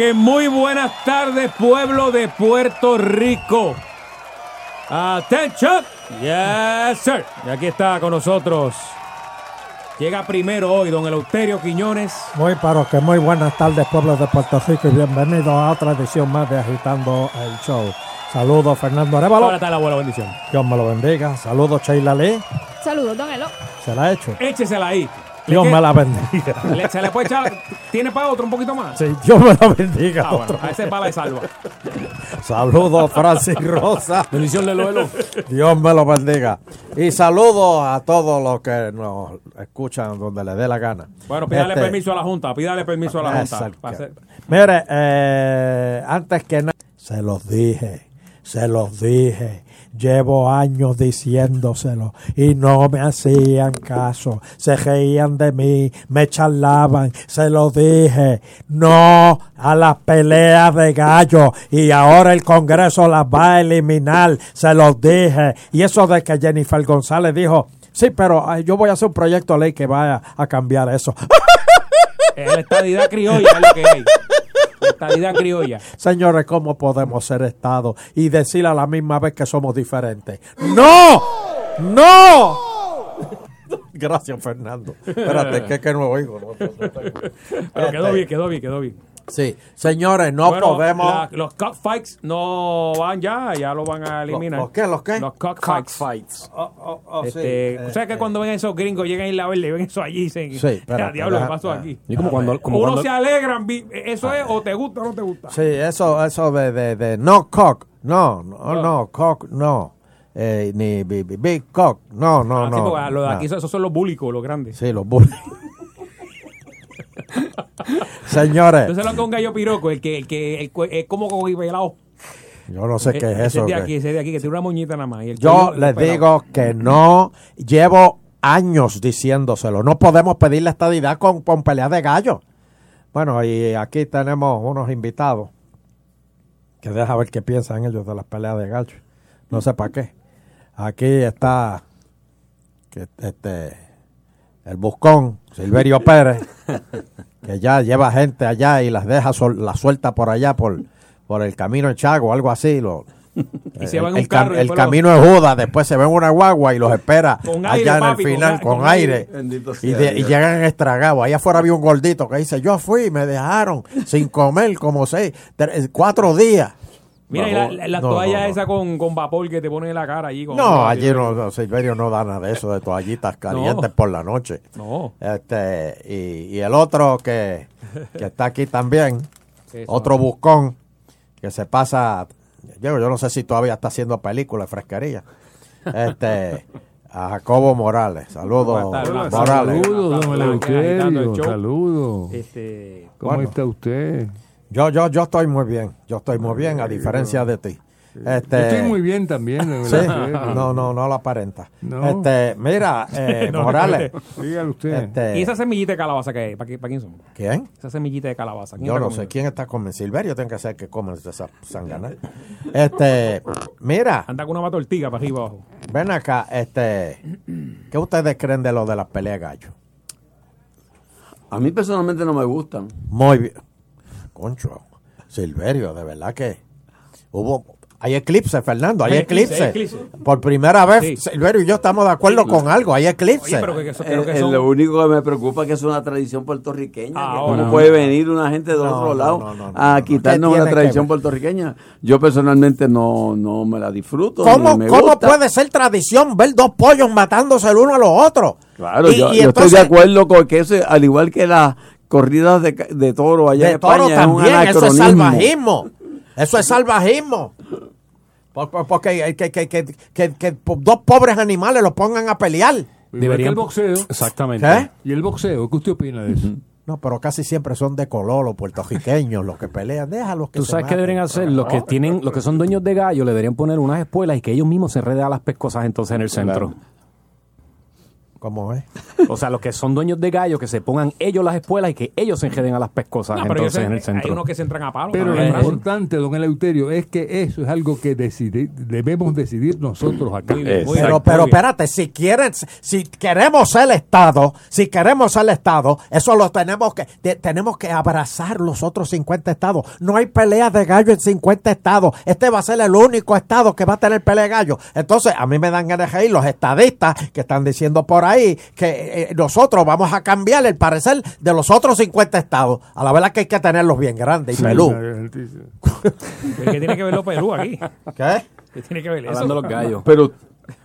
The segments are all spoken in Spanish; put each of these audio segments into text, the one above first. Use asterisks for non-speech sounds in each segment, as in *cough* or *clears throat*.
que muy buenas tardes, pueblo de Puerto Rico. Attention. Yes, sir. Y aquí está con nosotros. Llega primero hoy don Eleuterio Quiñones. Muy pero que muy buenas tardes, pueblo de Puerto Rico, y bienvenidos a otra edición más de Agitando el Show. Saludos, Fernando Arevalo. Ahora está la buena bendición. Dios me lo bendiga. Saludos, Sheila Lee. Saludos, don Elo. ¿Se la ha hecho? Échesela ahí. Dios me la bendiga. le- se le puede echar. ¿Tiene para otro un poquito más? Sí, Dios me la bendiga. Ah, bueno, otro. a ese bala de salva. Saludos, Francis Rosa. Bendición de Loelo. Dios me lo bendiga. Y saludos a todos los que nos escuchan donde les dé la gana. Bueno, pídale Este, permiso a la Junta. Pídale permiso a la Junta. Exacto. Pa' hacer- Mire, eh, antes que nada, se los dije, se los dije. Llevo años diciéndoselo y no me hacían caso. Se reían de mí, me charlaban, se los dije. No a las peleas de gallo y ahora el Congreso las va a eliminar. Se los dije. Y eso de que Jennifer González dijo, sí, pero yo voy a hacer un proyecto de ley que vaya a cambiar eso. *laughs* Es estadidad criolla, es lo que. La estadidad criolla. *laughs* Señores, ¿cómo podemos ser Estado y decir a la misma vez que somos diferentes? ¡No! ¡No! Gracias, Fernando. *laughs* Espérate, que, que no oigo. no, no, no tengo. Pero quedó bien, quedó bien, quedó bien. Sí, señores, no Bueno, podemos. la- los cockfights no van ya, ya lo van a eliminar. ¿Los qué? ¿Los qué? Los cockfights. Cockfights. Oh, oh, oh, sí, eh, ¿Sabes que eh, cuando ven esos gringos llegan a Isla Verde y ven eso allí y dicen, Sí, "Ya, diablo, ¿qué pasó ah. aquí? Y como cuando, como Uno cuando se alegran, eso es o te gusta o no te gusta. Sí, eso, eso de, de, de no cock, no, no, No. no, cock, no. Eh, ni big, big, big cock, no, no, Ah, sí, no. porque lo de no. aquí, esos son los búlicos, los grandes. Sí, los bullies. *laughs* *laughs* Señores, Entonces lo que un gallo piroco, el que, el que el, cue- es como yo no sé qué es Ese eso. de que- aquí, ese de aquí, que tiene una moñita nada más. y el Yo les digo que no llevo años diciéndoselo. No podemos pedir la estadidad con, con pelea de gallo. Bueno, y aquí tenemos unos invitados que deja ver qué piensan ellos de las peleas de gallo. No sé para qué. Aquí está que, este el buscón Silverio Pérez, *laughs* que ya lleva gente allá y las deja sol- la suelta por allá por, por el camino en Chago, algo así. Lo, Y se el, van en un el carro camino es Judas, después se ven una guagua y los espera Con aire, allá papi, en el final con, con aire. Y, de- llegan estragados. Allá afuera había un gordito que dice, yo fui y me dejaron sin comer como seis, tres- cuatro días. Mira, y la, la, la No, toalla no, no. esa con, con vapor que te pone en la cara allí. con- No, allí no, no, Silverio no da nada de eso, de toallitas *laughs* calientes No. por la noche. No. Este, y, y el otro que, que está aquí también, *laughs* Eso. otro buscón, que se pasa, yo, yo no sé si todavía está haciendo películas de fresquería. Este, *laughs* a Jacobo Morales. Saludos. Morales. Saludos, don. Saludos. Este, ¿Cómo bueno. está usted? Yo, yo, yo estoy muy bien, yo estoy muy bien, a diferencia de ti. Este, Yo estoy muy bien también. Sí, no, no, no lo aparenta. No. Este, mira, *laughs* eh, No, Morales. Dígale usted. este, ¿Y esa semillita de calabaza qué es? ¿Para, quién son? ¿Quién? Esa semillita de calabaza. ¿quién Yo no sé quién está comiendo. Silverio tiene que ser que come esa sangana. Este, mira, Anda con una mata ortiga para arriba abajo. ven acá, este, ¿qué ustedes creen de lo de las peleas gallo? A mí personalmente no me gustan. Muy bien. Concho, Silverio, de verdad que hubo, hay eclipse, Fernando, hay Hay eclipse. eclipse, hay eclipse. Por primera vez, Sí. Silverio y yo estamos de acuerdo con algo, hay eclipse. Oye, pero que, que eso- Eh, creo que eh, son... lo único que me preocupa es que es una tradición puertorriqueña. Ah. ¿Cómo puede venir una gente del No, otro no, lado no, no, no, a no. quitarnos ¿Qué una tradición puertorriqueña? Yo personalmente no, no me la disfruto. ¿Cómo, ni me cómo gusta. puede ser tradición ver dos pollos matándose el uno a los otros? Claro, Y- yo, y yo entonces- estoy de acuerdo con que eso, al igual que las corridas de, ca- de toro allá de en toro España, es un también, eso es salvajismo. Eso es salvajismo. Por- por- Porque que, que- que- que- que dos pobres animales los pongan a pelear. Deberían- el boxeo. Exactamente. ¿Qué? ¿Y el boxeo? ¿Qué usted opina de eso? No, pero casi siempre son de color los puertorriqueños los que pelean. Déjalos que Tú sabes qué deberían hacer, los que tienen, los que son dueños de gallo, le deberían poner unas espuelas y que ellos mismos se enreden a las pescosas entonces en el centro. ¿Cómo es? O sea, los que son dueños de gallos, que se pongan ellos las espuelas y que ellos se enjeden a las pescosas No, entonces sé, en el hay centro. unos que se entran a palo. Pero lo importante, don Eleuterio, es que eso es algo que decidi- debemos decidir nosotros acá. Pero, pero espérate, si quieren, si queremos el Estado, si queremos el Estado, eso lo tenemos que, de- tenemos que abrazar los otros 50 estados. No hay pelea de gallo en 50 estados. Este va a ser el único estado que va a tener pelea de gallo. Entonces, a mí me dan ganas de los estadistas que están diciendo por ahí que eh, nosotros vamos a cambiar el parecer de los otros 50 estados. A la verdad que hay que tenerlos bien grandes y pelú. ¿Qué tiene que ver los pelú aquí? ¿Qué? ¿Qué tiene que ver eso? Hablando de los gallos. Pero,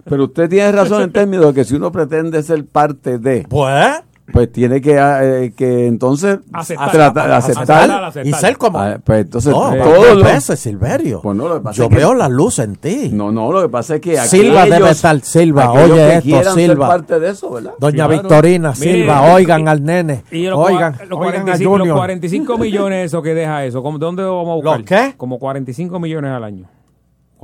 pero usted tiene razón en términos de que si uno pretende ser parte de, Pues, pues tiene que, eh, que entonces Aceptar. tratar- aceptar. Aceptar. y ser como... Ah, pues entonces No, todos los- veces, Silverio. Pues no, lo que pasa Yo es que- veo la luz en ti. No, no, lo que pasa es que Silva aquellos- debe estar, Silva, oye esto, Silva. parte de eso, ¿verdad? Doña Claro. Victorina, Mire, Silva, y- oigan al nene. Y los, oigan, los, oigan a 45, los Junior. 45 millones eso que deja eso, ¿cómo- ¿de dónde lo vamos a buscar? ¿Los qué? Como 45 millones al año.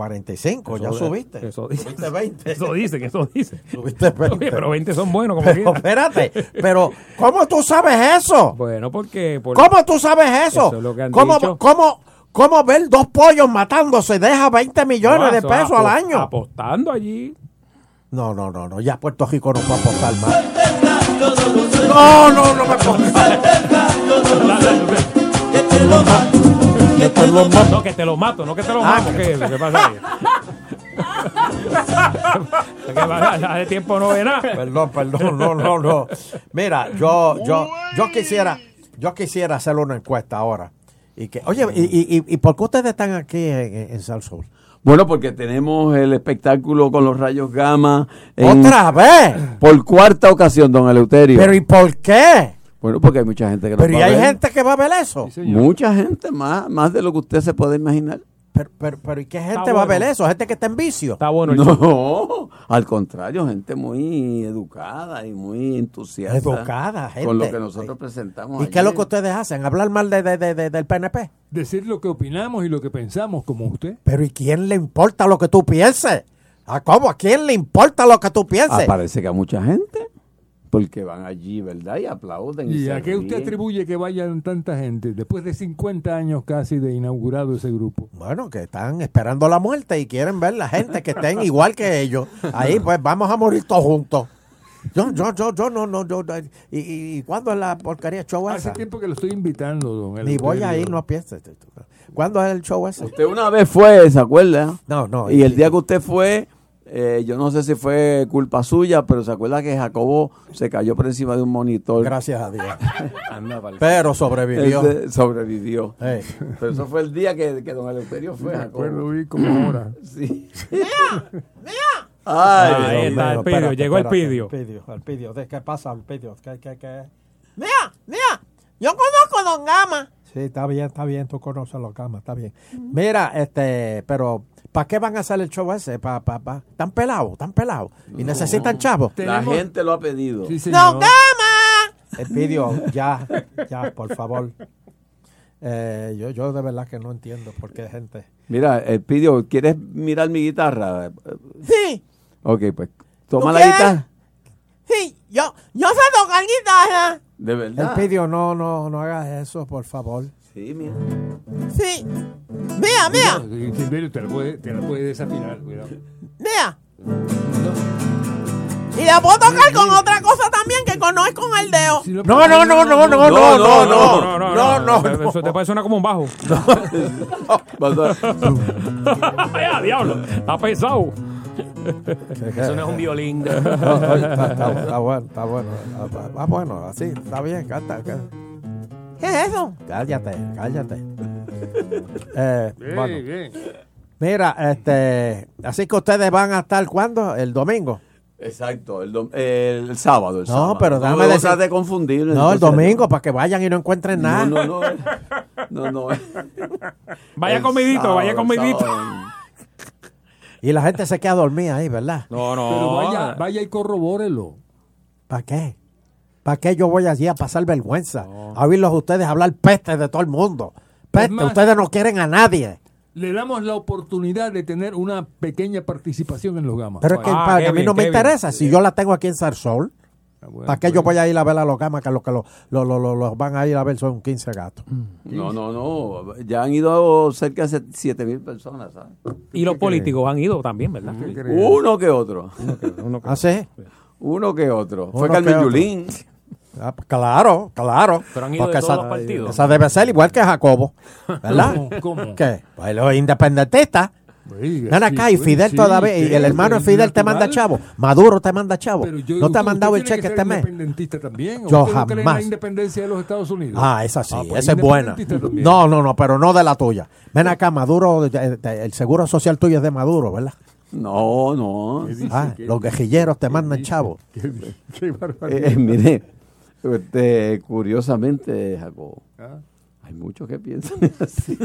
45, ya Eso- subiste. Eso dice. Subiste 20. Eso dicen, eso dicen. Subiste 20. Oye, pero 20 son buenos como Pero espérate, pero ¿cómo tú sabes eso? Bueno, porque... por- ¿Cómo tú sabes eso? Eso es lo que han ¿Cómo, dicho. cómo, ¿Cómo ver dos pollos matándose deja 20 millones No, de eso pesos al año? Apostando allí. No, no, no, no, ya Puerto Rico no puede apostar más. No, no, no me pongas. No, que te lo mato, no que te lo Ah, mato. ¿Qué que pasa ahí? *laughs* ¿Qué pasa? Hace tiempo no ve nada. Perdón, perdón, no, no, no. Mira, yo, yo, yo quisiera, yo quisiera hacer una encuesta ahora. Y que, oye, y, y, y- por qué ustedes están aquí en, en, South Soul? Bueno, porque tenemos el espectáculo con los rayos gamma. en- ¡Otra vez! Por cuarta ocasión, don Eleuterio. ¿Pero y por qué? Bueno, porque hay mucha gente que lo Pero y va a hay ver. gente que va a ver eso. Sí, señor. Mucha gente, más, más de lo que usted se puede imaginar. Pero, pero, pero ¿y qué gente Está va a ver bueno. eso? Gente que está en vicio. Está bueno el. No, al contrario, gente muy educada y muy entusiasta. Educada, gente. Con lo que nosotros presentamos. ¿Y qué es lo que ustedes hacen? ¿Hablar mal de, de- de- de- del PNP? Decir lo que opinamos y lo que pensamos como usted. Pero ¿y quién le importa lo que tú pienses? ¿A cómo? ¿A quién le importa lo que tú Ah, pienses? parece que a mucha gente. Porque van allí, ¿verdad? Y aplauden. ¿Y a qué usted atribuye que vayan tanta gente después de 50 años casi de inaugurado ese grupo? Bueno, que están esperando la muerte y quieren ver la gente que estén *laughs* igual que ellos. Ahí, pues, vamos a morir todos juntos. Yo, yo, yo, yo, no, no, yo, ¿y, y, y cuándo es la porquería show Hace esa? tiempo que lo estoy invitando, don Ni voy a ir, no pienses. ¿Cuándo es el show ese? Usted una vez fue, ¿se acuerda? No, no. Y el día que usted fue, eh, yo no sé si fue culpa suya, pero se acuerda que Jacobo se cayó por encima de un monitor. Gracias a Dios. *laughs* Pero sobrevivió. Se- sobrevivió. Pero eso fue el día que, que don Eleuterio fue, Me acuerdo, vi como ahora. *laughs* Sí. Ahí Ay, está el pidio, espérate, llegó el pidio. El pidio, el pidio. ¿De ¿Qué pasa, el pidio? ¿Qué, qué, qué? Mira, mira, yo conozco a Don Gama. Sí, está bien, está bien, tú conoces los camas, está bien. Mira, este, pero ¿para qué van a hacer el show ese? Pa, pa, pa. Están pelados, están pelados. Y necesitan chavos. La gente lo ha pedido. Sí, señor. Gama. El pidio, ya, ya, por favor. Eh, yo, yo de verdad que no entiendo por qué gente. Mira, el pidió, ¿quieres mirar mi guitarra? Sí, Ok, pues toma ¿Tú la quieres? guitarra. sí, yo, yo sé tocar guitarra. De El verdad. pidio, no, no, no hagas eso, por favor. Sí, mira. Sí. Mira, mira, No, Silverio, te la puede, te la puede desafinar. cuidado. mira. Y la puedo tocar con otra cosa también que no es con el dedo. Si No, no, no, no, no, no, no, no, no, No, no, no. no, no. Eso te puede sonar como un bajo. Vas a- Ay, ah, diablo. Está pesado. Eso no es un violín. No, no, está, bueno, está bueno. Está, está bueno, así, está bien, canta, canta. ¿Qué es eso? Cállate, cállate. *laughs* Eh, Bien, bueno, bien. mira, este, así que ustedes van a estar cuándo? El domingo. Exacto, el, dom- el sábado. El No, sábado. pero no déjame me decir- de confundir. No, el domingo para que vayan y no encuentren nada. No, no, no. *laughs* no, no. Vaya El comidito, sábado, vaya el comidito. Y la gente se queda dormida ahí, ¿verdad? No, no. Pero vaya, vaya y corrobórelo. ¿Para qué? ¿Para qué yo voy allí a pasar vergüenza? A oírlos a ustedes hablar peste de todo el mundo. Peste, más- ustedes no quieren a nadie. Le damos la oportunidad de tener una pequeña participación en los gamas. Pero es que Ah, para a mí bien, no me bien. interesa. Si yo la tengo aquí en Sarsol, bueno, ¿Para qué yo voy a ir a ver a los gamas que los que los lo, lo- lo- los van a ir a ver son 15 gatos? No, no, no. Ya han ido cerca de 7 mil personas, ¿sabes? Y los políticos han ido también, ¿verdad? Uno que otro. ¿Ah, sí? Uno que otro. Fue Uno Carmen que otro. Yulín. Ah, claro, claro. Pero han ido de Porque todos esa, los partidos. esa debe ser igual que Jacobo, ¿verdad? ¿Cómo? ¿Cómo? ¿Qué? Pues los independentistas. Ven sí, acá y Fidel sí, todavía, y el hermano de es Fidel te manda chavo. Maduro te manda chavo. Pero yo- ¿No te ha mandado el cheque que este mes? independentista también? ¿O Yo usted no cree en jamás. la independencia de los Estados Unidos? Ah, esa sí, Ah, pues esa es buena. también. No, no, no, pero no de la tuya. Ven acá, Maduro, eh, eh, el seguro social tuyo es de Maduro, ¿verdad? No, no. Ah, ¿Qué los guerrilleros te ¿Qué mandan chavo. ¿Qué, qué barbaridad. Eh, mire, este, curiosamente, Jacobo, Ah, hay muchos que piensan *laughs* así.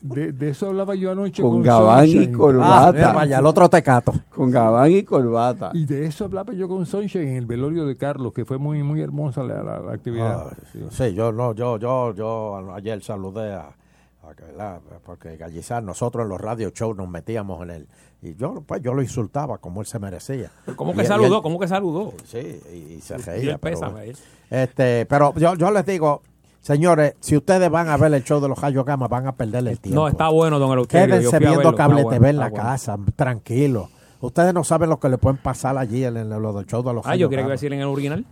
De, de eso hablaba yo anoche Con con, Gabán y corbata. Ah, vaya, el otro tecato. Con gabán y corbata. Y de eso hablaba yo con Sunshine en el velorio de Carlos, que fue muy muy hermosa la, la- la actividad. Ah, sí, yo no, yo, yo, yo ayer saludé a, la- porque Gallizar, nosotros en los radio shows nos metíamos en él y yo pues yo lo insultaba como él se merecía. ¿Cómo Y que él- saludó? y él- ¿Cómo que saludó? Sí, y, y se Y reía. el pero, pésame bueno. este, pero yo, yo les digo, señores, si ustedes van a ver el show de los Gallos Gama, van a perder el tiempo. No, está bueno, don Eleuterio. Quédense viendo verlo, cable está TV bueno, en la bueno. casa, tranquilo. Ustedes no saben lo que le pueden pasar allí en, en lo del show de los Ah, Gallos yo quería que decir en el original.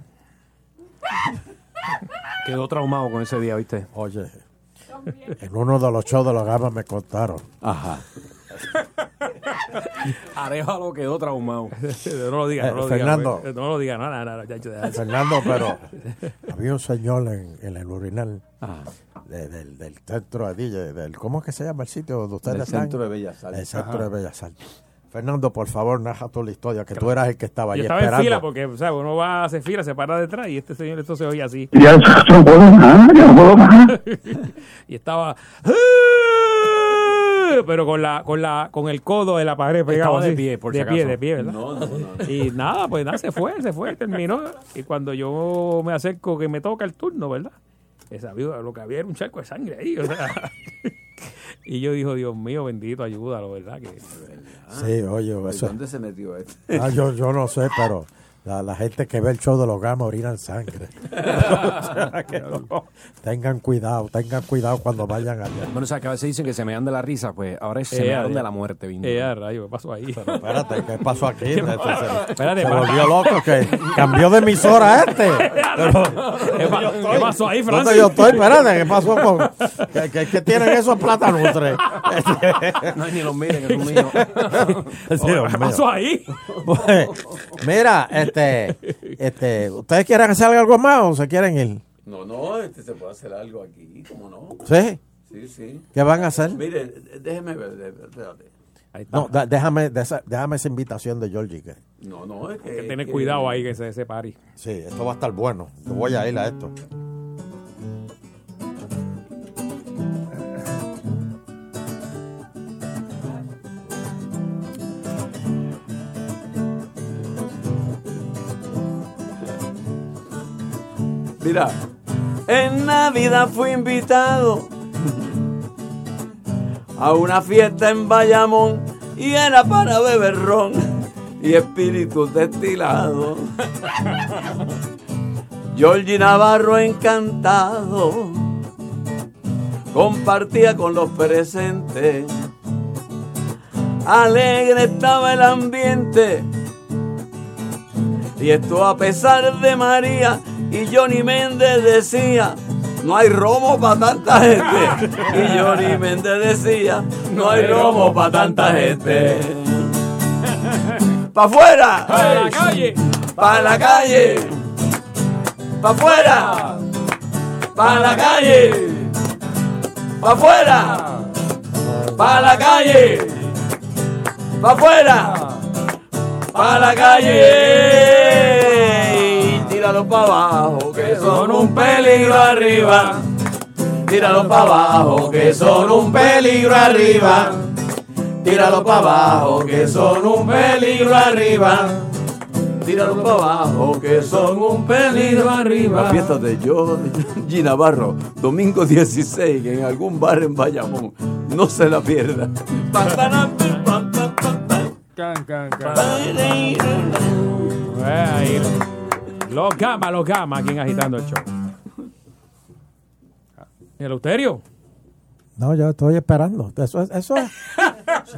Quedó traumado con ese día, ¿viste? Oye, en uno de los shows de los Gama me contaron. Ajá. Arevalo quedó traumado. *laughs* no lo diga, no Eh, lo Fernando. diga. No lo diga, no, no, no. Fernando, pero *laughs* había un señor en, en el urinal Ajá. de- del, del centro de DJ, del, ¿cómo es que se llama el sitio donde ustedes Del están? Centro de Bellas Artes. El centro de Bellas Artes. Fernando, por favor, narra tú la historia, que tú eras el que estaba Yo allí estaba esperando. en fila porque, o sea, uno va a hacer fila, se para detrás y este señor esto se oye así. Ya no puedo más, ya no puedo más. *laughs* Y estaba *laughs* pero con la con la con el codo de la pared pegado Estaba de pie, por si de pie, acaso. de pie, ¿verdad? No, no, no. Y nada, pues nada, se fue, se fue, terminó. Y cuando yo me acerco que me toca el turno, ¿verdad? Esa viuda, lo que había era un charco de sangre ahí, o sea. Y yo dijo, Dios mío, bendito, ayúdalo, ¿verdad? Que, Sí, oye, ¿Y eso. ¿Dónde se metió este? Ah, yo, yo no sé, pero la, la gente que ve el show de los gamas orinan sangre. *laughs* *laughs* O sea, que no. Tengan cuidado, tengan cuidado cuando vayan allá. Bueno, o sea, que a veces dicen que se me dan de la risa, pues ahora es se Eh, me dan eh, de la muerte, Vindo. eh, ah, rayo, ¿qué pasó ahí? Espérate, ¿qué pasó aquí? *laughs* Se, se- Espérate, se volvió loco, que cambió de emisora este. ¿Qué, pa- qué pasó ahí, ¿Dónde Francis? yo estoy? Espérate, ¿qué pasó con...? ¿Qué, qué- qué tienen esos platanutres? No, ni los miren, que son míos. Sí, Dios ¿Qué mío. pasó ahí? Pues, mira, este, este, ¿ustedes quieren hacer algo más o se quieren ir? No, no, este se puede hacer algo aquí, ¿cómo no? ¿Sí? Sí, sí. ¿Qué van a hacer? Mire, déjeme ver, espérate. Ahí está. No, da- déjame, de esa- déjame esa invitación de Georgie. Que, No, no, es que... Hay que tener que- cuidado ahí que se separe. sí, esto va a estar bueno. Yo voy a ir a esto. Mira, en Navidad fui invitado a una fiesta en Bayamón y era para beber ron y espíritus destilados. Georgie Navarro encantado compartía con los presentes. Alegre estaba el ambiente y esto a pesar de María y Johnny Méndez decía, no hay romo para tanta gente. *laughs* Y Johnny Méndez decía, no hay romo para tanta gente. ¡Pa' afuera! ¡A la calle! ¡Pa' la calle! ¡Pa' afuera! ¡Pa' la calle! ¡Pa' afuera! ¡Pa' la calle! ¡Pa' afuera! ¡Pa' la calle! Tíralo para abajo, que son un peligro arriba. Tíralo para abajo, que son un peligro arriba. Tíralo para abajo, que son un peligro arriba. Tíralo para abajo, que son un peligro arriba. La fiesta de yo, *laughs* G. Navarro, domingo 16, que en algún bar en Bayamón. No se la pierda. Can, can, can. Los gamas, los gamas, aquí en Agitando el Show. ¿Y el Euterio? No, yo estoy esperando. Eso es, eso es.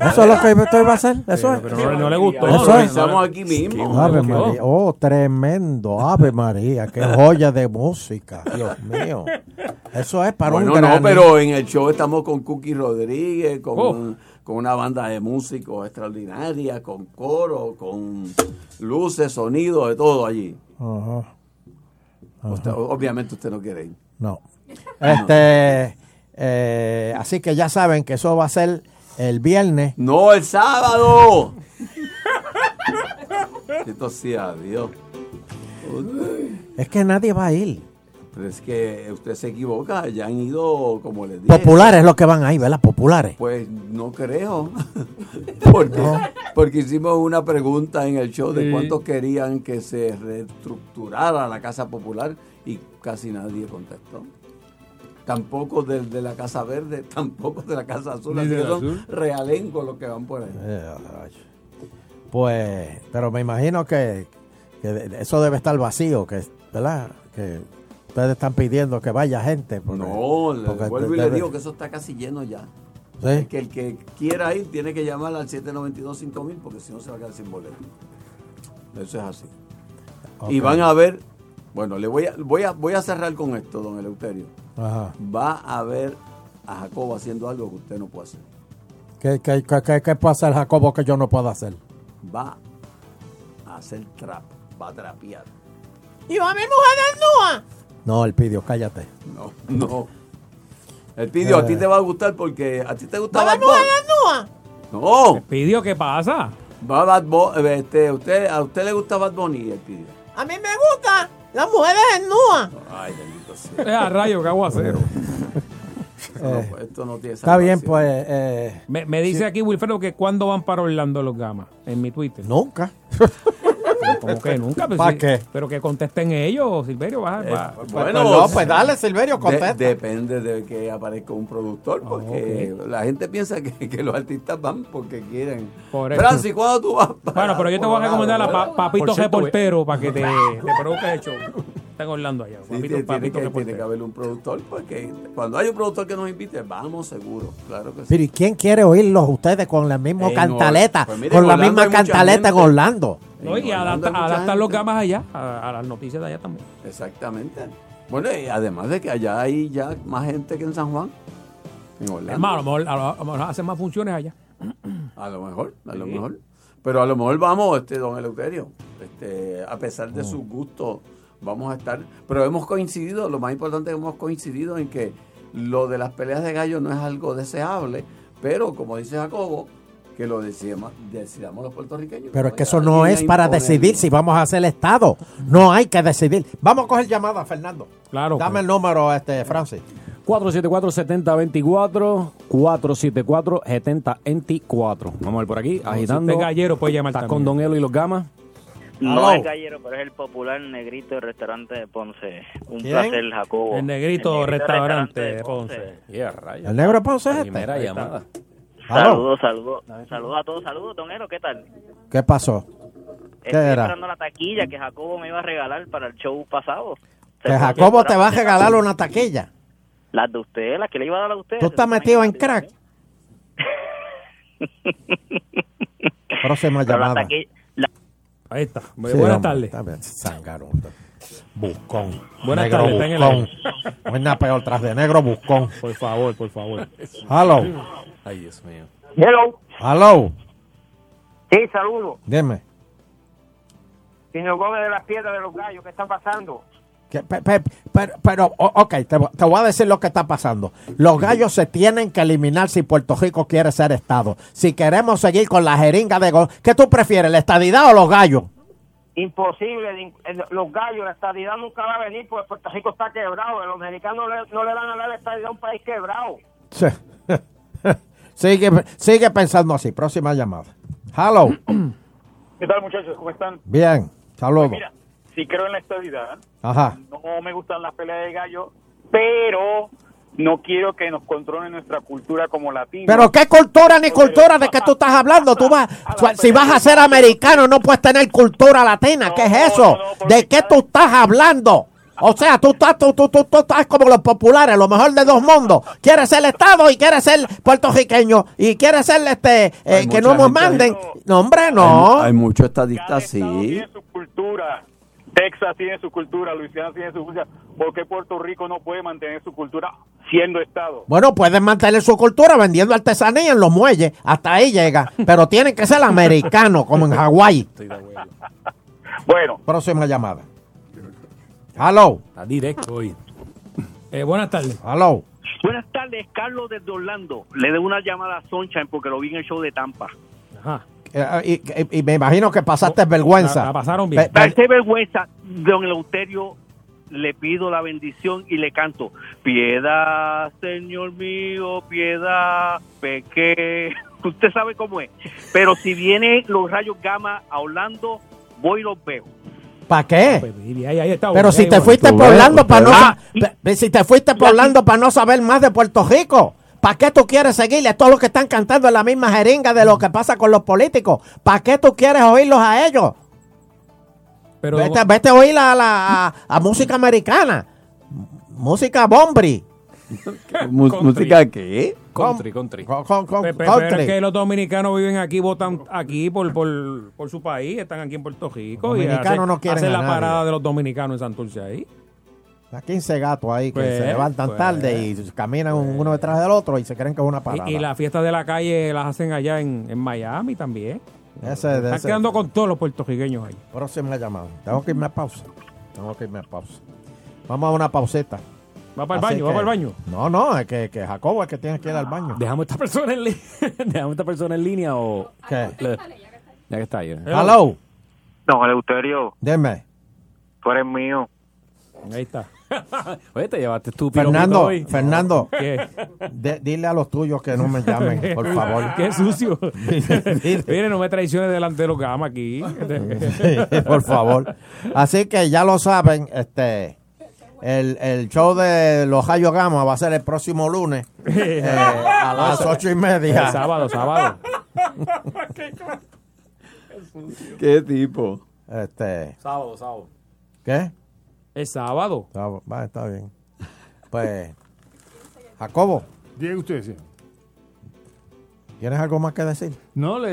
Eso es lo que estoy va a hacer. Eso es. Pero no, no le gustó. Eso no, es. Estamos aquí mismo. Ave. María. Oh, tremendo. Ave María. Qué joya de música. Dios mío. Eso es para un gran. no, pero en el show estamos con Cookie Rodríguez, con, Oh. con una banda de músicos extraordinaria, con coro, con luces, sonido, de todo allí. Usted- obviamente usted no quiere ir. No. Este. eh, así que ya saben que eso va a ser el viernes. No, el sábado. Esto sí, adiós. Es que nadie va a ir. Pero es que usted se equivoca, ya han ido, como les dije. Populares los que van ahí, ¿verdad? Populares. Pues no creo. *laughs* porque, porque hicimos una pregunta en el show de cuántos querían que se reestructurara la Casa Popular y casi nadie contestó. Tampoco de la Casa Verde, *laughs* tampoco de la Casa Azul. Así de que la son Azul. realengos los que van por ahí. Eh. Pues, pero me imagino que, eso debe estar vacío, que, ¿verdad? Que ustedes están pidiendo que vaya gente. porque- No, le porque vuelvo y le digo que eso está casi lleno ya. ¿Sí? Que el que quiera ir tiene que llamar al 792-5000 porque si no se va a quedar sin boleto. Eso es así. Y van a ver, bueno, le voy a, voy a, voy a cerrar con esto, don Eleuterio. Ajá. Va a ver a Jacobo haciendo algo que usted no puede hacer. ¿Qué, qué, qué, qué- qué puede hacer Jacobo que yo no puedo hacer? Va a hacer trap, va a trapear. Y va a haber mujeres nuas. No, el pidió, cállate. No, no. El pidió, a ti te va a gustar porque a ti te gusta a Bad Bunny. No, Pidió, ¿qué pasa? va Bad Bunny, este, usted, a usted le gusta Bad Bunny el pidió. A mí me gustan las mujeres nuas. Ay, bendito sea. Es a rayo, que aguacero. No, pues, esto no tiene Está bien, pues, eh, Me, me dice aquí Wilfredo que cuándo van para Orlando los gamas en mi Twitter. nunca. *laughs* Como que nunca. Pues ¿Pa sí, qué? Pero que contesten ellos, Silverio. Va, va- Bueno, Pues no, pues dale, Silverio, de- contesta. depende de que aparezca un productor, porque la gente piensa que, que los artistas van porque quieren. Por. Francis, ¿cuándo tú vas? para Bueno, pero yo te voy a recomendar a? Pa- Papito Reportero para que te, *laughs* te produzca el show. Está en Orlando allá. Sí, Papito, tiene, Papito que, tiene que haber un productor, porque cuando hay un productor que nos invite, vamos seguro, claro que sí. Pero ¿y quién quiere oírlos ustedes con la misma En cantaleta? Or- pues mire, con la misma cantaleta en. Orlando. No, y adapta- hay mucha adaptar los gente. gamas allá, a, a las noticias de allá también. Exactamente. Bueno, y además de que allá hay ya más gente que en San Juan, en Orlando. A lo mejor, a lo- a lo mejor hacen más funciones allá. A lo mejor, a lo mejor. Pero a lo mejor vamos, este, don Eleuterio, este, a pesar de sus gustos, vamos a estar. Pero hemos coincidido, lo más importante es que hemos coincidido en que lo de las peleas de gallos no es algo deseable, pero como dice Jacobo, que lo decidamos, decidamos los puertorriqueños. Pero es que eso no es para imponerlo. decidir si vamos a hacer Estado. No hay que decidir. Vamos a coger llamada, Fernando. Claro. Dame el número, este, Francis. 474-7024, 474-7024. Vamos a ver por aquí, Si agitando. es gallero, puede llamar Estás con. Don Elo y los gamas. No es gallero, pero es el popular negrito del restaurante de Ponce. Un ¿Quién? placer, Jacobo. El negrito restaurante de Ponce. Yeah. ¿El negro Ponce es Primera este? llamada. Aló. Saludos, saludos. Saludos a todos, saludos, Don Ero, ¿qué tal? ¿Qué pasó? Estoy era? esperando la taquilla que Jacobo me iba a regalar para el show pasado. Se Que Jacobo te va a regalar una taquilla. Las de usted, las que le iba a dar a usted. ¿Tú estás metido en crack? Próxima Pero la llamada. taquilla, la- Ahí está. Sí, Buenas tardes. Buscón. Buenas negro tardes, buscón. Nada peor tras de negro buscón. Por favor, por favor. Hello. Ay, Dios mío. Hello. Hello. Sí, saludo. Dime. Señor Gómez de las Piedras de los Gallos, ¿qué está pasando? Que- pe- pe- pero, pero, ok, te, vo- te voy a decir lo que está pasando. Los gallos se tienen que eliminar si Puerto Rico quiere ser Estado. Si queremos seguir con la jeringa de... go- ¿Qué tú prefieres, la estadidad o los gallos? Imposible. eh, Los gallos, la estadidad nunca va a venir porque Puerto Rico está quebrado. Los americanos le- no le van a dar la estadidad a un país quebrado. Sí. Sigue, sigue pensando así. Próxima llamada. Hello. *clears throat* ¿Qué tal, muchachos? ¿Cómo están? Bien. Saludos. Mira, si creo en la estabilidad, Ajá. no me gustan las peleas de gallo, pero no quiero que nos controlen nuestra cultura como latinos. Pero qué cultura ni cultura de qué tú estás hablando. Tú vas, si vas a ser americano no puedes tener cultura latina. ¿Qué es eso? ¿De qué tú estás hablando? O sea, tú estás, tú, tú, tú, tú estás como los populares, lo mejor de dos mundos. Quieres ser Estado y quieres ser puertorriqueño y quieres ser este eh, que no nos manden. No, hombre, no. Hay, hay muchos estadistas, sí. tiene su cultura. Texas tiene su cultura, Luisiana tiene su cultura. ¿Por qué Puerto Rico no puede mantener su cultura siendo Estado? Bueno, pueden mantener su cultura vendiendo artesanía en los muelles. Hasta ahí llega. Pero tienen que ser americanos, como en Hawái. *laughs* Bueno. Próxima llamada. Hello. Está directo hoy. Eh, buenas tardes. Hello. Buenas tardes, Carlos desde Orlando. Le debo una llamada a Sunshine porque lo vi en el show de Tampa. Ajá. Eh, y, y- y me imagino que pasaste vergüenza. la- la pasaron bien. Pasé vergüenza, don Eleuterio, le pido la bendición y le canto. Piedad, Señor mío, piedad, pequé. *laughs* Usted sabe cómo es. Pero si vienen los rayos gamma a Orlando, voy y los veo. ¿Para qué? Pues, y ahí- ahí está, Pero si te fuiste por Orlando para no si te fuiste por Orlando para no saber más de Puerto Rico, ¿para qué tú quieres seguirle? Todos los que están cantando en la misma jeringa de lo que pasa con los políticos. ¿Para qué tú quieres oírlos a ellos? Pero, Vete, vete a oír a, la, a, a música americana. Música bombri. ¿Música qué? Country, country. Pero es que los dominicanos viven aquí, votan aquí por, por, por su país, están aquí en Puerto Rico. Los y dominicanos hacen, no quieren hacen a la nadie. parada de los dominicanos en Santurce ahí. Hay 15 gatos ahí que Pues, se levantan pues. tarde y caminan uno detrás del otro y se creen que es una parada. Y, y las fiestas de la calle las hacen allá en, en Miami también. Ese- Están ese- quedando con todos los puertorriqueños ahí. Próxima llamada. Tengo que irme a pausa. Tengo que irme a pausa. Vamos a una pauseta. ¿Va para el Así baño? ¿Va para el baño? No, no, es que, que Jacobo es que tiene que ir al baño. ¿Dejamos esta persona en línea? *laughs* ¿Dejamos esta persona en línea o...? ¿Qué? Le- Ya que está ahí. Hello. Don Eleuterio, Dime. tú eres mío. Ahí está. *laughs* Oye, te llevaste piropito Fernando, hoy. Fernando, *laughs* ¿Qué? de- dile a los tuyos que no me llamen, por favor. Qué sucio. Mire, no me traiciones delante de los gamas aquí. Sí, por favor. Así que ya lo saben, este el, el show de los Rayos Gama va a ser el próximo lunes *laughs* eh, a las ocho y media. El sábado, sábado. *laughs* ¿Qué tipo? Este, Sábado, sábado. ¿qué? El sábado. Está, va, está bien. Pues, Jacobo, Diga usted, sí. ¿Tienes algo más que decir? No, le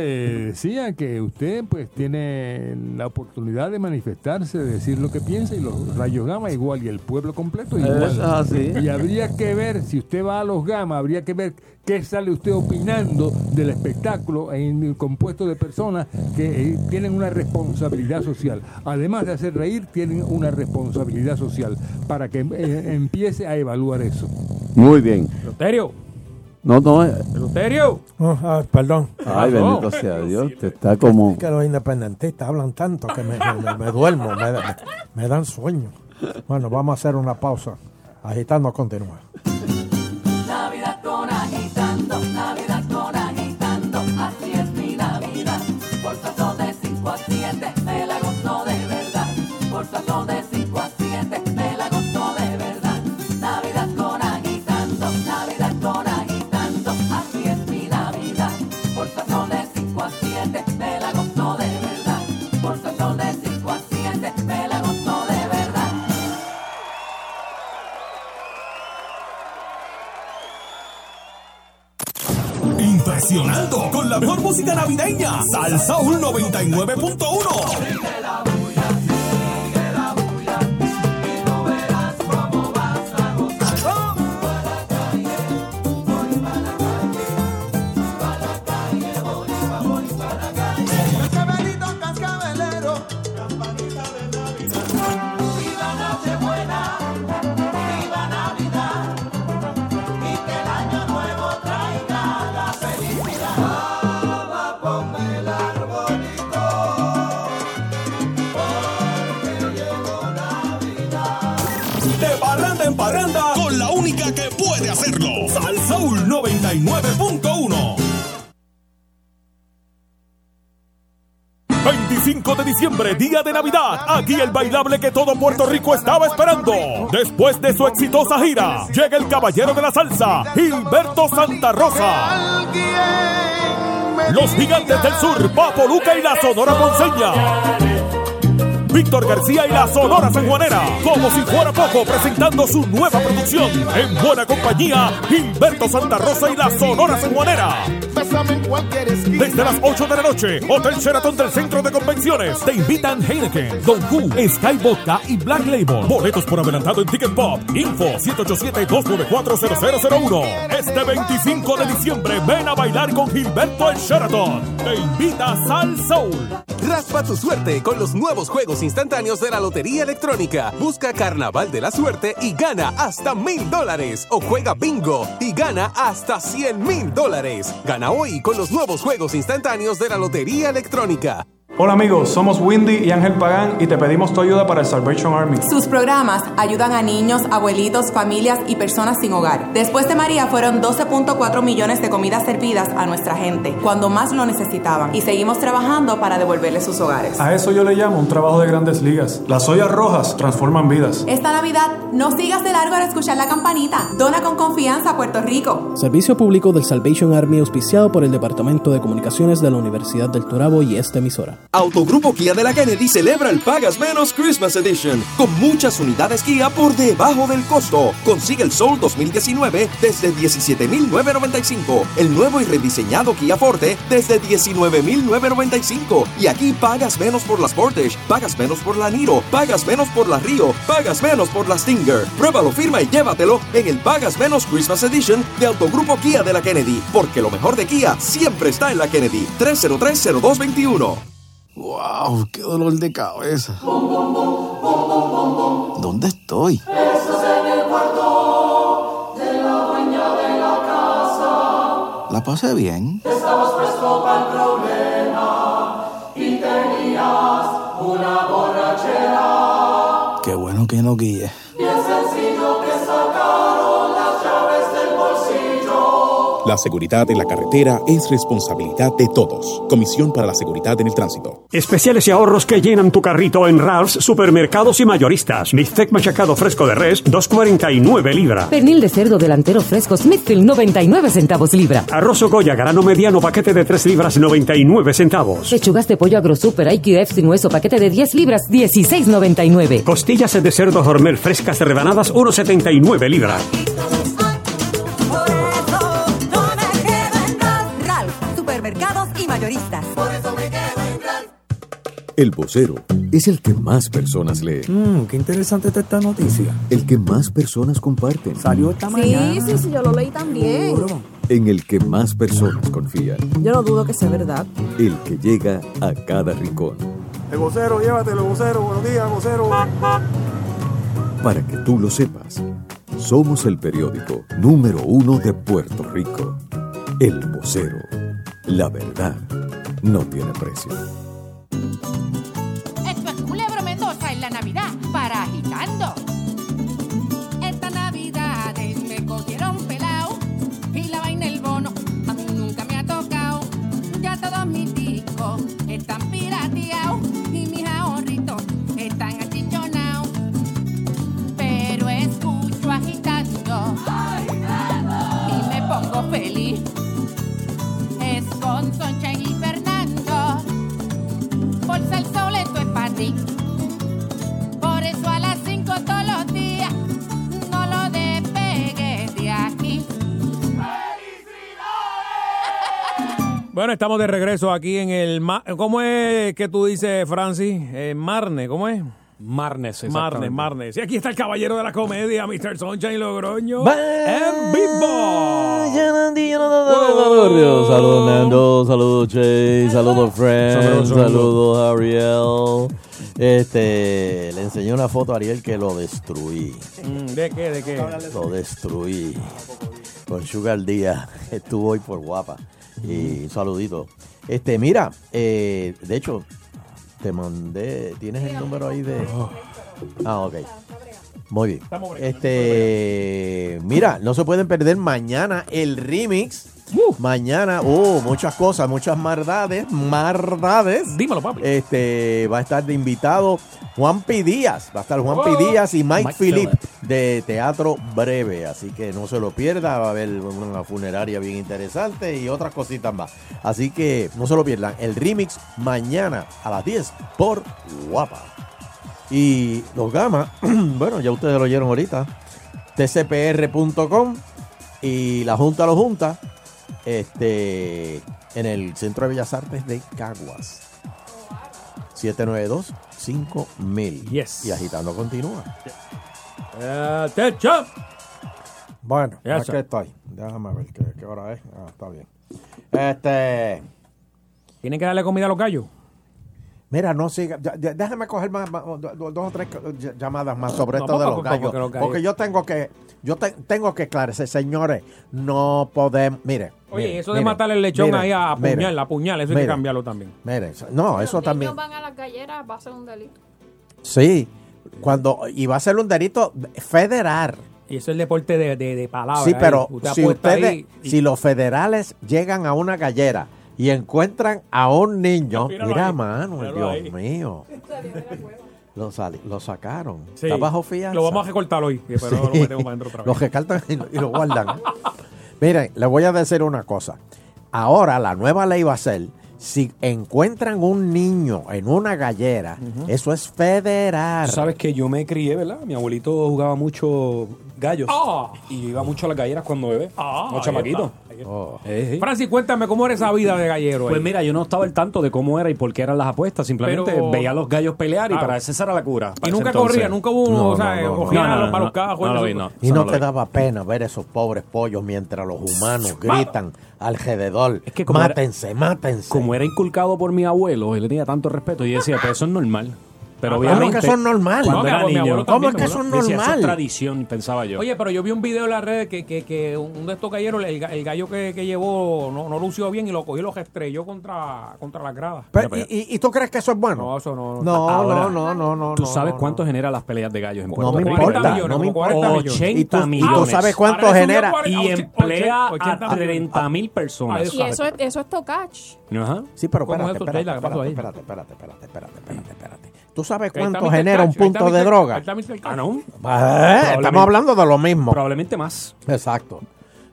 decía que usted pues tiene la oportunidad de manifestarse, de decir lo que piensa y los rayos gamma igual y el pueblo completo igual. Es así. Y habría que ver, si usted va a los gamma, habría que ver qué sale usted opinando del espectáculo en el compuesto de personas que eh, tienen una responsabilidad social. Además de hacer reír, tienen una responsabilidad social para que eh, empiece a evaluar eso. Muy bien. No, no. eh, Eleuterio. Oh, ah, perdón. Ay, bendito sea Dios. Te está como. Es que los independentistas hablan tanto que me, me- me duermo, me, me- me dan sueño. Bueno, vamos a hacer una pausa. Agitando continúa. La mejor música navideña. Salsa 99.1. diciembre, día de Navidad. Aquí el bailable que todo Puerto Rico estaba esperando. Después de su exitosa gira, llega el caballero de la salsa, Gilberto Santa Rosa. Los gigantes del sur, Papo Luca y la Sonora Ponceña. Víctor García y la Sonora Sanjuanera. Como si fuera poco, presentando su nueva producción. En buena compañía, Gilberto Santa Rosa y la Sonora Sanjuanera. Desde las 8 de la noche, Hotel Sheraton del Centro de Convenciones. Te invitan Heineken, Don Q, Sky Vodka y Black Label. Boletos por adelantado en Ticket Pop. Info 787-294-0001. Este 25 de diciembre, ven a bailar con Gilberto en Sheraton. Te invita Sal Soul. Raspa tu suerte con los nuevos juegos instantáneos de la Lotería Electrónica. Busca Carnaval de la Suerte y gana hasta mil dólares. O juega bingo y gana hasta 100 mil dólares. Gana hoy con los nuevos juegos instantáneos de la Lotería Electrónica. Hola amigos, somos Windy y Ángel Pagán y te pedimos tu ayuda para el Salvation Army. Sus programas ayudan a niños, abuelitos, familias y personas sin hogar. Después de María fueron 12.4 millones de comidas servidas a nuestra gente cuando más lo necesitaban y seguimos trabajando para devolverles sus hogares. A eso yo le llamo un trabajo de grandes ligas. Las ollas rojas transforman vidas. Esta Navidad no sigas de largo al escuchar la campanita. Dona con confianza a Puerto Rico. Servicio público del Salvation Army auspiciado por el Departamento de Comunicaciones de la Universidad del Turabo y esta emisora. Autogrupo Kia de la Kennedy celebra el Pagas Menos Christmas Edition con muchas unidades Kia por debajo del costo. Consigue el Soul 2019 desde 17,995, el nuevo y rediseñado Kia Forte desde 19,995 y aquí pagas menos por la Sportage, pagas menos por la Niro, pagas menos por la Río, pagas menos por la Stinger. Pruébalo, firma y llévatelo en el Pagas Menos Christmas Edition de Autogrupo Kia de la Kennedy, porque lo mejor de Kia siempre está en la Kennedy. 3030221. ¡Wow! ¡Qué dolor de cabeza! ¿Dónde estoy? Estás en el cuarto de la dueña de la casa. La pasé bien. Estabas presto para el problema y tenías una borrachera. Qué bueno que no guíe. Bien sencillo La seguridad en la carretera es responsabilidad de todos. Comisión para la Seguridad en el Tránsito. Especiales y ahorros que llenan tu carrito en Ralph's Supermercados y Mayoristas. Bistec machacado fresco de res, 2.49 libra. Pernil de cerdo delantero fresco Smithfield, 99 centavos libra. Arroz Goya grano mediano paquete de 3 libras, 99 centavos. Pechugas de pollo agrosuper IQF sin hueso paquete de 10 libras, 16.99. Costillas de cerdo hormel frescas rebanadas, 1.79 libras. Supermercados y mayoristas. El vocero es el que más personas lee. Mmm, qué interesante está esta noticia. El que más personas comparten. Salió esta Sí, mañana. sí, sí, yo lo leí también. En el que más personas confían. Yo no dudo que sea verdad. El que llega a cada rincón. El vocero, llévatelo, vocero. Buenos días, vocero. Para que tú lo sepas, somos el periódico número uno de Puerto Rico. El vocero. La verdad no tiene precio. Esto es Culebro Mendoza en la Navidad para agitando. Por eso a las 5 todos los días no lo despegues de aquí. *laughs* Bueno, estamos de regreso aquí en el... ma- ¿Cómo es que tú dices, Francis? Eh, Marne, ¿cómo es? Marnes, Marne, exactamente. Marne. Sí, aquí está el caballero de la comedia, Mr. Sunshine Logroño. en vivo. Saludos Nando, saludos Che, saludos Friends, Saludos, saludos. saludos Ariel. Este, le enseñé una foto a Ariel que lo destruí. Mm, ¿De qué? ¿De qué? Lo destruí. Con Sugar Díaz. *laughs* Estuvo hoy por guapa. Y un saludito. Este, mira, eh, de hecho, te mandé. ¿Tienes el número ahí de.? Ah, ok. Muy bien. Este, mira, no se pueden perder mañana el remix Mañana, uh, muchas cosas, muchas mardades, mardades. Dímelo, papi. Este, va a estar de invitado Juan P. Díaz. Va a estar Juan P. Oh. Díaz y Mike, Phillip. de Teatro Breve. Así que no se lo pierda. Va a haber una funeraria bien interesante y otras cositas más. Así que no se lo pierdan. El remix mañana a las 10 por Guapa. Y los gamas, *clears throat* bueno, ya ustedes lo oyeron ahorita. tcpr.com y la Junta lo junta este, en el Centro de Bellas Artes de Caguas. 792-5000. Yes. Y agitando continúa. Atención. Bueno, Ya estoy. Déjame ver qué, qué hora es. Ah, está bien. Este. ¿Tienen que darle comida a los gallos? Mira, no siga. ya- ya- déjame coger más, más- do- do- dos o tres ll- llamadas más sobre No, esto de los gallos. porque los gallos- Porque yo tengo que, yo te- tengo que esclarecer, señores, no podemos. Mire. Oye, mire, eso de mire, matar el lechón mire, ahí a puñal, a puñal, eso hay que cambiarlo también. Mire, eso- no, eso Los también. niños van a las galleras, va a ser un delito. Sí, cuando y va a ser un delito federal. Y eso es el deporte de, de, de palabras. Sí, pero Usted si ustedes, ahí y- si los federales llegan a una gallera y encuentran a un niño, Míralo mira, ahí, mano, míralo Dios ahí. mío, *laughs* lo, sali- lo sacaron. Sí. Está bajo fianza. Lo vamos a recortar hoy, pero Sí. lo metemos para adentro otra *laughs* vez. Lo recartan y, lo- y lo guardan. *laughs* Miren, les voy a decir una cosa. Ahora la nueva ley va a ser, si encuentran un niño en una gallera, eso es federal. Tú sabes que yo me crié, ¿verdad? Mi abuelito jugaba mucho gallos. Ah. Y iba mucho a las galleras cuando bebé. Ah, como ahí chamaquito. está, ahí está. Oh. Eh, eh. Francis, cuéntame cómo era esa vida de gallero. Pues ahí? mira, yo no estaba al tanto de cómo era y por qué eran las apuestas. Simplemente Pero- veía a los gallos pelear y Claro. para esa era la cura. y nunca entonces. corría, nunca hubo uno, No, o sea, no, no, no. cogían No, a no, los- para no, los cajos. no lo eso- vi, no. Y Eso no te daba pena ver esos pobres pollos mientras los humanos gritan alrededor. Es que como era- mátense, mátense. Como era inculcado por mi abuelo, él le tenía tanto respeto y decía, pues eso es normal. Pero Ah, ¿cómo obviamente, que eso es normal? Cuando No, era mi niño, ¿Cómo es que eso es decía, eso es normal? tradición, pensaba yo. Oye, pero yo vi un video en las redes que, que, que uno de estos galleros, el, el gallo que, que llevó, no, no lució bien y lo cogió y lo estrelló contra, contra las gradas. Pero, ¿y, y- y tú crees que eso es bueno? No, eso no. No, Ahora, no, no, no, no. ¿Tú no, sabes no, cuánto genera las peleas de gallos en No Puerto me Rico? importa, 40 millones, no me como importa. 40 millones. 80 ¿Y tú, sabes cuánto genera? 40. Y 80, emplea 80 a 30 mil personas. Y eso es, eso es tocach. Ajá. Sí, pero ¿Cómo espérate, es espérate, espérate, espérate, espérate, espérate, espérate. ¿Tú sabes cuánto genera un punto de droga? Ah, no. Eh, estamos hablando de lo mismo. Probablemente más. Exacto.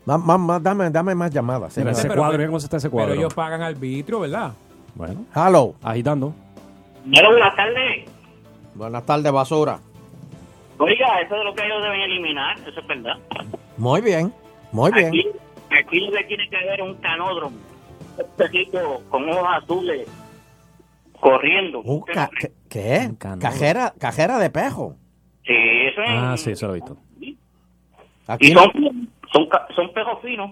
Más, más, más, dame, dame más llamadas. Mira, señor. ese pero- cuadro, mira cómo está ese cuadro. Pero ellos pagan arbitrio, ¿verdad? Bueno, Hello. agitando. Hola, buenas tardes. Buenas tardes, basura. Oiga, eso de lo que ellos deben eliminar, eso es verdad. Muy bien, muy bien. Aquí, aquí lo que tiene que haber es un canódromo. Un con ojos azules corriendo. Un ca- ¿Qué? Cajera, cajera de pejo. Sí, eso es. Ah, sí, eso lo he visto. Aquí Y no- son, son, ca- son pejos finos.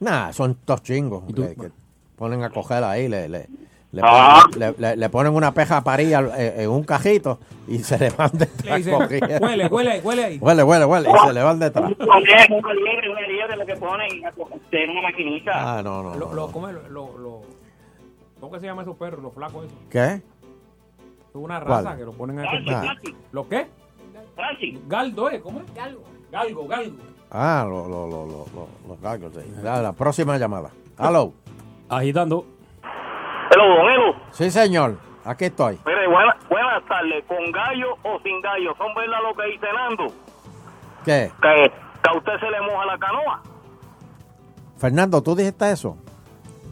Nah, son dos chingos que, que ponen a coger ahí, le, le, le, Ah. ponen, le- le- le ponen una peja parilla en, en un cajito y se le van Le detrás dice, corriendo. huele, huele, huele ahí. Huele, huele, huele, y se le van detrás. Una liebre, una liebre, lo que ponen a coger en una maquinita. Ah, no, no, Lo, no. lo, ¿cómo, es? lo, lo, ¿Cómo que se llaman esos perros, los flacos esos? ¿Qué? Es una ¿Cuál? raza que lo ponen a... Ah. ¿Lo qué? Francis. Galdo, ¿eh? ¿Cómo es? Galgo. Galgo, galgo. Ah, lo, lo, lo, lo, lo- los galgos, sí. Ya, La próxima llamada. Hello. Agitando. Don Edu, Sí, señor. Aquí estoy. mire, buena- buenas tardes. ¿Con gallo o sin gallo? ¿Son verdad lo que dice Nando? ¿Qué? Que, que a usted se le moja la canoa. Fernando, ¿tú dijiste eso?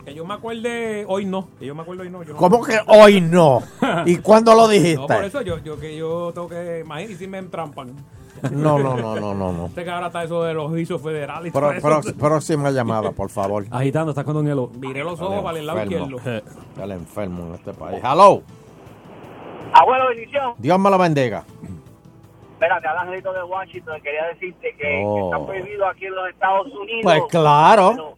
Que yo me acuerde, hoy no. Que yo me acuerdo hoy no. Yo no. ¿Cómo que hoy no? ¿Y cuándo lo dijiste? *laughs* No, por eso yo, yo que yo tengo que imagínate si me entrampan. No, no, no, no, no, no. *laughs* Sé que ahora está eso de los juicios federales y Pro- todo eso. pro- próxima llamada, por favor. *laughs* Agitando, estás con Don Elo. Miré los ojos para el lado izquierdo. Está el enfermo en este país. Hello. Abuelo, bendición. Dios me lo bendiga. Espérate, al angelito de Washington, quería decirte que, Oh. que está prohibido aquí en los Estados Unidos. Pues claro. Pero,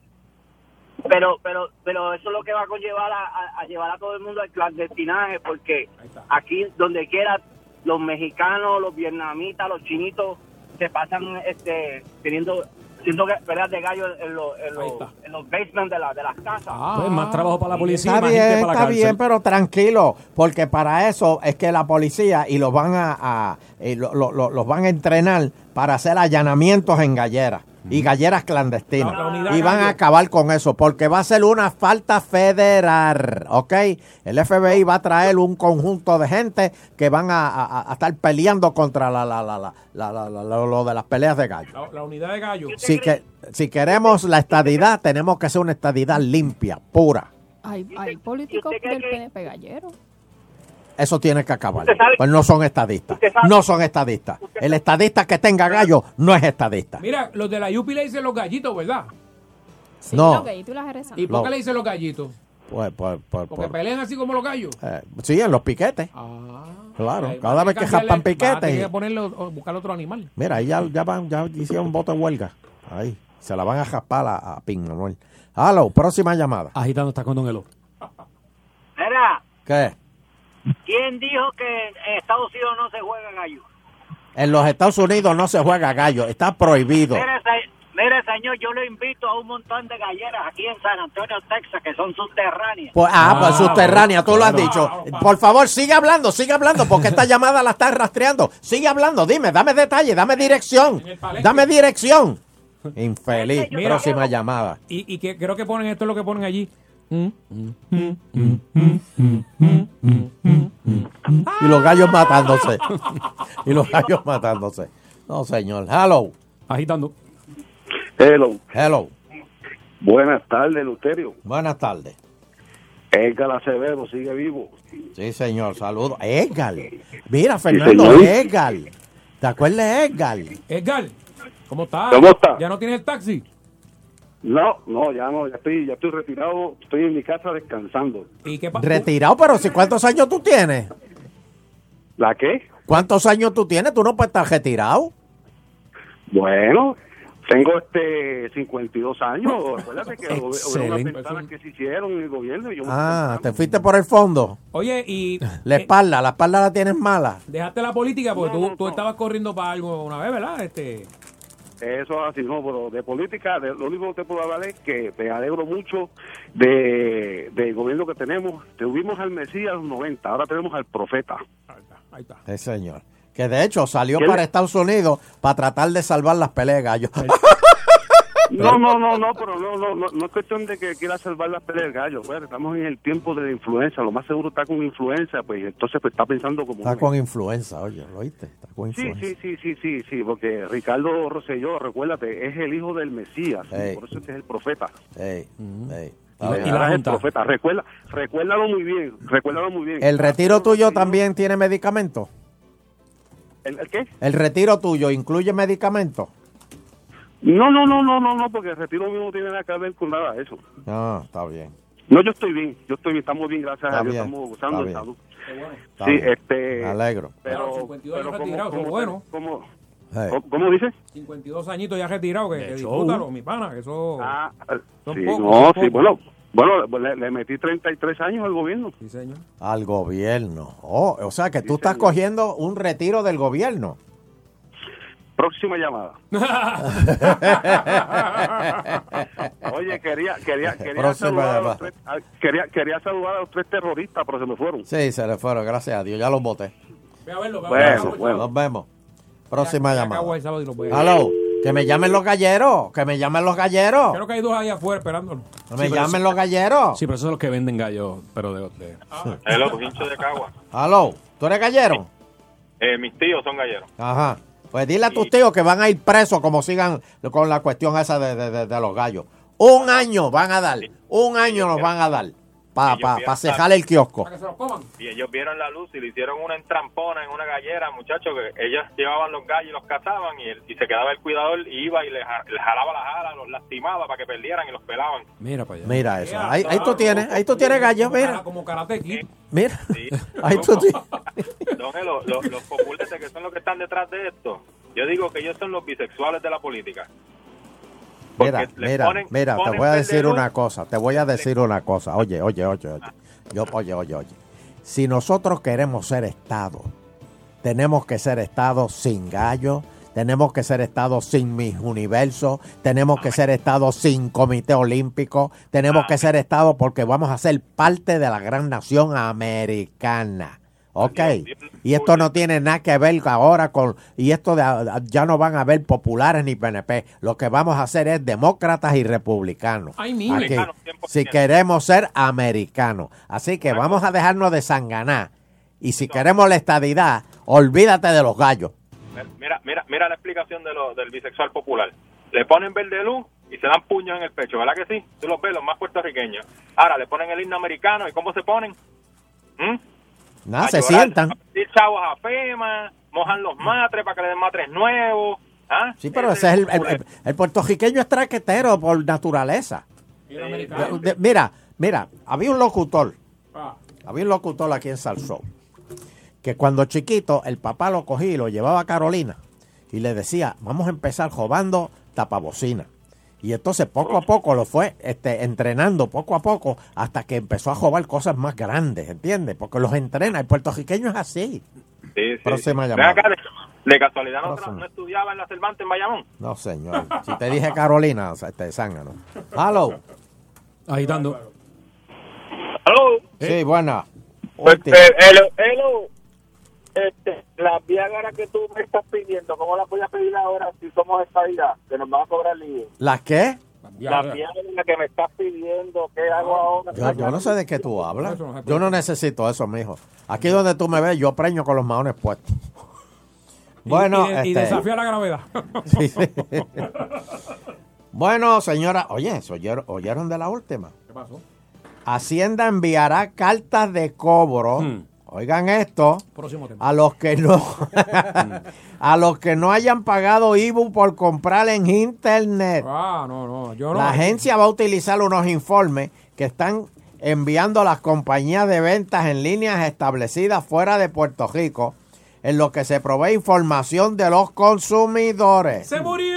pero, pero, pero eso es lo que va a conllevar a, a- a llevar a todo el mundo al clandestinaje, porque aquí, donde quiera, los mexicanos, los vietnamitas, los chinitos, se pasan este teniendo siendo que- peleas de gallo en, los, en, los, en los basements de, la, de las casas. Pues más trabajo para la policía, Está más bien, gente para la está cárcel. bien, pero tranquilo, porque para eso es que la policía y los van a, a- y lo- lo- lo- los van a entrenar para hacer allanamientos en galleras. Y galleras clandestinas. Y van a acabar con eso porque va a ser una falta federal, ¿ok? El FBI va a traer un conjunto de gente que van a, a- a estar peleando contra la, la, la, la- la- la- la- lo, lo de las peleas de gallo. La, la unidad de gallo. Si, que, si queremos la estadidad, tenemos que ser una estadidad limpia, pura. Hay, hay políticos del PNP gallero. Eso tiene que acabar. ¿Usted sabe- Pues no son estadistas. No son estadistas. El estadista que tenga gallo no es estadista. Mira, los de la Yupi le dicen los gallitos, ¿verdad? Sí, No. los gallitos y las jerezas. ¿Y por qué le dicen los gallitos? Pues, pues, pues, Porque pelean así como los gallos. eh, sí, en los piquetes. claro, Ahí cada vez que tener piquetes. que ponerle buscar otro animal. Mira, ahí ya, ya, van, ya hicieron voto de huelga. Ahí, se la van a jaspar a, a Pin Manuel. Halo, próxima llamada. Agitando está con Don Elo. Mira, ¿Qué? ¿Quién dijo que en Estados Unidos no se juega gallo? En los Estados Unidos no se juega gallo, está prohibido. Mire, se- mire, señor, yo lo invito a un montón de galleras aquí en San Antonio, Texas, que son subterráneas. Pues, ah, pues Ah, subterránea, tú lo has dicho. Por favor, sigue hablando, sigue hablando, porque esta *laughs* llamada la estás rastreando. Sigue hablando, dime, dame detalle, dame dirección. Dame dirección. Infeliz, Mira. próxima llamada. Y, y que creo que ponen esto es lo que ponen allí. Y los gallos matándose. y los gallos matándose. No, señor. Hello. Agitando. Hello. Hello. Buenas tardes, Luterio. Buenas tardes. Edgar Acevedo sigue vivo. Sí, señor, saludos. Edgar. Mira, Fernando, señor. Edgar. ¿Te acuerdas de Edgar? Edgar, ¿cómo está? ¿Cómo está? ¿Ya no tiene el taxi? No, no, ya no, ya estoy, ya estoy retirado, estoy en mi casa descansando. ¿Y qué pasa? Retirado, pero si ¿cuántos años tú tienes? ¿La qué? ¿Cuántos años tú tienes? Tú no puedes estar retirado. Bueno, tengo este 52 años. Acuérdate que hubo- unas que se hicieron en el gobierno. Y yo me Ah, te fuiste por el fondo. Oye, y *laughs* La eh, espalda, la espalda la tienes mala. dejaste la política porque tú, tú estabas corriendo para algo una vez, ¿verdad? Este, Eso es así, no, pero de política, de- lo único que te puedo hablar es que me alegro mucho de, del gobierno que tenemos. Tuvimos al Mesías en los 90, ahora tenemos al profeta. ahí está. Sí, señor. Que de hecho salió ¿Qué para Estados Unidos para tratar de salvar las peleas de gallos. No, no, no, no, pero no, no, no, no es cuestión de que quiera salvar las peleas del gallo. Pues, estamos en el tiempo de la influenza, lo más seguro está con influenza, pues entonces pues, está pensando como... Está con influenza, oye, ¿lo oíste? Está con Sí, influenza. sí, sí, sí, sí, sí, porque Ricardo Rosselló, recuérdate, es el hijo del Mesías, Ey. por eso es que es el profeta. Ey, ey. Y es el profeta. Recuerda, recuérdalo muy bien, recuérdalo muy bien. ¿El retiro tuyo también tiene medicamentos? ¿El, el qué? ¿El retiro tuyo incluye medicamentos? No, no, no, no, no, no, porque el retiro mío no tiene nada que ver con nada de eso. Ah, está bien. No, yo estoy bien, yo estoy bien, estamos bien, gracias Está a Dios, bien, estamos gozando de salud. Está Sí, bien. este... Me alegro. Pero, Claro, 52 pero años como, retirado, como, bueno. como- Hey. ¿cómo- ¿Cómo dice? 52 añitos ya retirado, que, que disfrútalo, mi pana, que eso... Ah, son sí, pocos, no, son sí, pocos. bueno, bueno, le, le metí 33 años al gobierno. Sí, señor. Al gobierno. Oh, o sea que tú estás cogiendo un retiro del gobierno. Próxima llamada. *laughs* Oye, quería, quería, quería, saludar a los tres, a- quería, quería saludar a los tres terroristas, pero se me fueron. Sí, se le fueron, gracias a Dios. Ya los voté. Ve a verlo, ve a Bueno, verlo. bueno. Nos vemos. Próxima Ya- llamada. voy Aló, que me llamen los galleros, que me llamen los galleros. Creo que hay dos ahí afuera esperándolo. Que me llamen los galleros. Sí, pero esos son los que venden gallos, pero de... de- Hello, hincho de Cagua. Aló, ¿tú eres gallero? Eh, mis tíos son galleros. Ajá. Pues dile a tus tíos que van a ir presos como sigan con la cuestión esa de, de- de- de los gallos. Un año van a dar, un año nos van a dar para pa, pa cejar el kiosco. Y ellos vieron la luz y le hicieron una entrampona en una gallera, muchachos, que ellos llevaban los gallos y los cazaban y, el- y se quedaba el cuidador y iba y les, ja- les jalaba las alas, los lastimaba para que perdieran y los pelaban. Mira para allá. Mira eso. Ahí, ahí tú tienes, ahí tú tienes gallos, mira. Como karate kid. Mira. *laughs* Ahí tú tienes. Don Elo, los, los populetes que son los que están detrás de esto, yo digo que ellos son los bisexuales de la política. Mira, mira, ponen- mira, te voy a decir una cosa, te voy a decir una cosa. Oye, oye, oye, oye. Yo, oye, oye, oye. Si nosotros queremos ser Estado, tenemos que ser Estado sin gallo, tenemos que ser Estado sin mis universos, tenemos que ser Estado sin comité olímpico, tenemos que ser Estado porque vamos a ser parte de la gran nación americana. Ok. Y esto no tiene nada que ver ahora con... Y esto de, ya no van a ver populares ni PNP. Lo que vamos a hacer es demócratas y republicanos. Aquí, si queremos ser americanos. Así que vamos a dejarnos de sanganar. Y si queremos la estadidad, olvídate de los gallos. Mira, mira, mira la explicación de lo, del bisexual popular. Le ponen verde luz y se dan puños en el pecho, ¿verdad que sí? Tú los ves, los más puertorriqueños. Ahora le ponen el himno americano y ¿cómo se ponen? ¿Mm? Nada, A se llorar, sientan. a pedir chavos a FEMA, mojan los matres para que le den matres nuevos. ¿ah? Sí, pero ese es el, el- el- el puertorriqueño es traquetero por naturaleza. De- de- mira, mira, había un locutor, había un locutor aquí en Salsó, que cuando chiquito el papá lo cogía y lo llevaba a Carolina y le decía, vamos a empezar jobando tapabocina. Y entonces poco a poco lo fue este, entrenando, poco a poco, hasta que empezó a jobar cosas más grandes, ¿entiendes? Porque los entrena, el puertorriqueño es así. Sí, sí. Próxima llamada. acá, de, de casualidad no, no estudiaba en la Cervantes en Bayamón. No, señor. Si te dije Carolina, o sea, te zángano. Hello. Agitando. Hello. Sí, buena. Pues, Última. eh, hello, hello. Este, la Viagra que tú me estás pidiendo, ¿cómo la voy a pedir ahora si somos estadidad? Que nos van a cobrar lío. ¿Las qué? La Viagra que me estás pidiendo, ¿qué hago ahora? Yo, yo no sé de qué tú hablas. Yo no necesito eso, mijo. Aquí donde tú me ves, yo preño con los maones puestos. Bueno, y, y, y este, desafía la gravedad. *laughs* Sí, sí. bueno, señora, oye, ¿se ¿oyeron, oyeron de la última? ¿Qué pasó? Hacienda enviará cartas de cobro. Hmm. Oigan esto. Próximo tema. A los que no *laughs* *laughs* a los que no hayan pagado IBU por comprar en internet. Ah, no, no. Yo no. La agencia va a utilizar unos informes que están enviando a las compañías de ventas en líneas establecidas fuera de Puerto Rico, en lo que se provee información de los consumidores. ¡Se murió!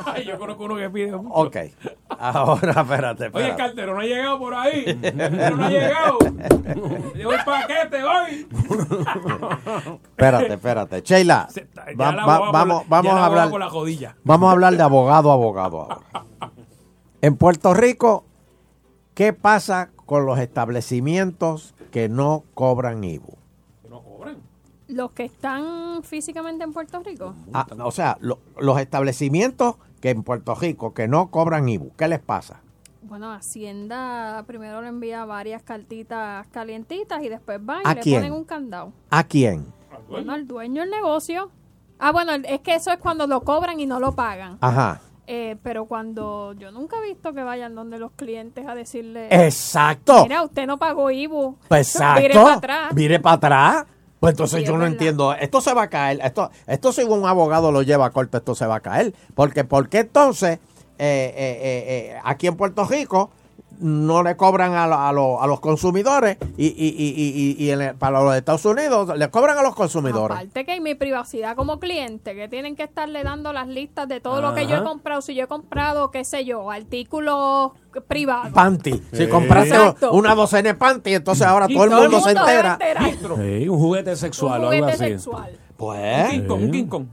*laughs* Ay, yo conozco uno que pide. mucho. Ok, ahora espérate, Oye, espérate. el cartero no ha llegado por ahí. El cartero no ha llegado. Llegó el paquete hoy. *laughs* Espérate, espérate. Sheila, va- va- vamos, vamos a hablar. la. Vamos a hablar de abogado a abogado ahora. *laughs* En Puerto Rico, ¿qué pasa con los establecimientos que no cobran IBU? Los que están físicamente en Puerto Rico. Ah, o sea, lo- los establecimientos que en Puerto Rico que no cobran IBU, ¿qué les pasa? Bueno, Hacienda primero le envía varias cartitas calientitas y después van ¿A y le quién? ponen un candado. ¿A quién? Bueno, al dueño del negocio. Ah, bueno, es que eso es cuando lo cobran y no lo pagan. Ajá. Eh, pero cuando yo nunca he visto que vayan donde los clientes a decirle Exacto. mira usted no pagó IBU Pues *laughs* Mire exacto. para atrás Mire para atrás. Pues entonces Sí, yo no verdad. entiendo. Esto se va a caer. Esto, esto si un abogado lo lleva a corte, esto se va a caer. Porque, ¿por qué entonces eh, eh, eh, eh, aquí en Puerto Rico no le cobran a, lo- a, lo- a los consumidores y, y, y, y, y- y en el- para los Estados Unidos le cobran a los consumidores? Aparte que hay mi privacidad como cliente, que tienen que estarle dando las listas de todo lo que yo he comprado. Si yo he comprado, qué sé yo, artículos privados. Panty. Si Sí. compraste Exacto. una docena de panty, entonces ahora todo el todo el mundo se mundo entera. Sí, un juguete sexual Un o algo juguete así. sexual. Pues, Un King Kong, un King Kong.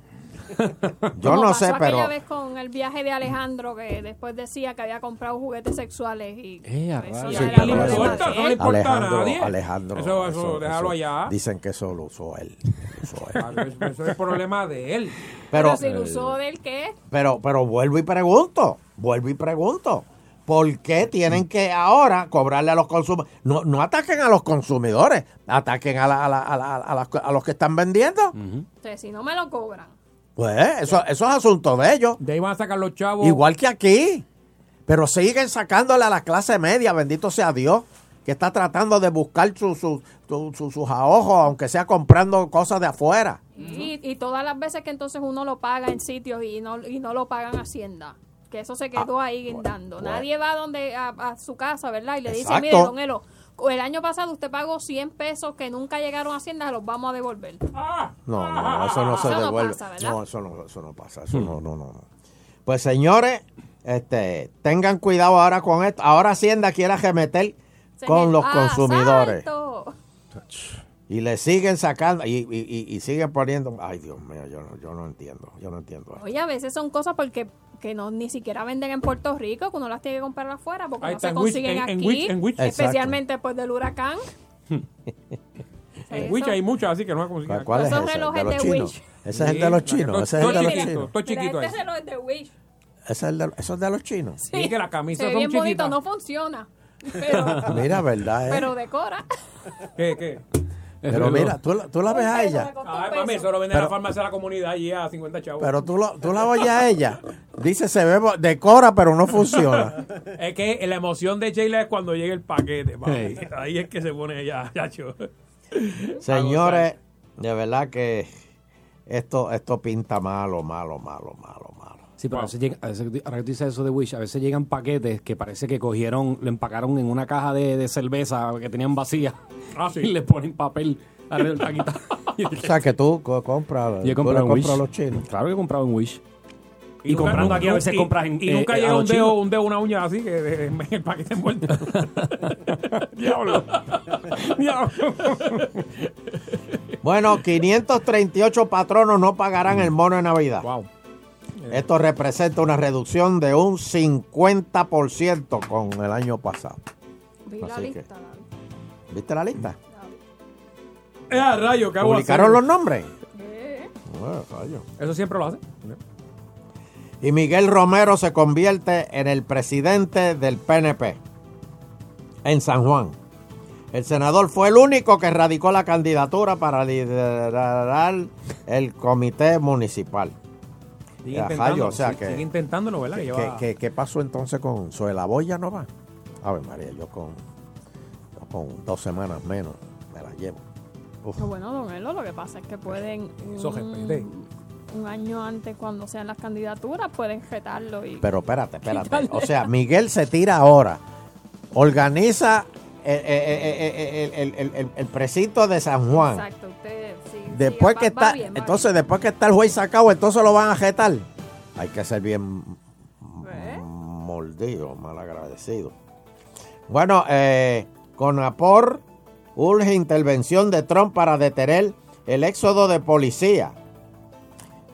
*laughs* yo Como no pasó sé, pero... aquella vez con el viaje de Alejandro, que después decía que había comprado juguetes sexuales y Eh, eso Sí, importa, no le importa a Alejandro, nadie. Alejandro. Eso- eso, déjalo allá. Dicen que eso lo usó él. Lo usó él. Eso es el problema de él. Pero, Pero, si lo usó del qué, pero, pero vuelvo y pregunto, vuelvo y pregunto. ¿Por qué tienen que ahora cobrarle a los consumidores? No, no ataquen a los consumidores, ataquen a, la- a, la- a, la- a las- a los que están vendiendo. Entonces, si no me lo cobran. Pues eso, eso es asunto de ellos. De ahí van a sacar los chavos. Igual que aquí. Pero siguen sacándole a la clase media, bendito sea Dios, que está tratando de buscar su- su- su- su- sus ahorros, aunque sea comprando cosas de afuera. Y, y todas las veces que entonces uno lo paga en sitios y no, y no lo pagan Hacienda. Que eso se quedó ahí guindando. bueno. Nadie va donde a, a su casa, ¿verdad? Y le dice, mire, don Elo, el año pasado usted pagó 100 pesos que nunca llegaron a Hacienda, los vamos a devolver. Ah, No, no, no, eso no se Eso no devuelve. pasa, ¿verdad? no, eso no, eso no pasa. Eso no, no, no, no. Pues señores, este, tengan cuidado ahora con esto. Ahora Hacienda quiere arremeter con los consumidores. ¡Asalto! Y le siguen sacando y, y- y- y siguen poniendo. Ay, Dios mío, yo no, yo no entiendo. Yo no entiendo. Oye, a veces son cosas porque que no ni siquiera venden en Puerto Rico, que uno las tiene que comprar afuera porque Ahí no está, se en consiguen en- en aquí, en. Exacto. especialmente después del huracán. *laughs* En Wish hay muchas, así que no como si ¿Cuál, es Esos ese? ¿El relojes de los de. Ese es el de los chinos. Ese es el de los chinos. Estoy chiquito ahí. Este reloj es de Wish. Ese es el de, eso es de los chinos. Sí, que Se ve son bien bonito, no funciona. Pero, *laughs* Mira, verdad, ¿eh? pero decora. ¿Qué, qué? Pero mira, tú, la- tú la ves a ella. Ay, mami, eso lo vende en la Pero- farmacia de la comunidad y a 50 chavos. Pero tú, lo, tú la oyes a ella. Dice, se ve, decora, pero no funciona. *laughs* Es que la emoción de Sheila es cuando llega el paquete. papi. Ahí es que se pone ya, chacho. Señores, de verdad que esto, esto pinta malo, malo, malo, malo, malo. Sí, pero a veces llega- a veces- ahora que tú dices eso de Wish, a veces llegan paquetes que parece que cogieron, lo empacaron en una caja de, de cerveza que tenían vacía Ah, *laughs* sí. y le ponen papel alrededor del taquita. *laughs* O sea, que tú co- compras, Yo he comprado en Wish. los chinos. Claro que he comprado en Wish. Y, nunca- comprando aquí a veces y- compras en Y nunca eh, llega un dedo, un dedo, una uña así que *laughs* en el paquete envuelto. Diablo. Diablo. Bueno, 538 patronos no pagarán el bono de Navidad. Esto representa una reducción de un 50% con el año pasado. Vi la Así lista. ¿Viste la lista? Eh, a rayo, ¿qué hago ¿Publicaron los nombres? Eh, Bueno, rayo. Eso siempre lo hace. Y Miguel Romero se convierte en el presidente del PNP en San Juan. El senador fue el único que radicó la candidatura para liderar el comité municipal. Sigue intentándolo, o sea sí, que- sigue intentándolo, ¿verdad? Que ¿Qué, qué- qué pasó entonces con Suela Boya no va? A ver, María, yo con, yo con dos semanas menos me la llevo. Uf. No, Bueno, don Elo, lo que pasa es que pueden Eso un, un año antes, cuando sean las candidaturas, pueden retarlo y Pero espérate, espérate. Quitarle. O sea, Miguel se tira ahora. Organiza el, el, precinto de San Juan. Exacto, usted sí. Después sí, que va- va está, bien, va entonces después que está el juez sacado, entonces lo van a jetar. Hay que ser bien ¿Eh? mordido, mal agradecido. Bueno, eh, Conapor urge intervención de Trump para detener el éxodo de policía.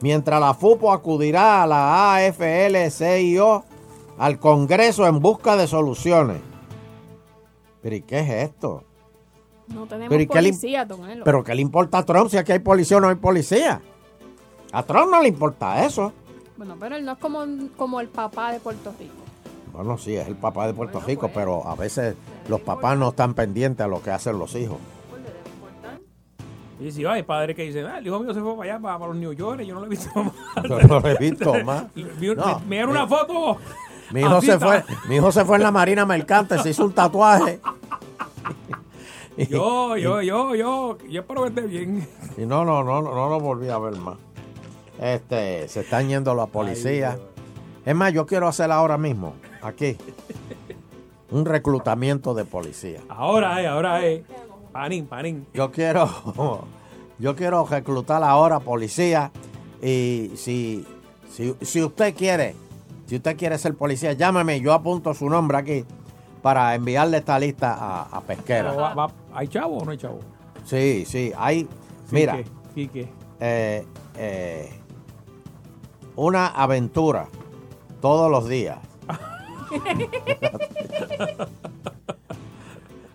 Mientras la FUPO acudirá a la AFL-CIO al Congreso en busca de soluciones. ¿Pero y qué es esto? No tenemos Pero ¿y qué le- policía, don Elo. ¿Pero qué le importa a Trump si aquí hay policía o no hay policía? A Trump no le importa eso. Bueno, pero él no es como, como el papá de Puerto Rico. Bueno, sí, es el papá de Puerto Rico, pero a veces los papás no están pendientes a lo que hacen los hijos. Y si hay padres que dicen, ah, el hijo mío se fue para allá, para, para los New York, yo no lo he visto más. *laughs* Yo no lo he visto *laughs* más. Vi- No, me, me dieron una foto. Mi hijo, se fue, mi hijo se fue en la Marina Mercante, se hizo un tatuaje. Yo, *laughs* yo, yo, yo, yo espero esté bien. Y no, no, no, no, no lo volví a ver más. Este, se están yendo la policía. Es más, yo quiero hacer ahora mismo, aquí, un reclutamiento de policía. Ahora es, ahora es. Panín, panín. Yo quiero, *laughs* yo quiero reclutar ahora policía y si, si, si usted quiere, si usted quiere ser policía, llámeme, yo apunto su nombre aquí para enviarle esta lista a, a Pesquera. Pero va- va- ¿Hay chavo o no hay chavo? Sí, sí, hay, mira, Sí, eh, eh, una aventura todos los días. *laughs*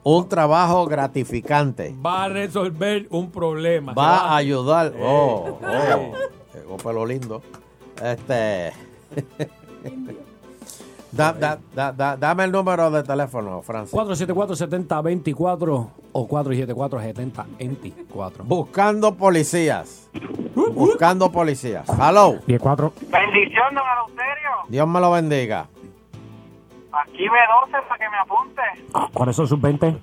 Un trabajo gratificante. Va a resolver un problema. Va a ayudar. Oh, oh, llegó pelo lindo. Este. Da- da- da- da- dame el número de teléfono, Francis. 474-7024 o 474-7024. Buscando policías. Buscando policías. Hello. 10-4. Bendición, don Eleuterio. Dios me lo bendiga. Aquí B12 para que me apunte. ¿Cuáles son sus 20?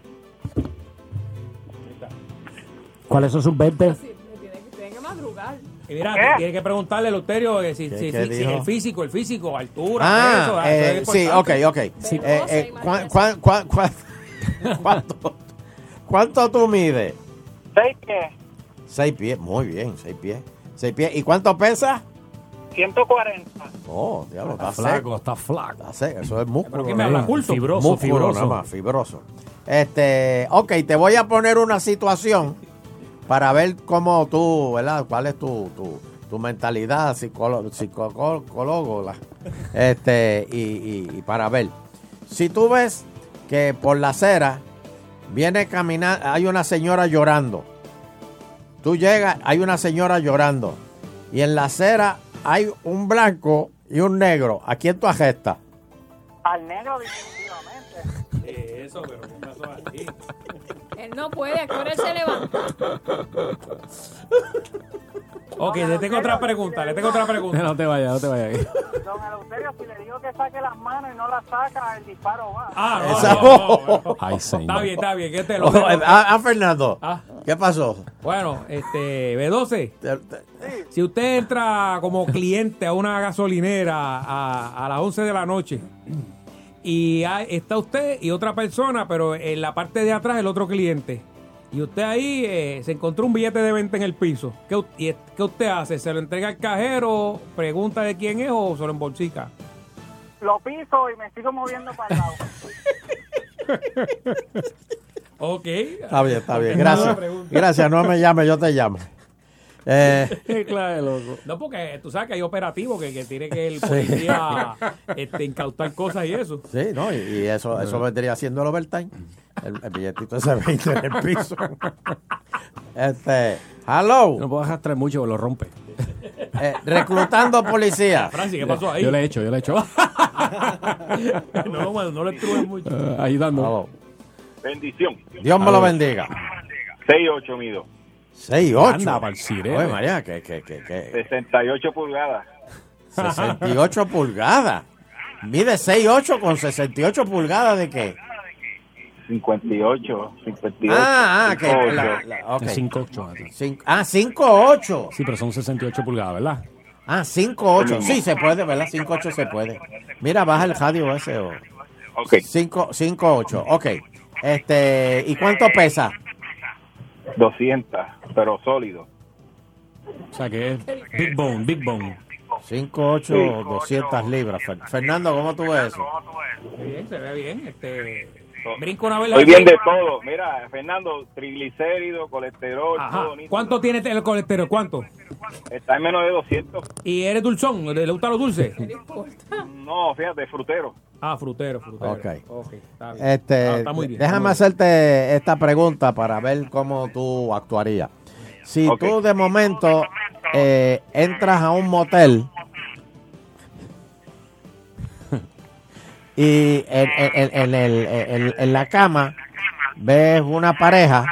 ¿Cuáles son sus 20? Tiene que madrugar. Y mira, ¿Qué? tiene que preguntarle Luterio que si, ¿Qué- si- qué si- si dijo? el físico, el físico, altura, Ah, peso, eh, eso es sí, ok, ok. Eh, eh, ¿cuán- cuán- cuán- cuán- *laughs* ¿cuánto, ¿Cuánto tú mides? ¿Seis qué? Seis pies, muy bien, seis pies. Seis pies. ¿Y cuánto pesa? 140. Oh, diablo, está, Está flaco, seco. está flaco. Está seco, eso es músculo. ¿Pero quién me habla? ¿Culto? Fibroso, músculo, fibroso. nada más, fibroso. Este, ok, te voy a poner una situación para ver cómo tú, ¿verdad? ¿Cuál es tu, tu, tu mentalidad psicólogo, este, y, y- y para ver. Si tú ves que por la acera viene caminando, hay una señora llorando tú llegas, hay una señora llorando y en la acera hay un blanco y un negro. ¿A quién tú agestas? Al negro definitivamente. Eso, pero ¿qué pasó aquí? Él no puede, ¿a qué hora él se levanta? Ok, le tengo otra pregunta, le tengo otra pregunta. No te vayas, no te vayas. Don Eleuterio, si le digo que saque las manos y no las saca, el disparo va. Ah, no, Esa- no, no, no. Ay, Está señor. bien, está bien, que te lo Oh, ah, ah, Fernando. Ah. ¿Qué pasó? Bueno, este, B12, si usted entra como cliente a una gasolinera a, a las 11 de la noche y hay- está usted y otra persona, pero en la parte de atrás el otro cliente, y usted ahí eh, se encontró un billete de 20 en el piso, ¿qué, y- qué usted hace? ¿Se lo entrega al cajero, pregunta de quién es o se lo embolsica? Lo piso y me sigo moviendo para el lado. *laughs* Ok. Está bien, está bien. Gracias. Gracias, no me llames, yo te llamo. Eh, *laughs* claro, loco. No, porque tú sabes que hay operativos que, que tiene que el policía este, incautar cosas y eso. sí, ¿no? Y, y eso, eso vendría siendo el overtime. El, el billetito ese 20 en el piso. *laughs* Este, hello. No puedo arrastrar mucho o lo rompe. Eh, reclutando policía. *laughs* Francis, ¿qué pasó ahí? Yo le he hecho, yo le he hecho. no, bueno, no le estrujé mucho. Eh, ahí dando. Bendición. Dios me lo bendiga. 6'8 mido. 6'8. Anda, pa'l sirene. Oye, María, que, que, que, que 68 pulgadas. 68 pulgadas. Mide 6'8 con 68 pulgadas de qué? 58, 58. Ah, ah, que 58. la- la- ok. De 5'8. Cinco- ah, 5'8. Sí, pero son 68 pulgadas, ¿verdad? Ah, 5'8. Sí, se puede, ¿verdad? 5'8 se puede. Mira, baja el radio ese. o- Ok. 5, 5'8. Ok. Este, ¿y cuánto pesa? 200, pero sólido. O sea que es Big Bone, Big Bone. 5'8, 200 libras. Fer- Fernando, ¿cómo tú ves eso? Bien, se ve bien. Este, brinco una vez. Estoy bien de todo. Mira, Fernando, triglicéridos, colesterol, Ajá. todo. nítido. ¿Cuánto tiene el colesterol? ¿Cuánto? Está en menos de 200. ¿Y eres dulzón? ¿Le gusta los dulces? No, fíjate, frutero. Ah, frutero, frutero. Ok. Está bien. Este, Ah, está muy bien. está déjame muy hacerte esta pregunta para ver cómo tú actuarías. Si Ok. tú de momento eh, entras a un motel y en, en- en- en el- en- en la cama ves una pareja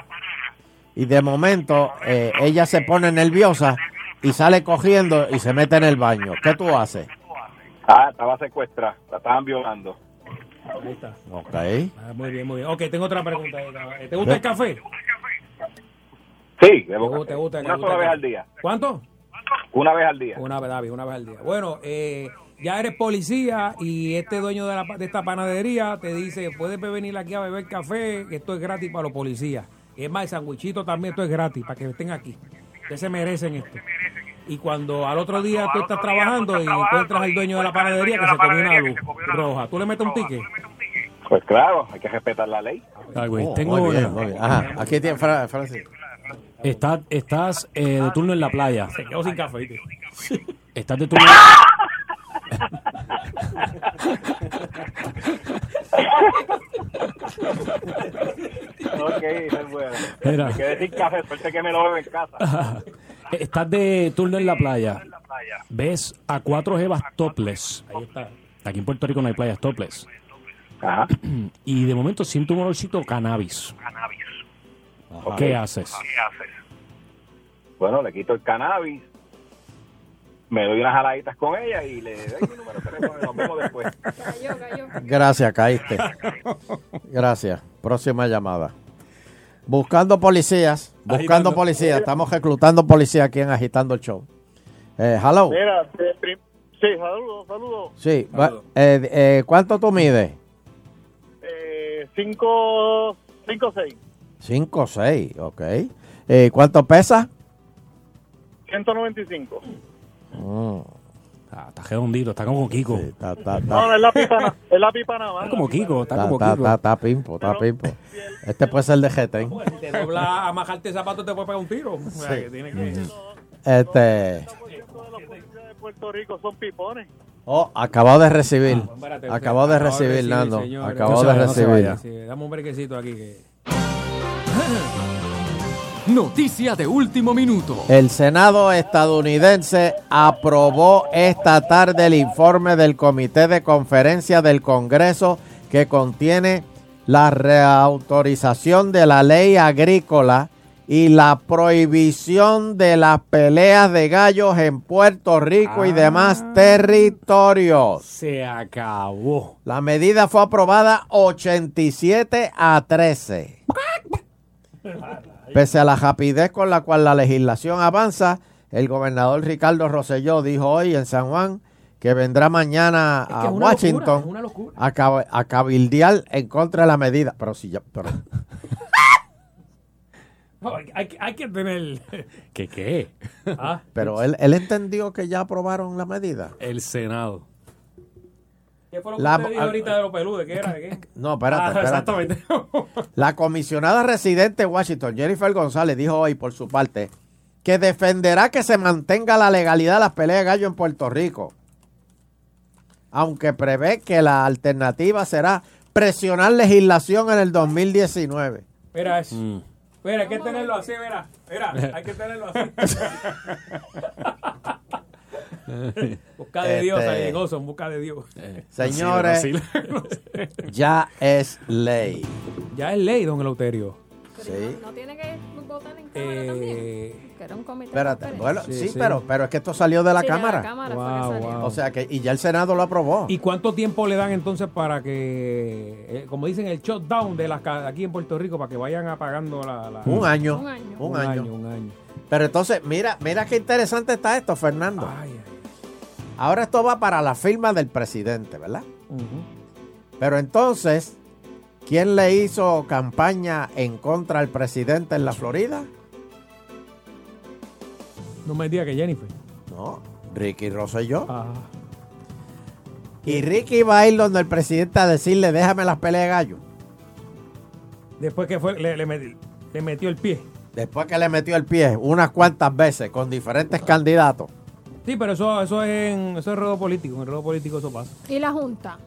y de momento eh, ella se pone nerviosa y sale cogiendo y se mete en el baño. ¿Qué tú haces? Ah, estaba secuestrada. La estaban violando. Ahí está. Ok. Ah, muy bien, muy bien. Ok, tengo otra pregunta. ¿Te gusta el café? Sí, ¿Te gusta, te gusta, te una gusta sola el vez café? al día. ¿Cuánto? Una vez al día. Una vez, David, una vez al día. Bueno, eh, ya eres policía y este dueño de, la, de esta panadería te dice, puedes venir aquí a beber café, que esto es gratis para los policías. Es más, el sandwichito también esto es gratis, para que estén aquí. Que se merecen esto. Y cuando al otro día tú estás trabajando y encuentras al dueño de la panadería que se comió una luz roja, ¿tú le metes un ticket? Pues claro, hay que respetar la ley. Ah, güey, Oh, tengo muy bien, una. muy bien. Ajá, aquí tiene Fra- Francis. Estás, estás eh, de turno en la playa. Se quedó sin café. ¿viste? Estás de turno. *laughs* ok, es bueno. Mira. Me quedé sin café, suerte que me lo bebo en casa. *laughs* Estás de turno en la playa. Ves a cuatro jevas topless. Ahí está. Aquí en Puerto Rico no hay playas topless. Ajá. *clears throat* Y de momento siento un olorcito cannabis. Ok. ¿Qué haces? Bueno, le quito el cannabis, me doy unas jaladitas con ella y le doy mi número de teléfono y nos vemos después. Cayó, cayó. Gracias, caíste. Gracias. Próxima llamada. Buscando policías. Buscando Agitando. policías. Estamos reclutando policías aquí en Agitando el Show. Eh, hello. Mira, eh, sí, saludos, saludos. Sí. va- eh, eh, ¿Cuánto tú mides? Eh, 5, 5, 6, 5 o 6, ok. Eh, ¿Cuánto pesa? 195. Mm, Ah, está redondito, está como Kiko. está, está, No, no, está, es la pipa, es la pipa nada más. Está como Kiko, está está, como está, Kiko. está, está pimpo, está pimpo. Este puede ser de GT. Si te dobla a majarte el zapato, te puede pegar un tiro. O sea, que tiene que... Este. Todos los policías de Puerto Rico son pipones. Oh, acabado de recibir. Espérate, Acabado de recibir, Nando. señor. Acabado No de recibir. vaya. Sí, dame un brequecito aquí que... *laughs* noticia de último minuto. El Senado estadounidense aprobó esta tarde el informe del Comité de Conferencia del Congreso que contiene la reautorización de la ley agrícola y la prohibición de las peleas de gallos en Puerto Rico y demás territorios. Se acabó. La medida fue aprobada 87 a 13. *laughs* Pese a la rapidez con la cual la legislación avanza, el gobernador Ricardo Rosselló dijo hoy en San Juan que vendrá mañana a es una Washington locura, es una locura. a, cab- a cabildear en contra de la medida. Pero si ya, pero, *laughs* No, hay, hay que- hay que tener. ¿Qué qué? Ah, pero él, él entendió que ya aprobaron la medida. El Senado. ¿Qué fue lo que La- usted dijo ahorita de los peludos? ¿Qué era? ¿De qué? *laughs* No, espérate, Ah, espérate. Exactamente. *laughs* La comisionada residente de Washington, Jennifer González, dijo hoy por su parte que defenderá que se mantenga la legalidad de las peleas de gallo en Puerto Rico, aunque prevé que la alternativa será presionar legislación en el 2019. Mira eso. Mm. Mira, hay que tenerlo así, mira. Mira, hay que tenerlo así. *laughs* *laughs* busca de Dios, Este- Gozo, busca de Dios. Señores, Sí, no, sí. ya es ley. Ya es ley, don Eleuterio. Sí. No tiene que votar en Cámara Eh, también. Que era un comité. de Espérate, bueno, sí, Sí, sí. Pero, pero es que esto salió de la Sí, de la Cámara. Cámara fue que salió. O sea que, y ya el Senado lo aprobó. ¿Y cuánto tiempo le dan entonces para que, eh, como dicen, el shutdown de las aquí en Puerto Rico, para que vayan apagando la... la- Un año. Un año. Un Un año. año, un año. Pero entonces, mira, mira qué interesante está esto, Fernando. Ay, ay. Ahora esto va para la firma del presidente, ¿verdad? Pero entonces, ¿quién le hizo campaña en contra del presidente en la Florida? No me diga que Jennifer. No, Ricky Rosselló. Ah. Y Ricky va a ir donde el presidente a decirle, déjame las peleas de gallo. Después que fue, le, le meti- le metió el pie. Después que le metió el pie unas cuantas veces con diferentes candidatos. Sí, pero eso, eso es en, eso es ruedo político. En el ruedo político eso pasa. Y la Junta.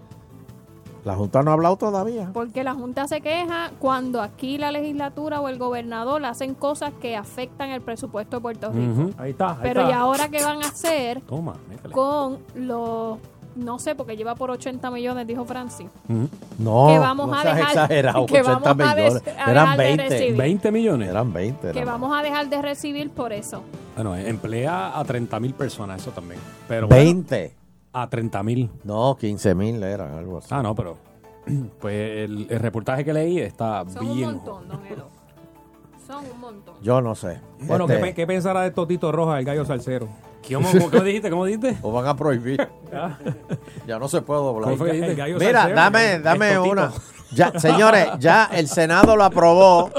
La Junta no ha hablado todavía. Porque la Junta se queja cuando aquí la legislatura o el gobernador hacen cosas que afectan el presupuesto de Puerto Rico. Ahí está. ahí Pero está. ¿y ahora qué van a hacer Toma, con los... No sé, porque lleva por 80 millones, dijo Francis. No, Que vamos no a dejar- exagerado, que 80 vamos a des- millones. a Eran dejar de 20. recibir. 20 millones. Eran 20. Que eran vamos a dejar de recibir por eso. Bueno, emplea a 30 mil personas, eso también. Pero bueno, 20. a 30 mil. No, 15 mil eran, algo así. Ah, no, pero pues el, el reportaje que leí está Son un bien. montón, don Elo. Son un montón. Yo no sé. Bueno, Este, ¿qué, pe- qué pensará de Totito Roja, el gallo salsero? ¿Cómo, cómo- cómo dijiste? ¿Cómo dijiste? *laughs* O van a prohibir. *laughs* ya no se puede doblar. Mira, salsero, dame, dame una. Ya, señores, ya el Senado lo aprobó.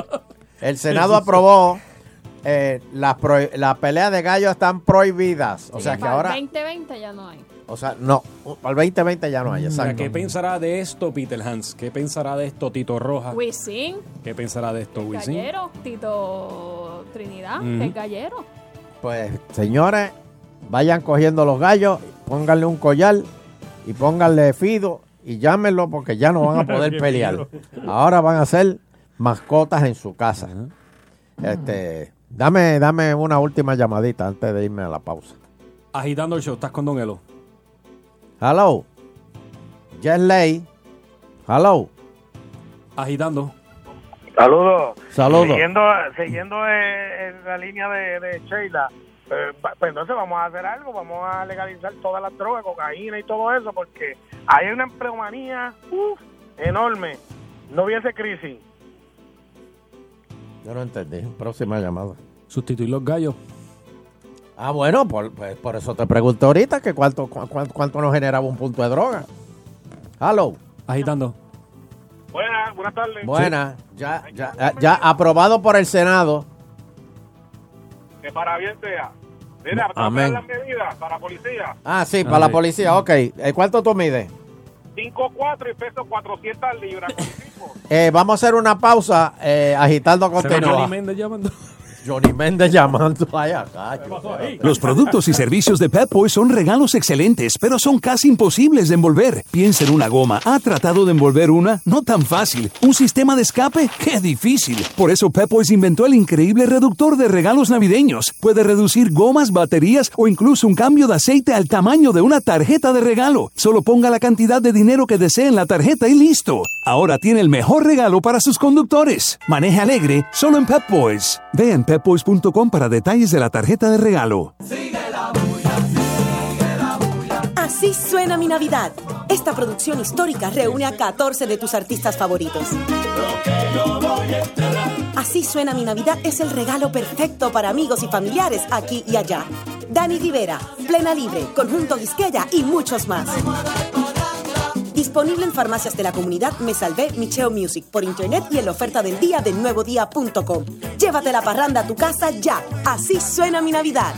El Senado aprobó. eh, las, peleas de gallos están prohibidas. O Sí, sea que para ahora. el 2020 ya no hay. O sea, no. Para el 2020 ya no hay. Exacto. ¿Qué pensará de esto Peter Hans? ¿Qué pensará de esto Tito Roja? Wisin, ¿Qué pensará de esto Wisin? Gallero, Tito Trinidad, Ujú. que es Gallero. Pues, señores, vayan cogiendo los gallos, pónganle un collar y pónganle fido y llámenlo porque ya no van a poder *laughs* pelear. Ahora van a ser mascotas en su casa. Este, dame, dame una última llamadita antes de irme a la pausa. Agitando el show, estás con Don Elo. Hello. Jet Lay. Hello. Agitando. Saludos. Saludos. Siguiendo, siguiendo eh, en la línea de, de Sheila, eh, pues entonces vamos a hacer algo, vamos a legalizar todas las drogas, cocaína y todo eso, porque hay una empleomanía uf, enorme. No hubiese crisis. Yo no entendí. Próxima llamada. Sustituir los gallos. Ah, bueno, por, pues, por eso te pregunté ahorita que cuánto, cu- cuánto, cuánto nos generaba un punto de droga. Hello. Agitando. Buenas, buenas tardes. Buena, ya, ya, ya, ya aprobado por el Senado. Que para bien sea. Mira, Amén. las medidas para policía. Ah, sí, para la policía, ok. Eh, ¿Cuánto tú mides? 5'4 y peso 400 libras. *laughs* Eh, vamos a hacer una pausa, eh, agitando continúa. Johnny Méndez llamando. Ay, acá. Los productos y servicios de Pep Boys son regalos excelentes, pero son casi imposibles de envolver. Piensa en una goma. ¿Ha tratado de envolver una? No tan fácil. ¿Un sistema de escape? ¡Qué difícil! Por eso Pep Boys inventó el increíble reductor de regalos navideños. Puede reducir gomas, baterías o incluso un cambio de aceite al tamaño de una tarjeta de regalo. Solo ponga la cantidad de dinero que desee en la tarjeta y listo. Ahora tiene el mejor regalo para sus conductores. Maneje alegre solo en Pep Boys. Ve en pepboys.com para detalles de la tarjeta de regalo. Así suena mi Navidad. Esta producción histórica reúne a 14 de tus artistas favoritos. Así suena mi Navidad es el regalo perfecto para amigos y familiares aquí y allá. Dani Rivera, Plena Libre, Conjunto Quisqueya y muchos más. Disponible en farmacias de la comunidad Me Salvé Micheo Music por internet y en la oferta del día de nuevodía.com. Llévate la parranda a tu casa ya. Así suena mi Navidad.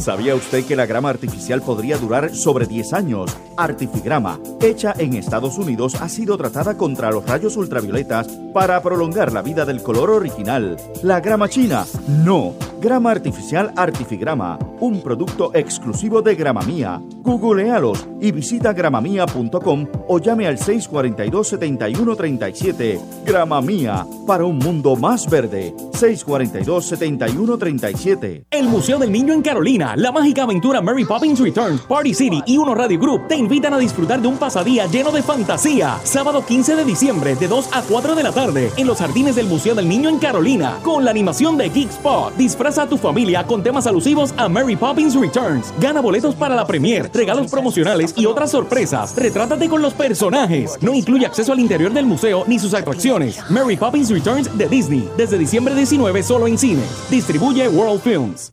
¿Sabía usted que la grama artificial podría durar sobre 10 años? Artifigrama, hecha en Estados Unidos, ha sido tratada contra los rayos ultravioletas para prolongar la vida del color original. ¿La grama china? No. Grama artificial Artifigrama, un producto exclusivo de Gramamía. Googlealos y visita gramamía.com o llame al 642-7137. Gramamía, para un mundo más verde. 642-7137. El Museo del Niño en Carolina, la mágica aventura Mary Poppins Returns, Party City y Uno Radio Group te invitan a disfrutar de un pasadía lleno de fantasía. Sábado 15 de diciembre de 2 a 4 de la tarde en los jardines del Museo del Niño en Carolina con la animación de Geek Spot. Disfraza a tu familia con temas alusivos a Mary Poppins Returns. Gana boletos para la premier, regalos promocionales y otras sorpresas. Retrátate con los personajes. No incluye acceso al interior del museo ni sus atracciones. Mary Poppins Returns de Disney desde diciembre 19 solo en cines. Distribuye World Films.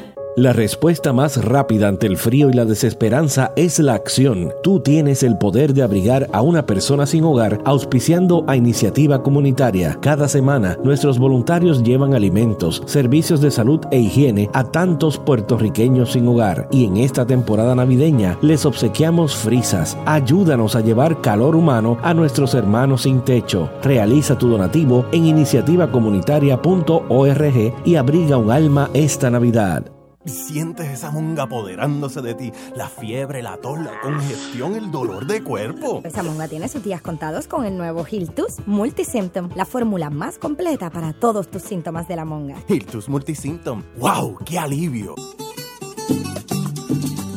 La respuesta más rápida ante el frío y la desesperanza es la acción. Tú tienes el poder de abrigar a una persona sin hogar auspiciando a iniciativa comunitaria. Cada semana, nuestros voluntarios llevan alimentos, servicios de salud e higiene a tantos puertorriqueños sin hogar. Y en esta temporada navideña les obsequiamos frisas. Ayúdanos a llevar calor humano a nuestros hermanos sin techo. Realiza tu donativo en iniciativacomunitaria.org y abriga un alma esta Navidad. Sientes esa monga apoderándose de ti, la fiebre, la tos, la congestión, el dolor de cuerpo. Esa monga tiene sus días contados con el nuevo Hiltus Multisymptom, la fórmula más completa para todos tus síntomas de la monga. Hiltus Multisymptom. ¡Wow! ¡Qué alivio!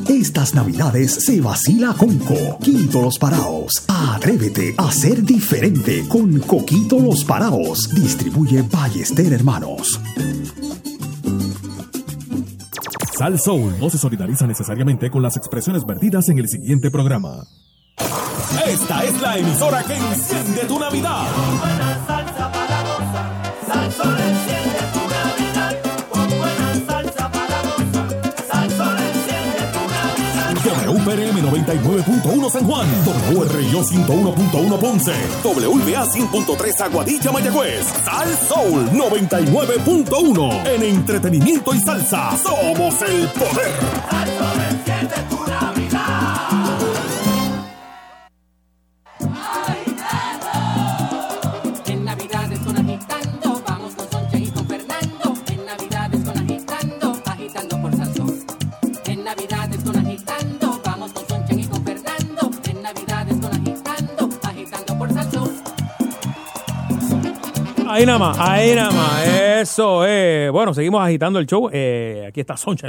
Estas navidades se vacila con Coquito Los Paraos. Atrévete a ser diferente con Coquito Los Paraos. Distribuye Ballester Hermanos. Sal Soul no se solidariza necesariamente con las expresiones vertidas en el siguiente programa. Esta es la emisora que enciende tu Navidad. WPRM 99.1 San Juan, WRIO 101.1 Ponce, WBA 100.3 Aguadilla Mayagüez, Sal Soul 99.1. En entretenimiento y salsa, somos el poder. Ahí nada más, ahí nada más. Eso es. Bueno, seguimos agitando el show. Eh, aquí está Soncha.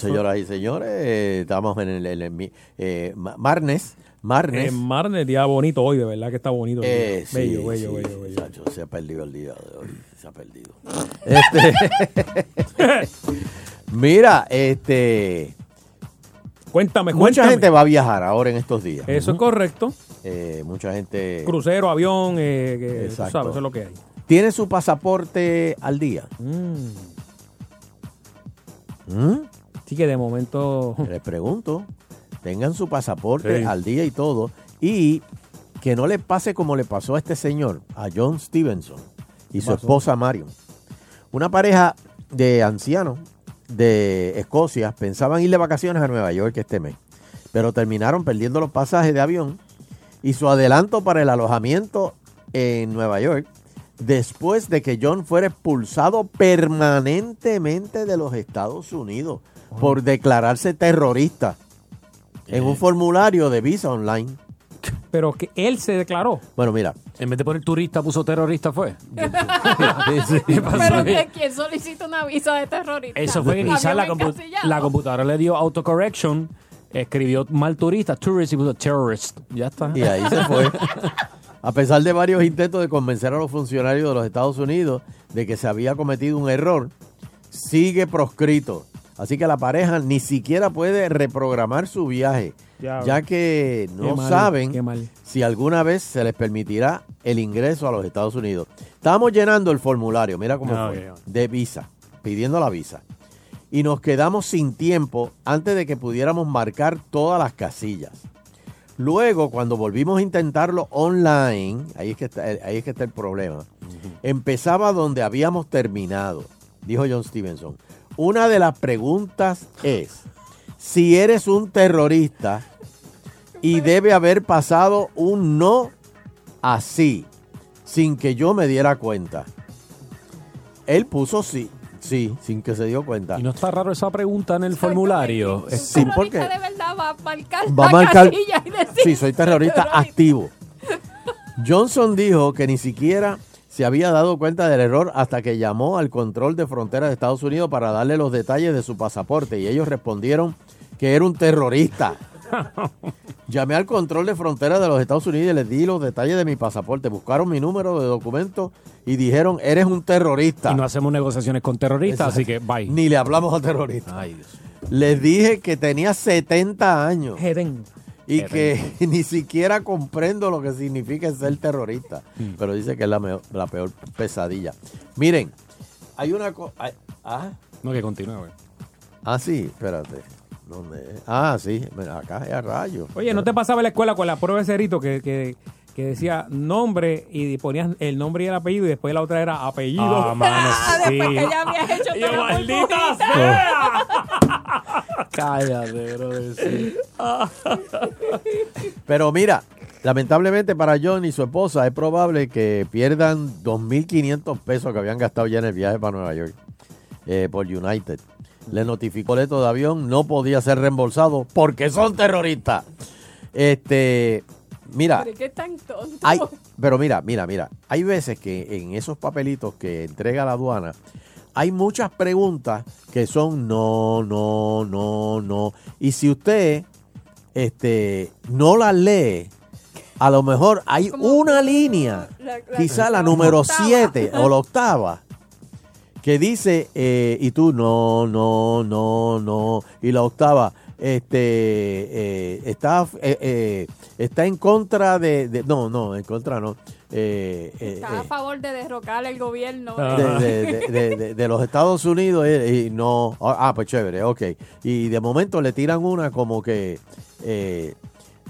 Señoras y señores, eh, estamos en el, el mi- eh, Ma- Marnes. Marnes. Eh, Marnes, día bonito hoy, de verdad que está bonito. el día. Sí, bello, bello, sí, bello, bello. muchacho, se ha perdido el día de hoy. Se ha perdido. Este, *laughs* *laughs* mira, este. Cuéntame, Mucha cuéntame. gente va a viajar ahora en estos días. Eso es correcto. Eh, mucha gente Crucero, avión, eh, que, tú sabes, eso es lo que hay. tiene su pasaporte al día. ¿Mm? Sí que de momento... *laughs* Les pregunto, tengan su pasaporte Sí. al día y todo, y que no le pase como le pasó a este señor, a John Stevenson y su pasó? esposa Marion. Una pareja de ancianos de Escocia pensaban ir de vacaciones a Nueva York este mes, pero terminaron perdiendo los pasajes de avión y su adelanto para el alojamiento en Nueva York después de que John fuera expulsado permanentemente de los Estados Unidos por declararse terrorista en un formulario de visa online. Pero que él se declaró. Bueno, mira. En vez de poner turista, puso terrorista, fue. *laughs* Pero que quien solicita una visa de terrorista. Eso fue que quizás la, compu- la computadora le dio autocorrection, escribió mal turista, tourist y puso terrorist. Ya está. Y ahí se fue. A pesar de varios intentos de convencer a los funcionarios de los Estados Unidos de que se había cometido un error, sigue proscrito. Así que la pareja ni siquiera puede reprogramar su viaje, Ya, ya que no mal, saben si alguna vez se les permitirá el ingreso a los Estados Unidos. Estábamos llenando el formulario, mira cómo Ah, fue, de visa, pidiendo la visa. Y nos quedamos sin tiempo antes de que pudiéramos marcar todas las casillas. Luego, cuando volvimos a intentarlo online, ahí es que está, ahí es que está el problema, empezaba donde habíamos terminado, dijo John Stevenson. Una de las preguntas es, si eres un terrorista y debe haber pasado un no así, sin que yo me diera cuenta. Él puso sí, sí, sin que se dio cuenta. Y no está raro esa pregunta en el formulario. Sí, porque de verdad va a marcar va a marcar. y decir Sí, soy terrorista activo. Johnson dijo que ni siquiera se había dado cuenta del error hasta que llamó al control de frontera de Estados Unidos para darle los detalles de su pasaporte y ellos respondieron que era un terrorista. *laughs* Llamé al control de frontera de los Estados Unidos y les di los detalles de mi pasaporte. Buscaron mi número de documento y dijeron, eres un terrorista. Y no hacemos negociaciones con terroristas, Exacto. así que bye. Ni le hablamos a terroristas. Les dije que tenía 70 años. Y que *laughs* ni siquiera comprendo lo que significa ser terrorista. Pero dice que es la, meo- la peor pesadilla. Miren, hay una cosa... Ah, No, que continúe, ah, sí, espérate. ¿Dónde es? Ah, sí, acá es a rayo. Oye, ¿no te pasaba en la escuela con la prueba de cerito que, que, que decía nombre y ponías el nombre y el apellido y después la otra era apellido? Ah, mano, *laughs* sí. Después que ya habías hecho muy maldita pujita. *laughs* Cállate, bro. sí. Pero mira, lamentablemente para John y su esposa es probable que pierdan 2.500 pesos que habían gastado ya en el viaje para Nueva York eh, por United. Le notificó el boleto de avión, no podía ser reembolsado porque son terroristas. Este, mira, Pero qué tan tonto. hay, pero mira, mira, mira, hay veces que en esos papelitos que entrega la aduana hay muchas preguntas que son no, no, no, no. Y si usted este, no las lee, a lo mejor hay una línea, La- la- quizá la la número octava. 7 o la *laughs* octava, que dice, eh, y tú no, no, no, no, y la octava, este, eh, está, eh, eh, está en contra de, de- no, no, en contra no, eh, eh, Está a eh, favor de derrocar el gobierno. de, de- de- de- de- de los Estados Unidos y no, ah, pues chévere, ok, y de momento le tiran una como que eh,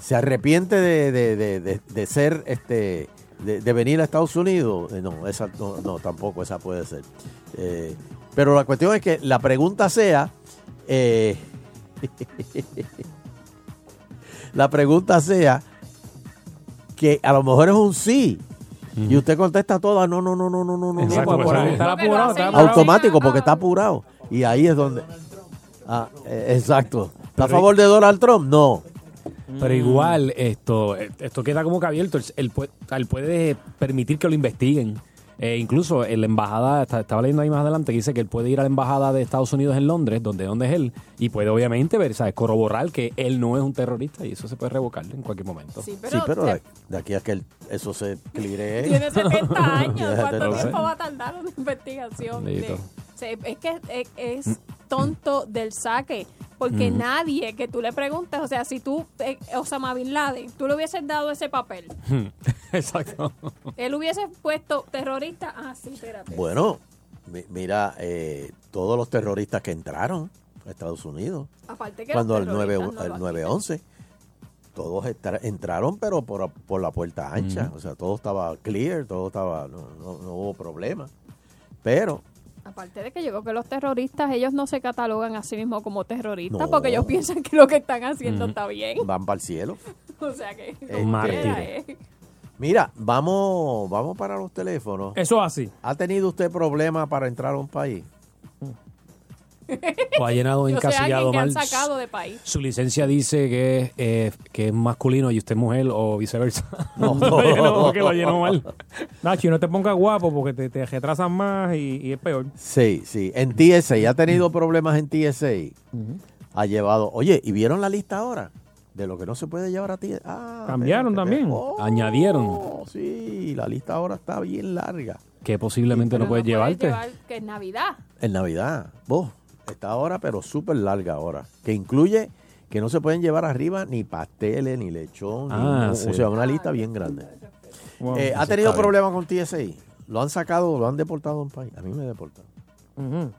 se arrepiente de, de- de- de- de ser, este, de, de venir a Estados Unidos, no, esa no, no, tampoco esa puede ser. Eh, pero la cuestión es que la pregunta sea, eh, *laughs* la pregunta sea que a lo mejor es un sí. Y usted contesta toda, no, no, no, no, no, no, no. Exacto, no, no, no. está apurado, está apurado. Automático, porque está apurado. Y ahí es donde. Ah, eh, exacto. ¿Está a favor de Donald Trump? No. Pero igual, esto, esto queda como que abierto. Él, él puede, él puede permitir que lo investiguen. Eh, incluso en la embajada, está- estaba leyendo ahí más adelante, que dice que él puede ir a la embajada de Estados Unidos en Londres, donde, donde es él, y puede obviamente ver, ¿sabes? corroborar que él no es un terrorista y eso se puede revocar en cualquier momento. Sí, sí, pero de, de aquí a que el- eso se clearee. *laughs* Tiene 70 *laughs* años. ¿Cuánto tiempo va a tardar una investigación? de- es que es, es tonto del saque. porque nadie que tú le preguntes, o sea, si tú, eh, Osama Bin Laden, tú le hubieses dado ese papel, *laughs* Exacto. él hubiese puesto terrorista, ah, sí, espérate. Bueno, mi- mira, eh, todos los terroristas que entraron a Estados Unidos, Aparte que cuando el 9, terroristas no el lo 911, todos entraron, pero por, por la puerta ancha. O sea, todo estaba clear, todo estaba, no, no- no hubo problema. Pero, Aparte de que yo creo que los terroristas, ellos no se catalogan a sí mismos como terroristas No. porque ellos piensan que lo que están haciendo está bien. van para el cielo. *laughs* O sea que... Este, como quiera, eh. Mira, vamos, vamos para los teléfonos. Eso así. ¿Ha tenido usted problemas para entrar a un país? *laughs* O ha llenado encasillado que han mal. sacado de país. Su licencia dice que es, eh, que es masculino y usted es mujer o viceversa. *laughs* No. *laughs* Lo llenó, que lo llenó mal. Nachi, no te pongas guapo porque te, te retrasan más y, y es peor. Sí, sí. En TSA, ¿ha tenido problemas en TSA? Ha llevado, oye, ¿y vieron la lista ahora? De lo que no se puede llevar a TSA. Ah, Cambiaron también. oh, Añadieron sí, la lista ahora está bien larga. que posiblemente no puedes Puedes llevarte. llevar que es Navidad. En Navidad, vos, está ahora, pero súper larga ahora. Que incluye que no se pueden llevar arriba ni pasteles, ni lechón, ni Ah, un- sí. o sea, una lista bien grande. Wow. Eh, ¿Ha tenido problemas con TSA? ¿Lo han sacado, lo han deportado a un país? A mí me deportaron. Ujú.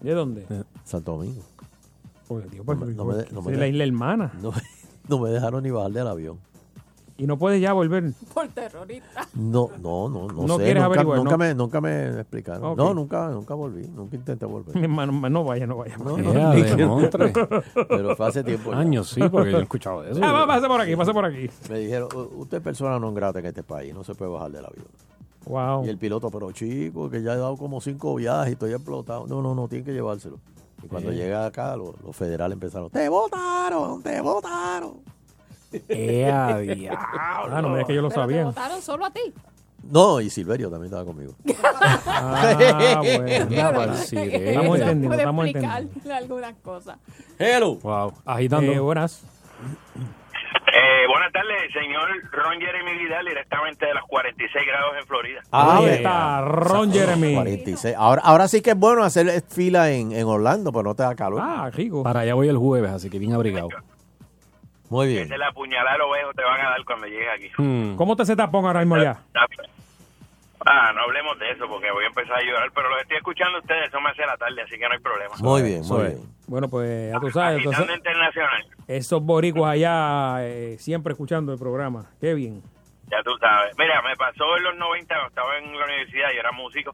¿De dónde? Santo Domingo. Pues, tío, pues, No me- *laughs* no me- no me es de- la isla hermana. No me dejaron ni bajar del avión. Y no puedes ya volver. *laughs* Por terrorista. No, no, no, no, No sé. quieres Nunca, averiguar, nunca ¿no? me, nunca me explicaron. No, nunca, nunca volví. Nunca intenté volver. Mi hermano, no vaya, no vaya. No, no, no. Pero fue hace tiempo. ya. Años, sí, porque yo he escuchado eso. Ah, va, pasa por aquí, pasa por aquí. Me dijeron, "U- usted es persona no grata en este país, no se puede bajar del avión. Wow. Y el piloto, pero chico, que ya he dado como cinco viajes y estoy explotado. No, no, no, tiene que llevárselo. Y cuando llega acá, los, los federales empezaron, te votaron, te votaron. Ea, *laughs* diablo. Ah, no digas que yo lo Pero te sabía. votaron solo a ti. No, y Silverio también estaba conmigo. *laughs* Ah, bueno. Sirete. Estamos entendiendo, Puede estamos explicarle entendiendo. algunas cosas. Hello. Wow. Agitando. Eh, buenas. Eh, buenas tardes, señor Ron Jeremy Vidal, directamente de los 46 grados en Florida. Ah, Ahí está, Ron Jeremy. 46. Ahora, ahora sí que es bueno hacer fila en, en Orlando, pero no te da calor. Ah, rico. Para allá voy el jueves, así que bien abrigado. Muy bien. Esa es la puñalada de ovejo te van a dar cuando llegues aquí. Hmm. ¿Cómo te se tapón ahora mismo ya? Ah, no hablemos de eso porque voy a empezar a llorar, pero lo estoy escuchando ustedes, eso me hace la tarde, así que no hay problema. Muy bien, muy es. bien. Bueno, pues ya tú sabes. Entonces, internacional, esos boricuas allá eh, siempre escuchando el programa. Qué bien. ya tú sabes. Mira, me pasó en los 90, cuando estaba en la universidad y era músico,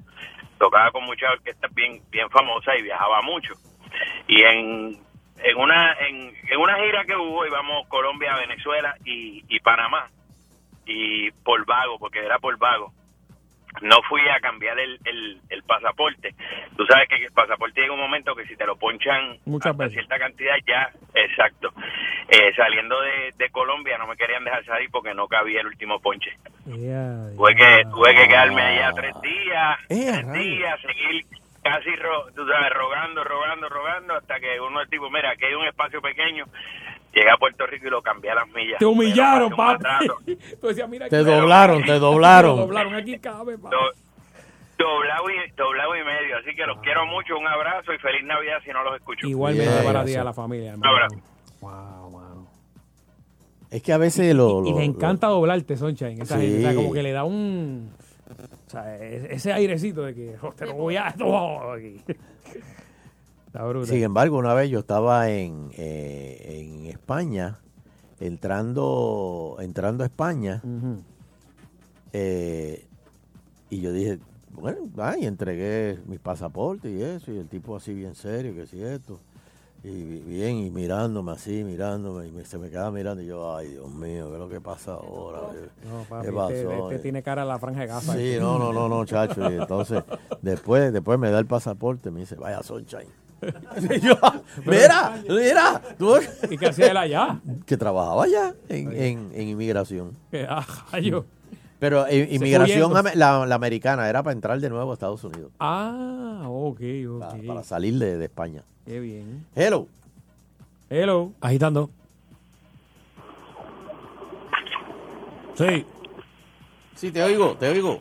tocaba con muchas orquestas bien, bien famosas y viajaba mucho. Y en, en una en, en una gira que hubo íbamos Colombia, Venezuela y, y Panamá. Y por vago, porque era por vago. No fui a cambiar el, el, el pasaporte. Tú sabes que el pasaporte llega un momento que si te lo ponchan Muchas veces. cierta cantidad ya, exacto. Eh, saliendo de, de Colombia no me querían dejar salir porque no cabía el último ponche. Ya, Tuve que, tuve que quedarme allá tres días, tres días, seguir casi, ro- tú sabes, rogando, rogando, rogando, hasta que uno es tipo, mira, aquí hay un espacio pequeño, llegué a Puerto Rico y lo cambié a las millas. Te humillaron, papi. *laughs* decías, mira, Te doblaron, te Te *laughs* doblaron. doblaron. Aquí cabe, papi. Do- doblado, y, doblado y medio, así que los quiero mucho, un abrazo y feliz Navidad si no los escucho. Igualmente Bien, para ti y a la familia, Un hermano. abrazo. Wow. Es que a veces lo... Y lo- me encanta doblarte, Sunshine. Esa Sí. gente, o sea, como que le da un. Sea, e- ese airecito de que oh, te lo voy a. aquí. *laughs* Está brutal. Sin embargo, una vez yo estaba en, eh, en España, entrando, entrando a España, eh, y yo dije, bueno, ay, entregué mis pasaportes y eso, y el tipo así bien serio, que si esto, y bi- bien, y mirándome así, mirándome, y me- se me queda mirando, y yo, ay, Dios mío, ¿qué es lo que pasa ahora? No, papi, ¿Qué pasó? este, este tiene cara a la franja de gafa. Sí, no, no, no, no, chacho. Y entonces, después, después me da el pasaporte, me dice, vaya, Sunshine. *laughs* Y yo, mira, mira, tú ¿Y qué hacía él allá? *laughs* que trabajaba allá en, en, en inmigración. Que, ah, rayo. Pero eh, inmigración la, la americana era para entrar de nuevo a Estados Unidos, Ah, ok, ok. para, para salir de, de España. Qué bien. Hello. Hello. Agitando. Sí. Sí, te oigo, te oigo.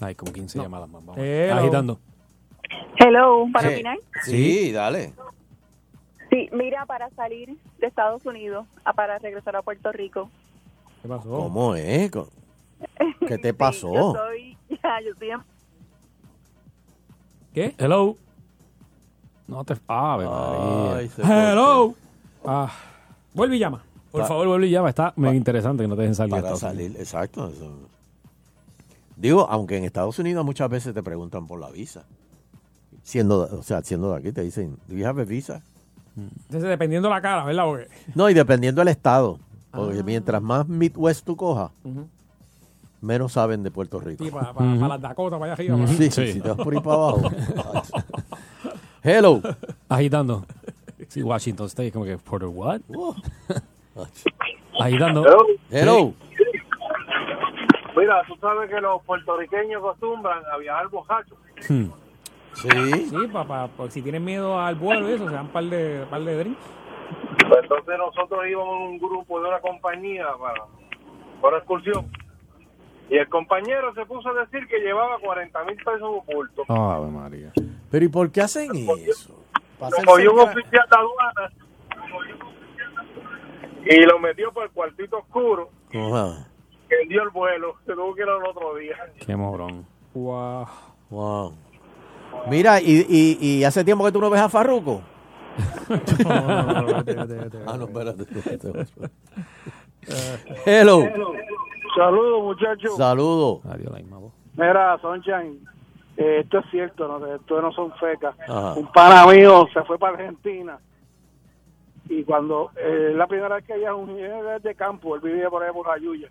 Hay como 15 llamadas más. Vamos. Hello. Agitando. Hello, ¿para Sí. opinar? Sí, dale. Sí, mira, para salir de Estados Unidos a para regresar a Puerto Rico. ¿Qué pasó? ¿Cómo es? *laughs* ¿Qué te Sí, pasó? yo soy, ya, yo estoy en ¿Qué? Hello. No te. María. Ay, se Hello. Ah, vuelve y llama. Por Pa- favor, vuelve y llama. Está muy interesante que no te dejen salir de Para Estados salir, exacto. eso. Digo, aunque en Estados Unidos muchas veces te preguntan por la visa. Siendo, o sea, siendo de aquí te dicen, ¿do you have a visa? Entonces, dependiendo la cara, ¿verdad? Porque- No, y dependiendo del estado. Porque mientras más Midwest tú cojas, Ujú. menos saben de Puerto Rico. Sí, para, para, para las Dakotas, para allá arriba. Sí, sí, si te vas por ahí para abajo. *laughs* Hello. Agitando. Sí, Washington State, como que, ¿por what? Uh. *laughs* Agitando. Hello. Mira, tú sabes que los puertorriqueños acostumbran a viajar borrachos. Hmm. Sí. Sí, papá, por si tienen miedo al vuelo y eso, se dan un par de, par de drinks. Pues entonces nosotros íbamos en un grupo de una compañía para, para excursión. Y el compañero se puso a decir que llevaba 40 mil pesos bulto. Ave María. Pero ¿y por qué hacen eso? Cogió un oficial de aduana y lo metió por el cuartito oscuro. Ajá. Vendió el vuelo. Se *laughs* tuvo que ir al otro día. Qué morón. Wow. Wow. Mira, y, y, y hace tiempo que tú no ves a Farruco. *laughs* Ah, no, espérate. espérate. *laughs* Hello. Saludos, muchachos. Saludos. Adiós, la misma voz. Mira, Sunshine, eh, esto es cierto, ¿no? esto no son fecas. Ajá. Un pana mío se fue para Argentina y cuando eh, la primera vez que ella es un de campo, él vivía por ahí por Ayuya.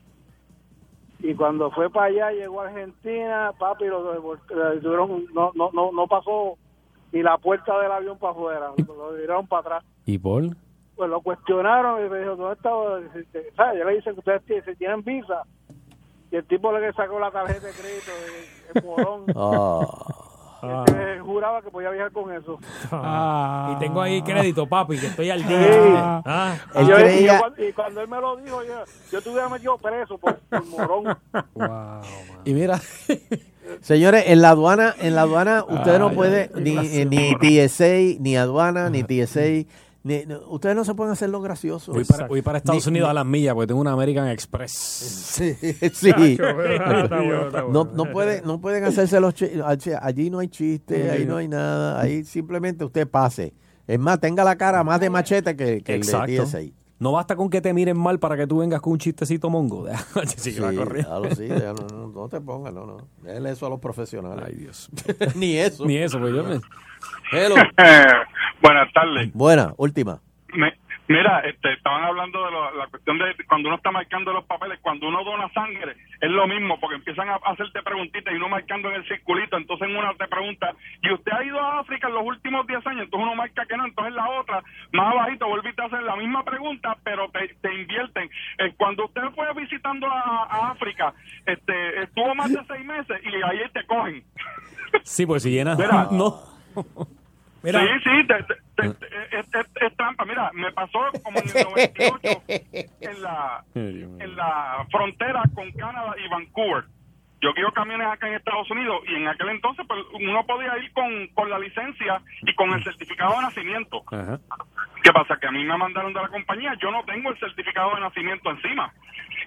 Y cuando fue para allá, llegó a Argentina, papi, lo, lo- lo- tuvieron- no, no, no, no pasó ni la puerta del avión para afuera, lo tiraron para atrás. ¿Y por? Pues lo cuestionaron y me dijo, ¿dónde estaba? ¿Sabes? Yo le dije que ustedes tienen, si tienen visa. Y el tipo le sacó la tarjeta de crédito, el, el morón. *laughs* Ah. Este, juraba que podía viajar con eso. Y tengo ahí crédito, papi, que estoy al Sí. día. Ah. Y, yo- y yo cuando, y cuando él me lo dijo, yo, yo estuviera metido preso por, por morón. *laughs* Y mira, *laughs* señores, en la aduana, en la aduana usted no puede ni, eh, ni TSA, ni aduana, ni TSA, ni, no, ustedes no se pueden hacer lo gracioso. Voy para, voy para Estados Ni- Unidos a las millas porque tengo una American Express. Sí, *laughs* sí. *laughs* No, no, puede, no pueden hacerse los chistes. Allí no hay chiste, ahí no hay nada. Ahí simplemente usted pase. Es más, tenga la cara más de machete que, que el de. TSA. No basta con que te miren mal para que tú vengas con un chistecito mongo. *laughs* Sí, déjalo, sí, no te pongas, no, no. Déjale eso a los profesionales. Ay, Dios. Ni eso. Ni eso, pues yo me... Hello. Buenas tardes. Buena, última. Me- mira, este, estaban hablando de lo- la cuestión de cuando uno está marcando los papeles, cuando uno dona sangre, es lo mismo, porque empiezan a hacerte preguntitas y uno marcando en el circulito, entonces una te pregunta, ¿y usted ha ido a África en los últimos 10 años? Entonces uno marca que no, entonces la otra, más abajito, volviste a hacer la misma pregunta, pero te, te invierten. Eh, cuando usted fue visitando a, a África, este, estuvo más de seis meses y ahí te cogen. Sí, pues si llenas... Mira. *laughs* no. *laughs* Sí, sí, te- te- te- te- es, es- es trampa. Mira, me pasó como en el 98 en la, *laughs* en la frontera con Canadá y Vancouver. Yo quiero camiones acá en Estados Unidos y en aquel entonces pues, uno podía ir con, con la licencia y con el certificado de nacimiento. ¿Qué pasa? Que a mí me mandaron de la compañía, yo no tengo el certificado de nacimiento encima.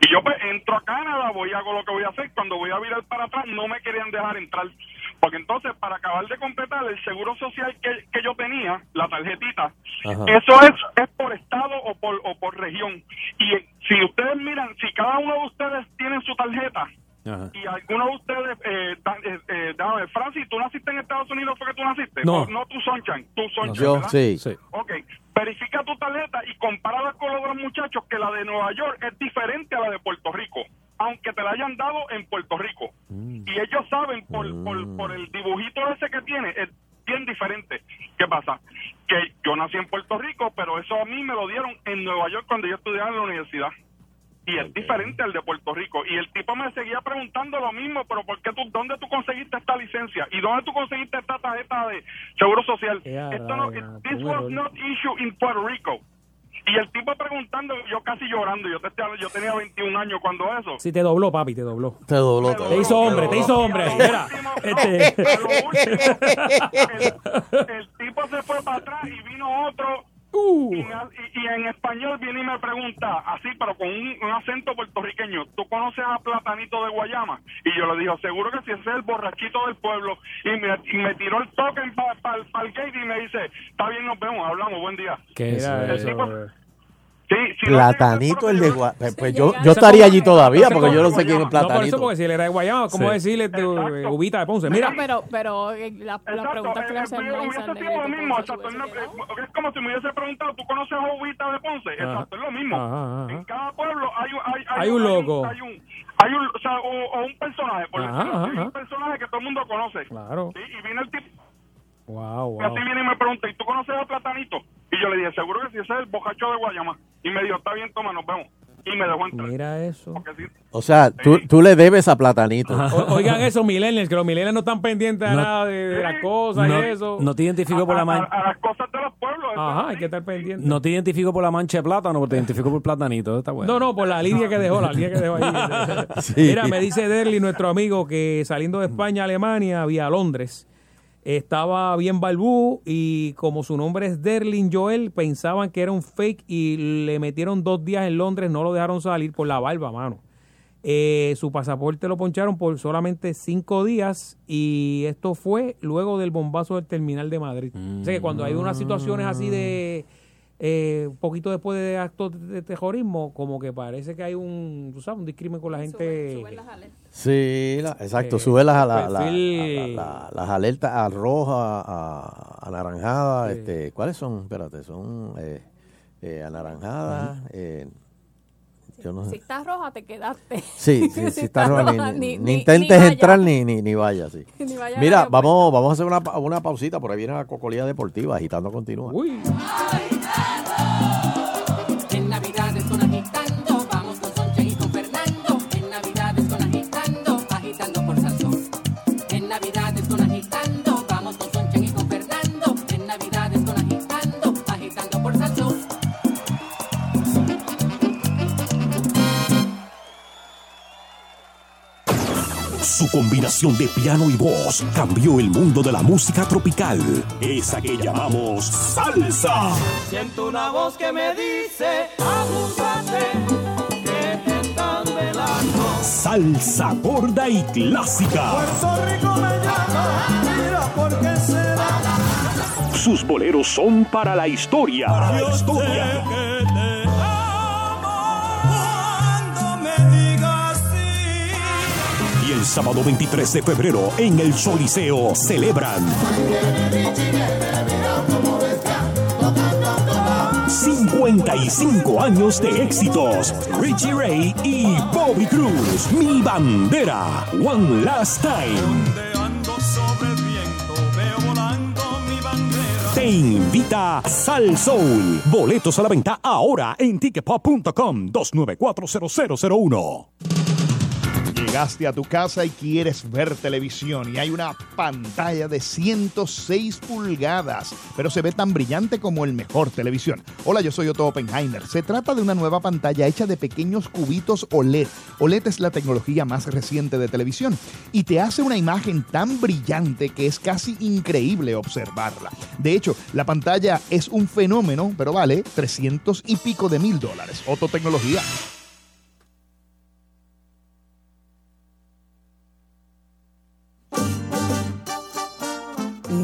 Y yo pues entro a Canadá, voy hago lo que voy a hacer. Cuando voy a virar para atrás, no me querían dejar entrar. Porque entonces, para acabar de completar el seguro social que, que yo tenía, la tarjetita, Ajá. eso es, es por estado o por, o por región. Y eh, si ustedes miran, si cada uno de ustedes tiene su tarjeta, y algunos de ustedes, eh, da- eh, eh, déjame ver, Francis, ¿tú naciste en Estados Unidos fue que tú naciste? No. O no tú Sunshine, tú Sunshine, Yo, ¿verdad? sí. Ok, verifica tu tarjeta y compárala con los muchachos que la de Nueva York es diferente a la de Puerto Rico, aunque te la hayan dado en Puerto Rico. Y ellos saben por, por, por el dibujito ese que tiene, es bien diferente. ¿Qué pasa? Que yo nací en Puerto Rico, pero eso a mí me lo dieron en Nueva York cuando yo estudiaba en la universidad. Y es diferente al de Puerto Rico. Y el tipo me seguía preguntando lo mismo, pero ¿por qué tú, dónde tú conseguiste esta licencia? ¿Y dónde tú conseguiste esta tarjeta de seguro social? Esto no, this was not issue in Puerto Rico. Y el tipo preguntando, yo casi llorando, yo, te estoy hablando- yo tenía 21 años cuando eso. Sí, te dobló, papi, te dobló. Te dobló. Te hizo hombre, te hizo hombre. Mira, *laughs* este, el, el tipo se fue para atrás y vino otro Uh. Y, y- en español viene y me pregunta, así, pero con un, un acento puertorriqueño, ¿tú conoces a Platanito de Guayama? Y yo le digo, seguro que si ese es el borrachito del pueblo. Y me, y me tiró el token para el gate y me dice, está bien, nos vemos, hablamos, buen día. ¿Qué El eso, tipo-. Sí, si no Platanito el de Gua- pues, pues yo, yo estaría allí todavía porque yo no sé quién es No, por eso, Platanito. porque si él era de Guayama, ¿cómo Sí. decirle tu, eh, Ubita de Ponce? Mira, pero, pero eh, la, la pregunta que le hace el Hubiese Maizal sido lo mismo, exacto. Es como si me hubiese preguntado, ¿tú conoces a Jovita de Ponce? Exacto, es lo mismo. Ajá, ajá. En cada pueblo hay, un- hay, Hay un loco. Hay un, hay un, o, sea, o, o un personaje, por Ajá, así, ajá. un personaje que todo el mundo conoce. Claro. Sí, y viene el tipo, Wow, y así viene y me pregunta, ¿y tú conoces a Platanito? Y yo le dije, seguro que sí, ese es el bocacho de Guayama. Y me dijo, está bien, toma, nos vemos. Y me dejó entrar. Mira eso. O sea, tú, tú le debes a Platanito. O- Oigan esos millennials, que los millennials no están pendientes de No- nada de, de las cosas no, y eso. no te identifico por la mancha. A las cosas de los pueblos. Ajá, hay que estar pendiente. No te identifico por la mancha de plátano, pero te identifico por platanito. Está bueno. No, no, por la línea que dejó, la línea que dejó ahí. *laughs* Sí. Mira, me dice Derly, nuestro amigo, que saliendo de España a Alemania, vía Londres, estaba bien balbú y como su nombre es Derlin Joel, pensaban que era un fake y le metieron dos días en Londres, no lo dejaron salir por la barba, mano. Eh, su pasaporte lo poncharon por solamente cinco días y esto fue luego del bombazo del terminal de Madrid. O sea que cuando hay unas situaciones así de eh, un poquito después de actos de, de terrorismo, como que parece que hay un, tú sabes, un discrimen con la gente. Sí, la- exacto. Eh, sube las, la- la- perfil- la- la- las alertas a roja, a anaranjada. Este, ¿Cuáles son? Espérate, son eh, eh, anaranjadas. eh, yo no Si estás roja, te quedaste. Sí, sí, sí, *laughs* está roja, ni, roja, ni- ni ni- intentes ni entrar ni, ni, ni vayas. Sí. *laughs* Ni vaya Mira, vamos, vamos a hacer una, una pausita. Por ahí viene la cocolía deportiva. Agitando continúa. En combinación de piano y voz cambió el mundo de la música tropical. Esa que llamamos salsa. Siento una voz que me dice, abúsate, que te están velando. Salsa gorda y clásica. Puerto Rico me llama, mira por qué será. Sus boleros son para la historia. Para la historia. Sábado 23 de febrero en el Choliseo celebran 55 años de éxitos. Richie Ray y Bobby Cruz. Mi bandera. One last time. Te invita Sal Soul. Boletos a la venta ahora en ticketpop.com 2940001. Llegaste a tu casa y quieres ver televisión y hay una pantalla de 106 pulgadas, pero se ve tan brillante como el mejor televisión. Hola, yo soy Otto Oppenheimer. Se trata de una nueva pantalla hecha de pequeños cubitos OLED. OLED es la tecnología más reciente de televisión y te hace una imagen tan brillante que es casi increíble observarla. De hecho, la pantalla es un fenómeno, pero vale 300 y pico de mil dólares. Otto Tecnología.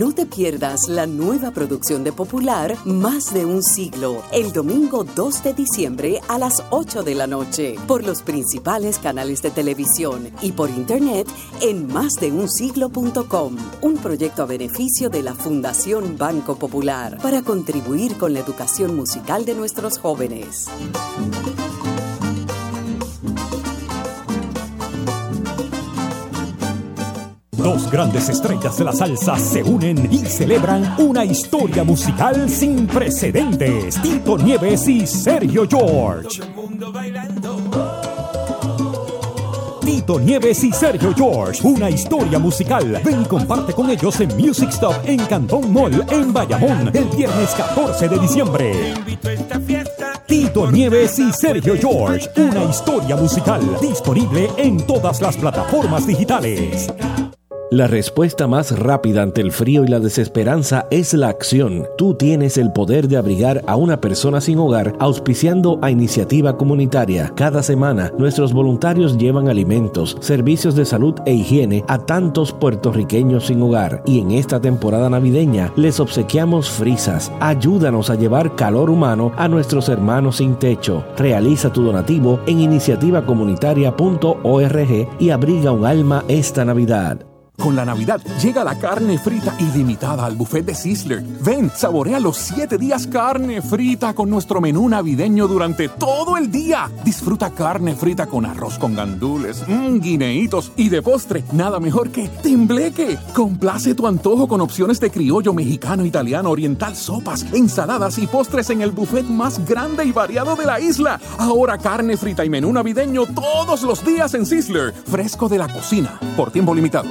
No te pierdas la nueva producción de Popular Más de un siglo, el domingo 2 de diciembre a las 8 de la noche, por los principales canales de televisión y por internet en másdeunsiglo.com, un proyecto a beneficio de la Fundación Banco Popular para contribuir con la educación musical de nuestros jóvenes. Dos grandes estrellas de la salsa se unen y celebran una historia musical sin precedentes. Tito Nieves y Sergio George. Tito Nieves y Sergio George, una historia musical. Ven y comparte con ellos en Music Stop en Cantón Mall, en Bayamón, el viernes 14 de diciembre. Tito Nieves y Sergio George, una historia musical. Disponible en todas las plataformas digitales. La respuesta más rápida ante el frío y la desesperanza es la acción. Tú tienes el poder de abrigar a una persona sin hogar auspiciando a iniciativa comunitaria. Cada semana, nuestros voluntarios llevan alimentos, servicios de salud e higiene a tantos puertorriqueños sin hogar. Y en esta temporada navideña les obsequiamos frisas. Ayúdanos a llevar calor humano a nuestros hermanos sin techo. Realiza tu donativo en iniciativacomunitaria.org y abriga un alma esta Navidad. Con la Navidad llega la carne frita ilimitada al buffet de Sizzler. Ven, saborea los 7 días carne frita con nuestro menú navideño durante todo el día. Disfruta carne frita con arroz con gandules, mmm, guineitos y de postre, nada mejor que tembleque. Complace tu antojo con opciones de criollo mexicano, italiano, oriental, sopas, ensaladas y postres en el buffet más grande y variado de la isla. Ahora carne frita y menú navideño todos los días en Sizzler. Fresco de la cocina, por tiempo limitado.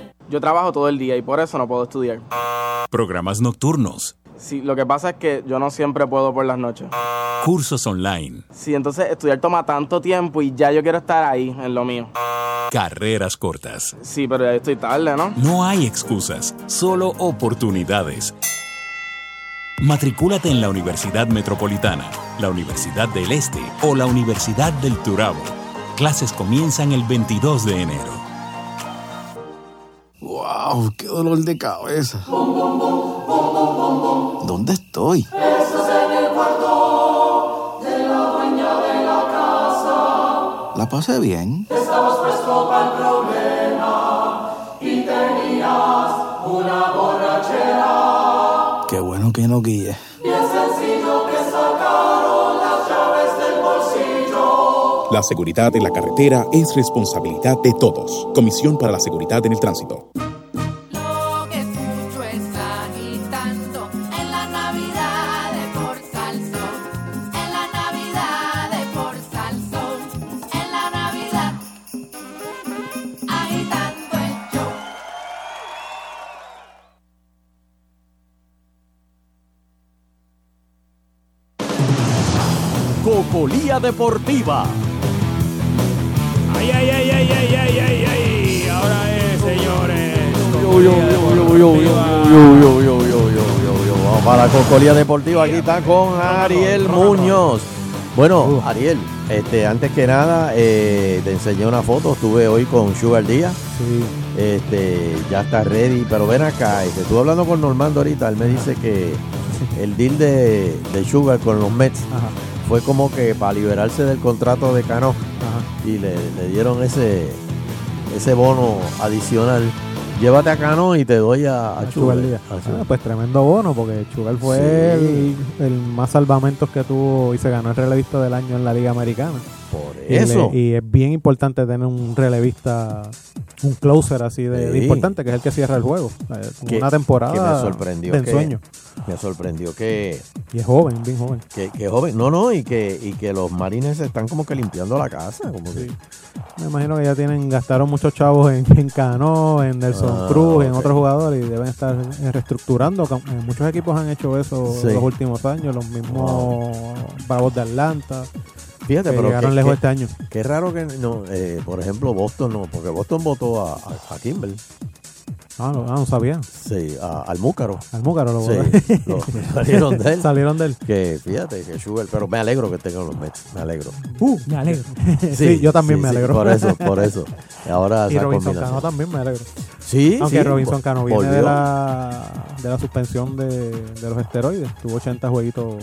Yo trabajo todo el día y por eso no puedo estudiar. Programas nocturnos, Sí, lo que pasa es que yo no siempre puedo por las noches. cursos online, Sí, entonces estudiar toma tanto tiempo y ya yo quiero estar ahí en lo mío. carreras cortas. Sí, pero ya estoy tarde, ¿no? No hay excusas, solo oportunidades. Matricúlate en la Universidad Metropolitana, la Universidad del Este o la Universidad del Turabo. Clases comienzan el 22 de enero. ¡Wow! ¡Qué dolor de cabeza! ¿Dónde estoy? Estás en el cuarto de la dueña de la casa. La pasé bien. Estabas presto para el problema y tenías una borrachera. Qué bueno que no guíe. Bien sencillo La seguridad en la carretera es responsabilidad de todos. Comisión para la Seguridad en el Tránsito. Deportiva. Ay, ay, ay, ay, ay, ay, ay, ay. Ahora es, señores. Vamos para la Cocolía Deportiva. Aquí está con Ariel Muñoz. Bueno, Ariel, este, antes que nada, eh, te enseñé una foto. Estuve hoy con Sugar Díaz. Este, ya está ready. Pero ven acá, este, estuve hablando con Normando ahorita. Él me dice que el deal de, de Sugar con los Mets fue como que para liberarse del contrato de Cano. Y le, le dieron ese, ese bono adicional. Llévate a Cano y te doy a, a Chugal. A Sugar. Ah, pues tremendo bono, porque Chugal fue Sí. el, el más salvamentos que tuvo y se ganó el relevista del año en la Liga Americana. Por Y, eso. le- y es bien importante tener un relevista, un closer así de, de Sí. importante, que es el que cierra el juego. Que- una temporada que me sorprendió de que- ensueño. Me sorprendió que, Y es joven, bien joven. que, que joven. No, no, y que, y que los marines están como que limpiando la casa. Como que, Me imagino que ya tienen, gastaron muchos chavos en, en Cano, en Nelson Ah, Cruz, en otros jugadores y deben estar eh, reestructurando. Eh, Muchos equipos han hecho eso Sí. en los últimos años, los mismos Bravos de Atlanta. Fíjate, que pero llegaron lejos este año. Qué raro que no, eh, por ejemplo, Boston no, porque Boston votó a, a, a Kimber. Ah, no, ah, no sabía. Sí, a- al Múcaro. Al Múcaro lo Sí, votó. lo- salieron de él. *laughs* Salieron de él. Que fíjate, que Sugar, pero me alegro que tengan los Mets, me alegro. Uh, me alegro. *laughs* Sí, yo también me alegro. Por eso, por eso. Ahora Y esa Robinson combinación. Cano también me alegro. Sí, Aunque sí, Robinson Cano viene de la, de la suspensión de, de los esteroides. Tuvo 80 jueguitos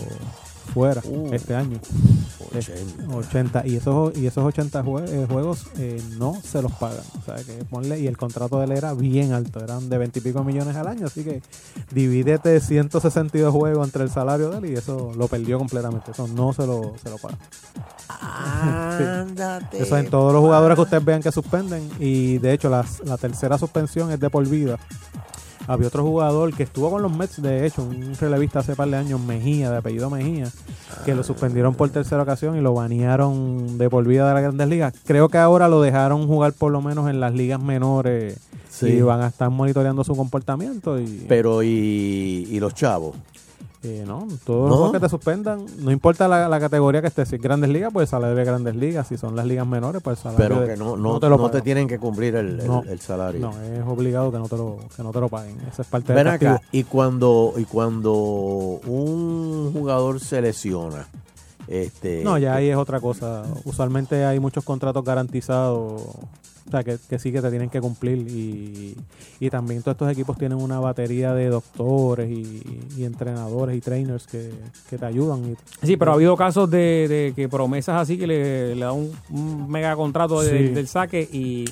fuera este año. Eh, 80. Y esos, y esos 80 jue- eh, juegos eh, no se los pagan. O sea, que ponle, y el contrato de él era bien alto, eran de 20 y pico millones al año. Así que divídete 162 juegos entre el salario de él y eso lo perdió completamente. Eso no se lo, se lo pagan. *laughs* Ándate. Eso en todos los jugadores que ustedes vean que suspenden. Y de hecho, las- la tercera suspensión es de por vida. Había otro jugador que estuvo con los Mets, de hecho, un relevista hace par de años, Mejía, de apellido Mejía, que lo suspendieron por tercera ocasión y lo banearon de por vida de las grandes ligas. Creo que ahora lo dejaron jugar por lo menos en las ligas menores Sí. y van a estar monitoreando su comportamiento. y Pero, ¿y, y los chavos? Eh, no, todos ¿No? los que te suspendan, no importa la, la categoría que esté, si es grandes ligas, pues salario de grandes ligas, si son las ligas menores, pues salario Pero que no, no, te lo no te tienen que cumplir el, el- No. el salario. No, es obligado que no te lo, que no te lo paguen. Esa es parte Ven del acá, y cuando, y cuando un jugador se lesiona, este, No, ya ahí es otra cosa. Usualmente hay muchos contratos garantizados, o sea, que, que sí que te tienen que cumplir. Y, y también todos estos equipos tienen una batería de doctores y, y entrenadores y trainers que, que te ayudan. y- Sí, pero ha habido casos de, de que promesas así que le, le dan un, un mega contrato de- Sí. del saque y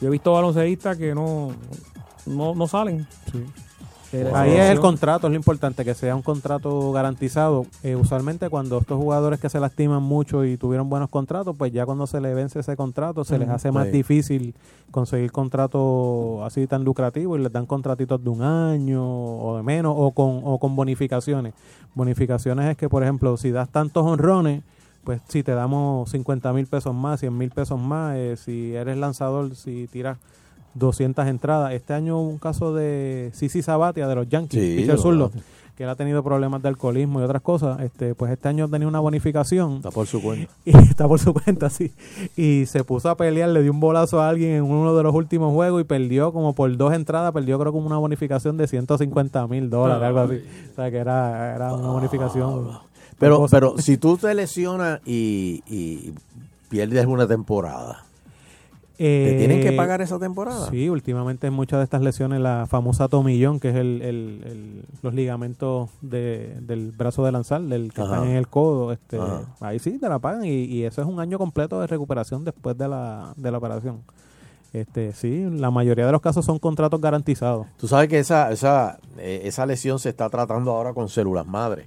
yo he visto baloncelistas que no, no, no salen. Ahí es el contrato, es lo importante, que sea un contrato garantizado. Eh, usualmente cuando estos jugadores que se lastiman mucho y tuvieron buenos contratos, pues ya cuando se les vence ese contrato, se les hace más Sí. difícil conseguir contratos así tan lucrativos y les dan contratitos de un año o de menos o con, o con bonificaciones. Bonificaciones es que, por ejemplo, si das tantos honrones, pues si te damos 50 mil pesos más, 100 mil pesos más, eh, si eres lanzador, si tiras 200 entradas. Este año hubo un caso de Sisi Sabatia de los Yankees, Sí, pitcher que él ha tenido problemas de alcoholismo y otras cosas. Este, pues este año ha tenido una bonificación. Está por su cuenta. *laughs* Y está por su cuenta, sí. Y se puso a pelear, le dio un bolazo a alguien en uno de los últimos juegos y perdió como por dos entradas, perdió creo como una bonificación de 150 mil dólares, algo así. O sea que era, era una bonificación. Pero, pero si tú te lesionas y, y pierdes una temporada, ¿te Eh, tienen que pagar esa temporada? Sí, últimamente en muchas de estas lesiones, la famosa tomillón, que es el, el- el- los ligamentos de- del brazo de lanzar, del que Ajá. están en el codo, este, Ajá. ahí sí te la pagan y, y eso es un año completo de recuperación después de la, de la operación. Este, sí, la mayoría de los casos son contratos garantizados. Tú sabes que esa, esa, eh, esa lesión se está tratando ahora con células madre.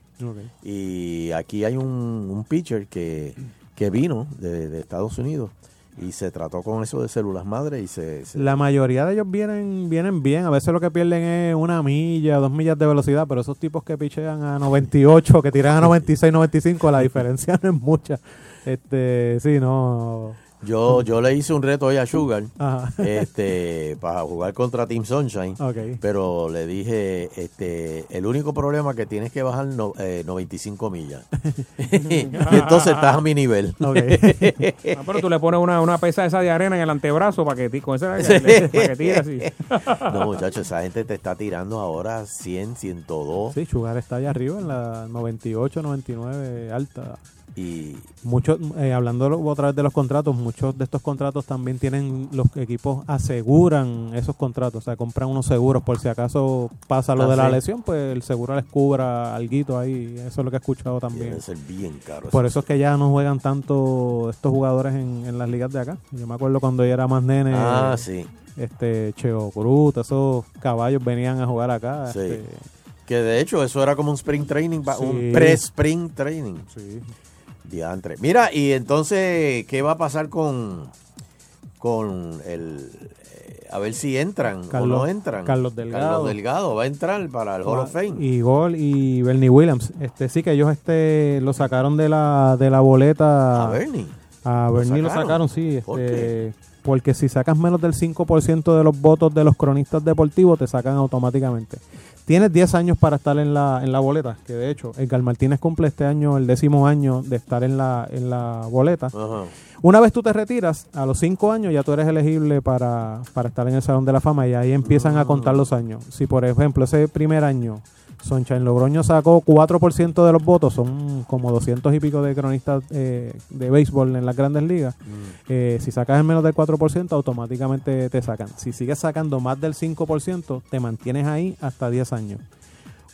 Y aquí hay un, un pitcher que, que vino de, de Estados Unidos y se trató con eso de células madre y se... se- La mayoría de ellos vienen vienen bien. A veces lo que pierden es una milla, dos millas de velocidad, pero esos tipos que pichean a 98, que tiran a 96, 95, la diferencia *laughs* no es mucha. Este, sí, no. Yo, yo le hice un reto hoy a Sugar *laughs* Ajá. este, para jugar contra Team Sunshine, pero le dije, este, el único problema es que tienes que bajar no- eh, 95 millas. *laughs* y entonces estás a mi nivel. *laughs* Ah, pero tú le pones una, una pesa esa de arena en el antebrazo para que con esa para que tire así. no, muchachos, esa gente te está tirando ahora 100, 102. Sí, Sugar está allá arriba en la 98, 99 alta. Y Muchos, eh, hablando otra vez de los contratos, muchos de estos contratos también tienen, los equipos aseguran esos contratos, o sea, compran unos seguros por si acaso pasa lo Ah, de la sí. lesión, pues el seguro les cubra alguito ahí, eso es lo que he escuchado también. debe ser bien caro. Por eso es que ya no juegan tanto estos jugadores en, en las ligas de acá. Yo me acuerdo cuando yo era más nene. Ah, sí. Este, Cheo Cruz, esos caballos venían a jugar acá. Sí. este, Que de hecho eso era como un spring training, Sí. un pre-spring training. Sí. Diantre. Mira, y entonces, ¿qué va a pasar con, con el... eh, a ver si entran o no entran. Carlos Delgado. Carlos Delgado va a entrar para el Hall of Fame. Y Gol y Bernie Williams. Este sí que ellos este lo sacaron de la de la boleta. A Bernie. A ¿Lo Bernie lo sacaron? sacaron, sí. ¿Por Este, porque si sacas menos del 5% de los votos de los cronistas deportivos, te sacan automáticamente. Tienes 10 años para estar en la, en la boleta, que de hecho, Edgar Martínez cumple este año el décimo año de estar en la, en la boleta. Ajá. Una vez tú te retiras, a los 5 años ya tú eres elegible para, para estar en el Salón de la Fama y ahí empiezan a contar los años. Si por ejemplo ese primer año Sonchain Logroño sacó 4% de los votos, son como 200 y pico de cronistas eh, de béisbol en las grandes ligas. Eh, si sacas en menos del 4%, automáticamente te sacan. Si sigues sacando más del 5%, te mantienes ahí hasta 10 años.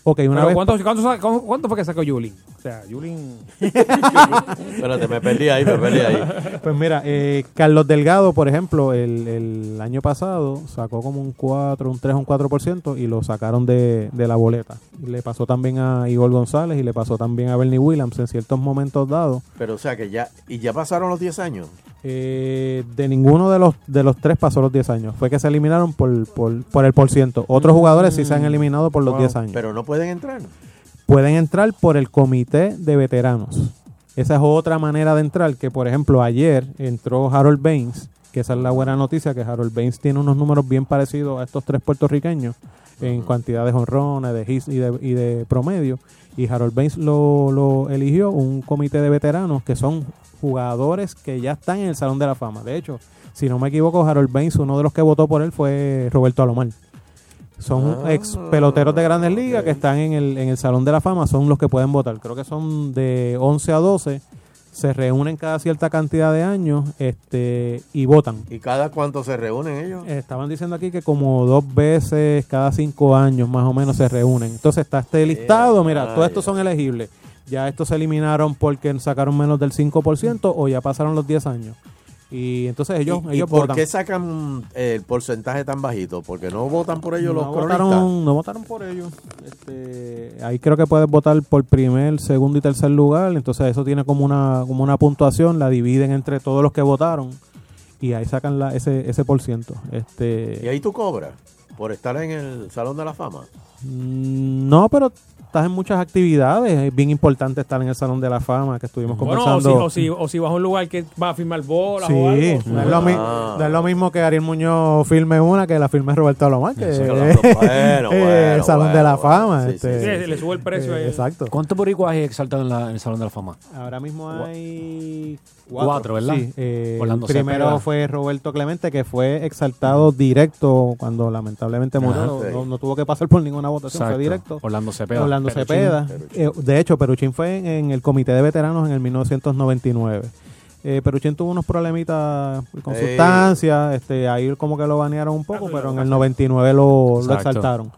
Ok, una vez... ¿cuánto, cuánto, sa- cuánto- cuánto fue que sacó Yuli? sea, Yulín... *laughs* Espérate, me perdí ahí, me perdí ahí. Pues mira, eh, Carlos Delgado, por ejemplo, el, el año pasado sacó como un 4, un 3, un 4% y lo sacaron de, de la boleta. Le pasó también a Igor González y le pasó también a Bernie Williams en ciertos momentos dados. Pero o sea que ya, y ya pasaron los 10 años. Eh, de ninguno de los de los tres pasó los 10 años. Fue que se eliminaron por, por, por el por ciento. Otros jugadores sí se han eliminado por los Wow, 10 años. Pero no pueden entrar. pueden entrar por el comité de veteranos. Esa es otra manera de entrar, que por ejemplo ayer entró Harold Baines, que esa es la buena noticia, que Harold Baines tiene unos números bien parecidos a estos tres puertorriqueños en cantidad de jonrones, de hits y de, y de promedio. Y Harold Baines lo, lo eligió un comité de veteranos que son jugadores que ya están en el Salón de la Fama. De hecho, si no me equivoco, Harold Baines, uno de los que votó por él fue Roberto Alomar. Son Ah. ex peloteros de grandes ligas que están en el, en el Salón de la Fama, son los que pueden votar. Creo que son de 11 a 12, se reúnen cada cierta cantidad de años este y votan. ¿Y cada cuánto se reúnen ellos? Estaban diciendo aquí que como dos veces cada cinco años más o menos se reúnen. Entonces está este listado, mira, todos estos son elegibles. Ya estos se eliminaron porque sacaron menos del 5% o ya pasaron los 10 años. Y entonces ellos, ¿Y, por votan. qué sacan el porcentaje tan bajito? Porque no votan por ellos no los cronistas. votaron, no votaron por ellos. Este, ahí creo que puedes votar por primer, segundo y tercer lugar. Entonces eso tiene como una, como una puntuación, la dividen entre todos los que votaron y ahí sacan la, ese, ese por ciento. Este, Y ahí tú cobras por estar en el Salón de la Fama. Mm, No, pero estás en muchas actividades. Es bien importante estar en el Salón de la Fama que estuvimos Bueno, o si, conversando. o, si, o si vas a un lugar que va a firmar bolas Sí, o algo. no es, lo mi- Ah. no es lo mismo que Ariel Muñoz filme una que la filme Roberto Alomar, que Eso, eh, bueno, *laughs* eh, bueno, el Salón de la Fama. Sí, sí, este, Sí, le sube el precio ahí. Exacto. ¿Cuántos boricuas hay exaltados en, la- en el Salón de la Fama? Ahora mismo hay Cuatro, ¿verdad? Sí, eh, Orlando primero Cepeda. fue Roberto Clemente, que fue exaltado directo cuando lamentablemente murió. No, no- no tuvo que pasar por ninguna votación, Exacto. fue directo. Orlando Cepeda. Orlando Peruchín. Cepeda. Eh, de hecho, Peruchín fue en, en el comité de veteranos en el 1999. Eh, Peruchín tuvo unos problemitas con Eh. sustancias, este, ahí como que lo banearon un poco, pero en el 99 lo, lo exaltaron.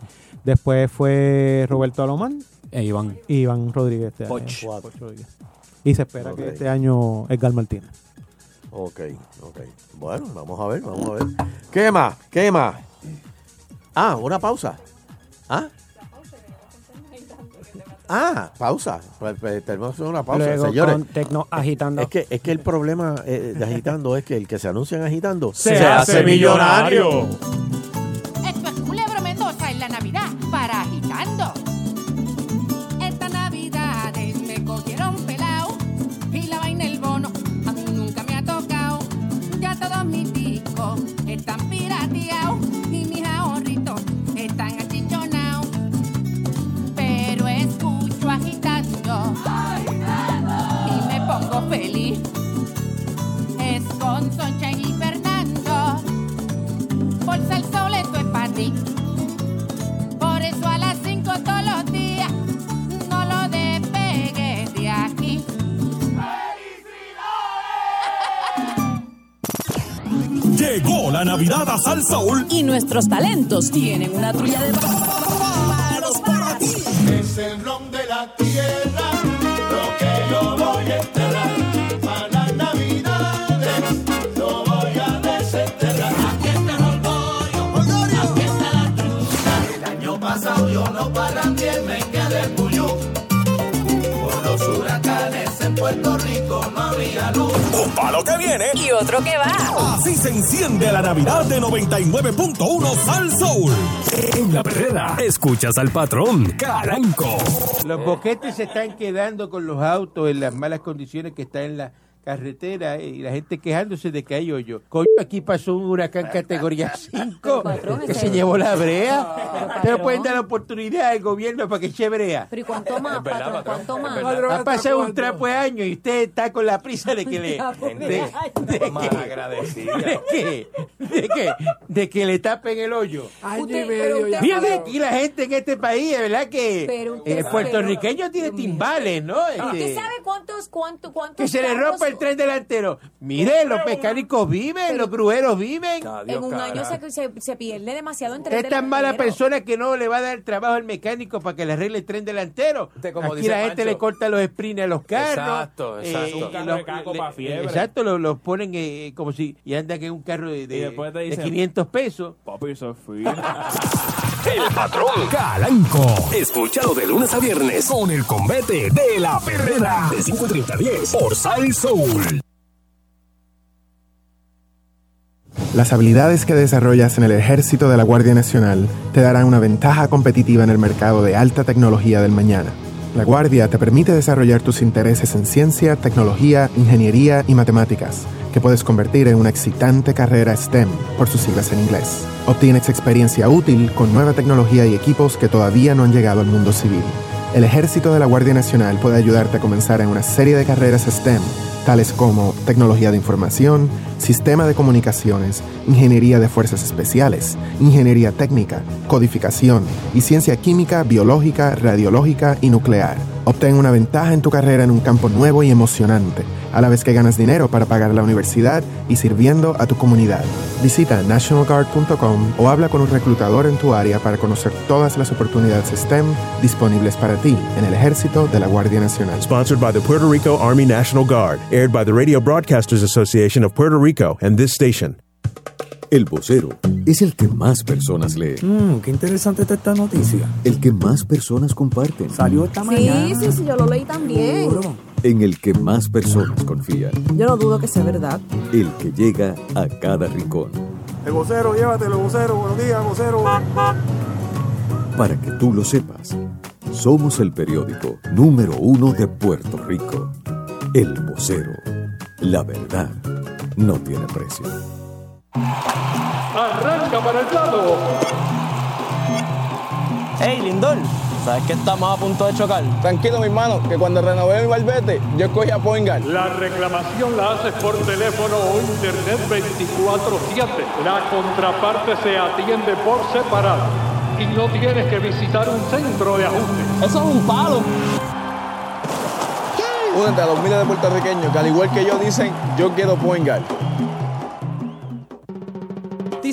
Después fue Roberto Alomar E Iván. y Iván Rodríguez. este Poch. año. Poch Rodríguez. Y se espera que este año Edgar Martínez. Ok, ok. Bueno, vamos a ver, vamos a ver. ¿Qué más? ¿Qué más? Ah, una pausa. ¿Ah? Ah, pausa. Pues, pues, tenemos una pausa, Luego señores. con Tecno agitando. Es que, es que el problema eh, de agitando es que el que se anuncian agitando Se hace millonario. Por eso a las 5 todos los días no lo despegues de aquí. Llegó la Navidad a Sal Soul. Y nuestros talentos tienen una trulla de Puerto Rico no había luz. Un palo que viene. y otro que va. Así se enciende la Navidad de 99.1 Sal Soul. En la perrera, escuchas al patrón, Caranco. Los boquetes se están quedando con los autos en las malas condiciones que están en la carretera eh, y la gente quejándose de que hay hoyo. Coño, aquí pasó un huracán categoría *laughs* 5 que se llevó la brea. Pero pueden dar la oportunidad al gobierno para que eche brea. Pero ¿y cuánto más, patrón? ¿Cuánto más? Ha pasado un trapo de año y usted está con la prisa de que le... Trapo de que, de que, de que, de que le tapen el hoyo. Fíjate aquí la gente en este país, de verdad que el sabe- puertorriqueño tiene timbales, ¿no? ¿Usted Este, sabe cuántos, cuánto, cuántos que se le rompa el el tren delantero. Mire, los mecánicos viven, los grueros viven. En un año se, se, se pierde demasiado en tren Es tan mala persona que no le va a dar trabajo al mecánico para que le arregle el tren delantero. como Aquí dice la gente Pancho. le corta los sprints a los carros. Exacto, exacto. y Un carro los- de caco le- pa' fiebre. Exacto, los los ponen eh, como si y andan en un carro de, de, Y después te de dicen, 500 pesos. Papi, free. *laughs* El patrón Calanco. Escúchalo de lunes a viernes con el combate de la perrera. De 5.30 a 10 por Sal Soul. Las habilidades que desarrollas en el ejército de la Guardia Nacional te darán una ventaja competitiva en el mercado de alta tecnología del mañana. La Guardia te permite desarrollar tus intereses en ciencia, tecnología, ingeniería y matemáticas, que puedes convertir en una excitante carrera STEM, por sus siglas en inglés. Obtienes experiencia útil con nueva tecnología y equipos que todavía no han llegado al mundo civil. El ejército de la Guardia Nacional puede ayudarte a comenzar en una serie de carreras STEM, tales como tecnología de información, sistema de comunicaciones, ingeniería de fuerzas especiales, ingeniería técnica, codificación y ciencia química, biológica, radiológica y nuclear. Obtén una ventaja en tu carrera en un campo nuevo y emocionante, a la vez que ganas dinero para pagar la universidad y sirviendo a tu comunidad. Visita nationalguard.com o habla con un reclutador en tu área para conocer todas las oportunidades STEM disponibles para ti en el ejército de la Guardia Nacional. Sponsored by the Puerto Rico Army National Guard, aired by the Radio Broadcasters Association of Puerto Rico and this station. El vocero es el que más personas lee. Mmm, qué interesante está esta noticia. El que más personas comparten. Salió esta Sí, mañana. sí, sí, yo lo leí también. En el que más personas confían. Yo no dudo que sea verdad. El que llega a cada rincón. El vocero, llévatelo, vocero. Buenos días, vocero. Para que tú lo sepas, somos el periódico número uno de Puerto Rico. El vocero. La verdad no tiene precio. Arranca para el lado. Hey, Lindor, ¿sabes que estamos a punto de chocar? Tranquilo, mi hermano, que cuando renové mi barbete, yo escogí a Poingal. La reclamación la haces por teléfono o internet 24-7. La contraparte se atiende por separado y no tienes que visitar un centro de ajuste. Eso es un palo. Únete a los miles de puertorriqueños que al igual que yo dicen, yo quiero Poingal.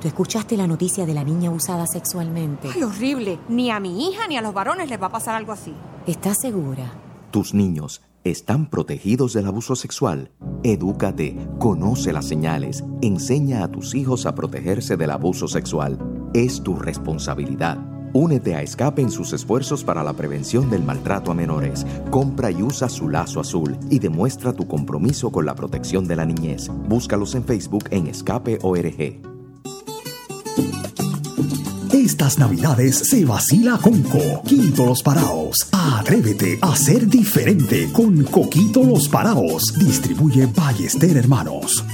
¿Tú escuchaste la noticia de la niña usada sexualmente? Ay, horrible. Ni a mi hija ni a los varones les va a pasar algo así. ¿Estás segura? Tus niños están protegidos del abuso sexual. Edúcate, conoce las señales, enseña a tus hijos a protegerse del abuso sexual. Es tu responsabilidad. Únete a Escape en sus esfuerzos para la prevención del maltrato a menores. Compra y usa su lazo azul y demuestra tu compromiso con la protección de la niñez. Búscalos en Facebook en Escape ORG. Estas navidades se vacila con Coquito Los Paraos. Atrévete a ser diferente con Coquito Los Paraos. Distribuye Ballester Hermanos.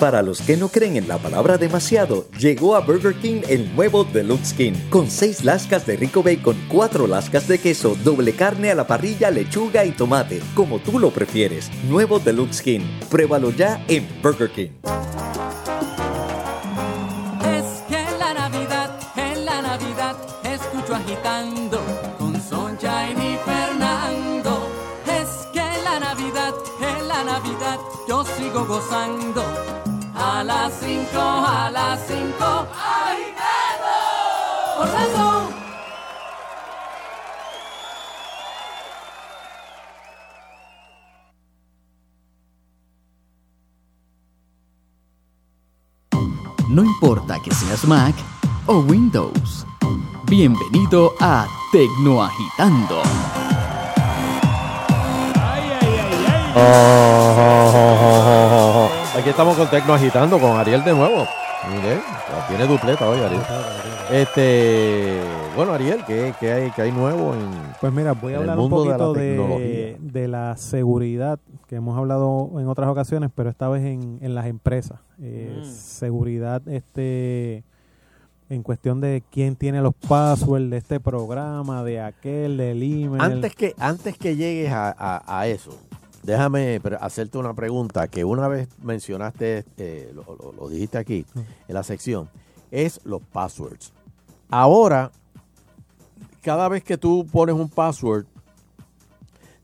Para los que no creen en la palabra demasiado, llegó a Burger King el nuevo Deluxe King, con 6 lascas de rico bacon, 4 lascas de queso, doble carne a la parrilla, lechuga y tomate, como tú lo prefieres. Nuevo Deluxe King. Pruébalo ya en Burger King. Agitando con Sunshine y Fernando. Es que la Navidad, en la Navidad, yo sigo gozando. A las 5, a las 5, agitando. Razón. No importa que seas Mac o Windows. Bienvenido a Tecnoagitando. Aquí estamos con Tecno Agitando con Ariel de nuevo. Mire, la tiene dupleta hoy, Ariel. Este, bueno, Ariel, ¿qué, qué hay, qué hay nuevo en Pues mira, voy a hablar un mundo de la poquito de la seguridad que hemos hablado en otras ocasiones, pero esta vez en, en las empresas. Eh, Mm. Seguridad este en cuestión de quién tiene los passwords de este programa, de aquel, del email. Antes que, antes que llegues a, a- a eso, déjame hacerte una pregunta que una vez mencionaste, eh, lo, lo- lo dijiste aquí en la sección, es los passwords. Ahora, cada vez que tú pones un password,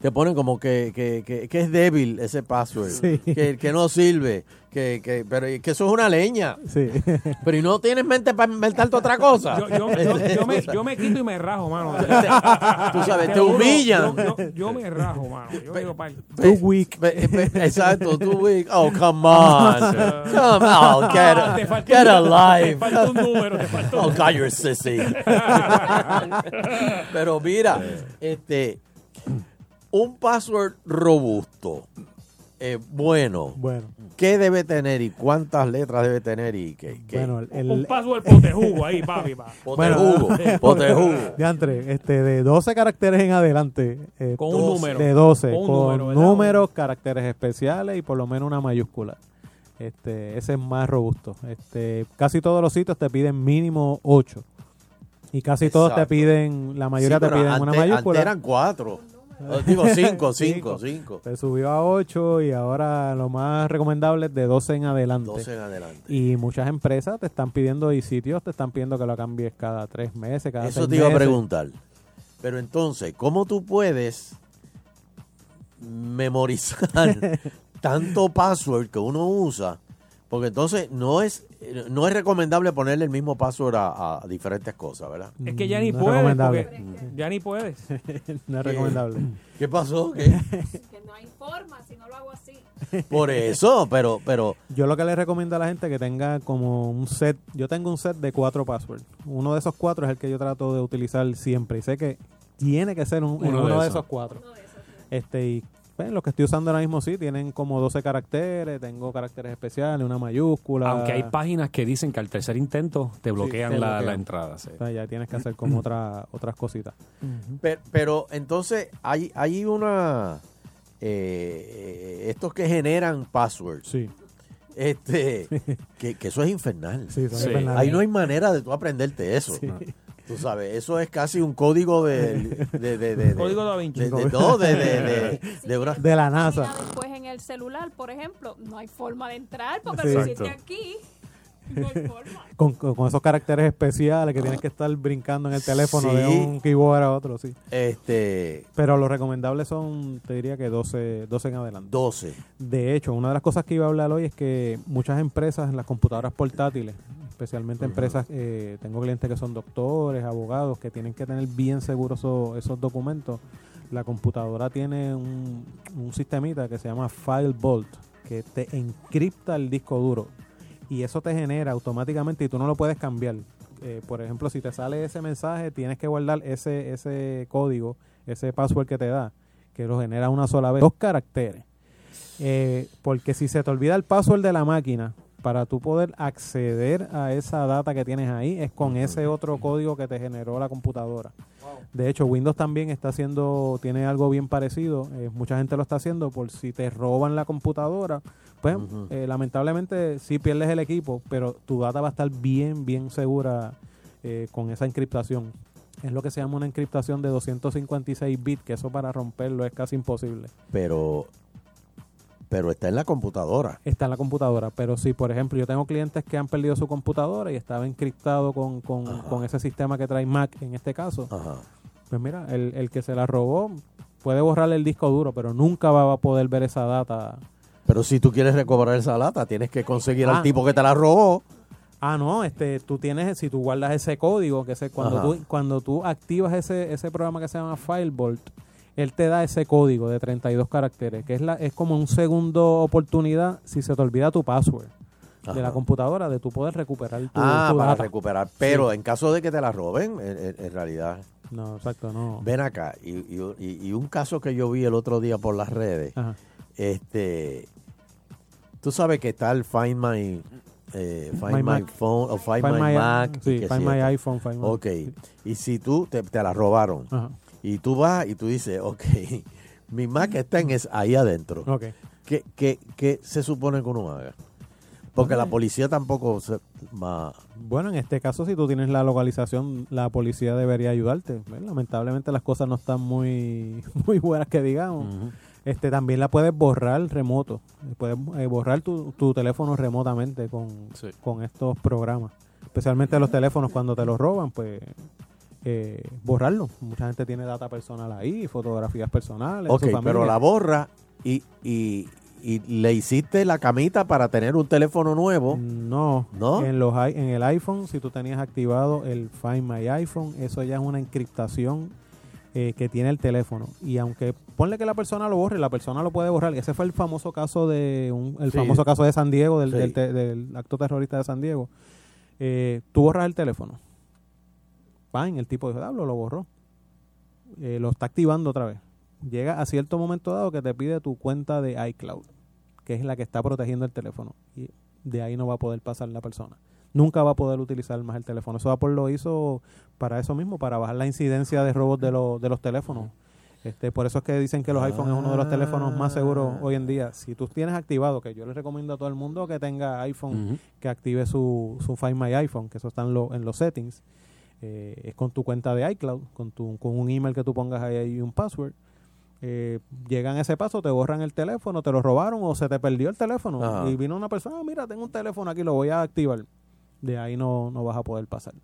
te ponen como que, que- que- que es débil ese password, Sí. que, que no sirve, que, que, pero que eso es una leña. Sí. Pero ¿y no tienes mente para inventarte otra cosa? Yo, yo- yo- yo me, yo me quito y me rajo, mano. Tú sabes, te humillan. Yo, yo- yo me rajo, mano. Yo digo, "Pay". Too weak. Exacto, too weak. Oh, come on. Come on, get a, Te falta get te falta un número, te falta un Oh, God, you're a sissy. *laughs* Pero mira, este, un password robusto, eh, bueno, Bueno. ¿qué debe tener y cuántas letras debe tener y qué? qué? Bueno, el- Un password potejugo ahí, papi. pa. *laughs* Potejugo, *laughs* potejugo. Diantre, este, de 12 caracteres en adelante. eh, Con un 12, número. De 12, Con con número, números, caracteres especiales y por lo menos una mayúscula. Este, ese es más robusto. Este, casi todos los sitios te piden mínimo 8. Y casi todos te Exacto. piden, la mayoría Sí, te piden antes- una mayúscula. antes eran cuatro. Oh, Digo *laughs* cinco, cinco, cinco. Te subió a 8 y ahora lo más recomendable es de 12 en adelante. 12 en adelante. Y muchas empresas te están pidiendo y sitios te están pidiendo que lo cambies cada tres meses, cada Eso te iba a meses. preguntar. Pero entonces, ¿cómo tú puedes memorizar *laughs* tanto password que uno usa? Porque entonces no es no es recomendable ponerle el mismo password a, a diferentes cosas, ¿verdad? Es que ya ni No es puedes. porque Ya ni puedes. *laughs* no es recomendable. *laughs* ¿Qué pasó? ¿Qué? *laughs* Que no hay forma si no lo hago así. Por eso, pero pero Yo lo que le recomiendo a la gente que tenga como un set, yo tengo un set de cuatro passwords. Uno de esos cuatro es el que yo trato de utilizar siempre y sé que tiene que ser un- Uno uno, de de, esos. esos cuatro. Este y bueno, los que estoy usando ahora mismo sí tienen como 12 caracteres, tengo caracteres especiales, una mayúscula. Aunque hay páginas que dicen que al tercer intento te bloquean, te la, bloquean. la entrada. sí. O sea, ya tienes que hacer como otra, otras cositas. Pero, pero entonces hay, hay una... eh, estos que generan passwords. Sí. Este, *laughs* que, que eso es infernal. Sí, Sí. infernales. Ahí no hay manera de tú aprenderte eso. Sí. Tú sabes, eso es casi un código de... de, de, de- Código Da Vinci. de- de- no, de, de, de, de una- De la NASA. Después en el celular, por ejemplo, no hay forma de entrar porque Sí. lo hiciste aquí. No hay forma. Con, con- con esos caracteres especiales que tienes que estar brincando en el teléfono de un keyboard a otro, sí. Este, Pero los recomendables son, te diría que 12, 12 en adelante. 12. De hecho, una de las cosas que iba a hablar hoy es que muchas empresas en las computadoras portátiles, especialmente empresas, eh, tengo clientes que son doctores, abogados, que tienen que tener bien seguros esos, esos documentos. La computadora tiene un, un sistemita que se llama File Vault, que te encripta el disco duro. Y eso te genera automáticamente y tú no lo puedes cambiar. Eh, por ejemplo, si te sale ese mensaje, tienes que guardar ese, ese código, ese password que te da, que lo genera una sola vez. Dos caracteres. Eh, porque si se te olvida el password de la máquina, para tú poder acceder a esa data que tienes ahí, es con ese otro código que te generó la computadora. De hecho, Windows también está haciendo, tiene algo bien parecido. eh, mucha gente lo está haciendo por si te roban la computadora. Pues, eh, lamentablemente, sí pierdes el equipo, pero tu data va a estar bien, bien segura eh, con esa encriptación. Es lo que se llama una encriptación de 256 bits, que eso para romperlo es casi imposible. Pero, pero está en la computadora. Está en la computadora, pero si, por ejemplo, yo tengo clientes que han perdido su computadora y estaba encriptado con, con, con ese sistema que trae Mac en este caso, pues mira, el, el que se la robó puede borrarle el disco duro, pero nunca va a poder ver esa data. Pero si tú quieres recobrar esa lata, tienes que conseguir Ah. al tipo que te la robó. Ah, no, este, tú tienes, si tú guardas ese código, que ese, cuando Ajá. tú, cuando tú activas ese, ese programa que se llama FileVault, él te da ese código de 32 caracteres, que es la, es como un segundo oportunidad si se te olvida tu password de la computadora, de tú poder recuperar tu, Ah, tu para data. recuperar. Pero Sí. en caso de que te la roben, en, realidad. No, exacto, no. Ven acá. Y, y- y- un caso que yo vi el otro día por las redes. Ajá. Este. Tú sabes que está el Find My. eh, Find My. Phone o Find, Find My, My- Mac. sí, Find My iPhone, Find My- Ok. Y si tú te, te la robaron Ajá. Y tú vas y tú dices, ok, *laughs* mi Mac está en es, ahí adentro. Ok. ¿Qué, qué, qué se supone que uno haga? Porque la policía tampoco se va... Bueno, en este caso, si tú tienes la localización, la policía debería ayudarte. Lamentablemente las cosas no están muy, *laughs* muy buenas que digamos. Este también la puedes borrar remoto. Puedes eh, borrar tu, tu teléfono remotamente con, con estos programas. Especialmente los teléfonos cuando te los roban, pues eh, borrarlo. Mucha gente tiene data personal ahí, fotografías personales. Ok, pero la borra y, y, y le hiciste la camita para tener un teléfono nuevo. No, ¿No? En, los, en el iPhone, si tú tenías activado el Find My iPhone, eso ya es una encriptación eh, que tiene el teléfono. Y aunque ponle que la persona lo borre, la persona lo puede borrar. Ese fue el famoso caso de un- el Sí. famoso caso de San Diego, del, Sí. del te- del acto terrorista de San Diego. Eh, tú borras el teléfono. Fine, el tipo dijo, "Diablo, lo borró. Eh, lo está activando otra vez. Llega a cierto momento dado que te pide tu cuenta de iCloud, que es la que está protegiendo el teléfono. Y de ahí no va a poder pasar la persona. Nunca va a poder utilizar más el teléfono. Eso Apple lo hizo para eso mismo, para bajar la incidencia de robos de, los de los teléfonos. Este, por eso es que dicen que los iPhone es uno de los teléfonos más seguros hoy en día. Si tú tienes activado, que yo les recomiendo a todo el mundo que tenga iPhone, que active su, su Find My iPhone, que eso está en, lo- en los settings, eh, es con tu cuenta de iCloud, con, tu, con un email que tú pongas ahí y un password. Eh, llegan a ese paso, te borran el teléfono, te lo robaron o se te perdió el teléfono. Ajá. Y vino una persona, "Ah, mira, tengo un teléfono aquí, lo voy a activar. De ahí no, no vas a poder pasar.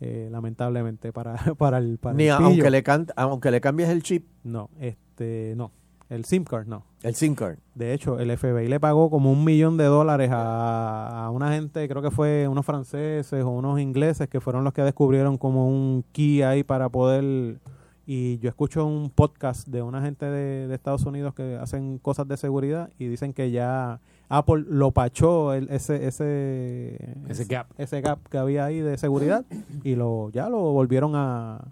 Eh, lamentablemente para, *laughs* para el para Ni el aunque le, can- aunque le cambies el chip, No, este, no. El SIM card, no. el SIM card. De hecho, el FBI le pagó como un millón de dólares a, a una gente, creo que fue unos franceses o unos ingleses, que fueron los que descubrieron como un key ahí para poder... Y yo escucho un podcast de una gente de, de Estados Unidos que hacen cosas de seguridad y dicen que ya Apple lo pachó el- ese, ese, Ese gap. ese gap que había ahí de seguridad y lo ya lo volvieron a,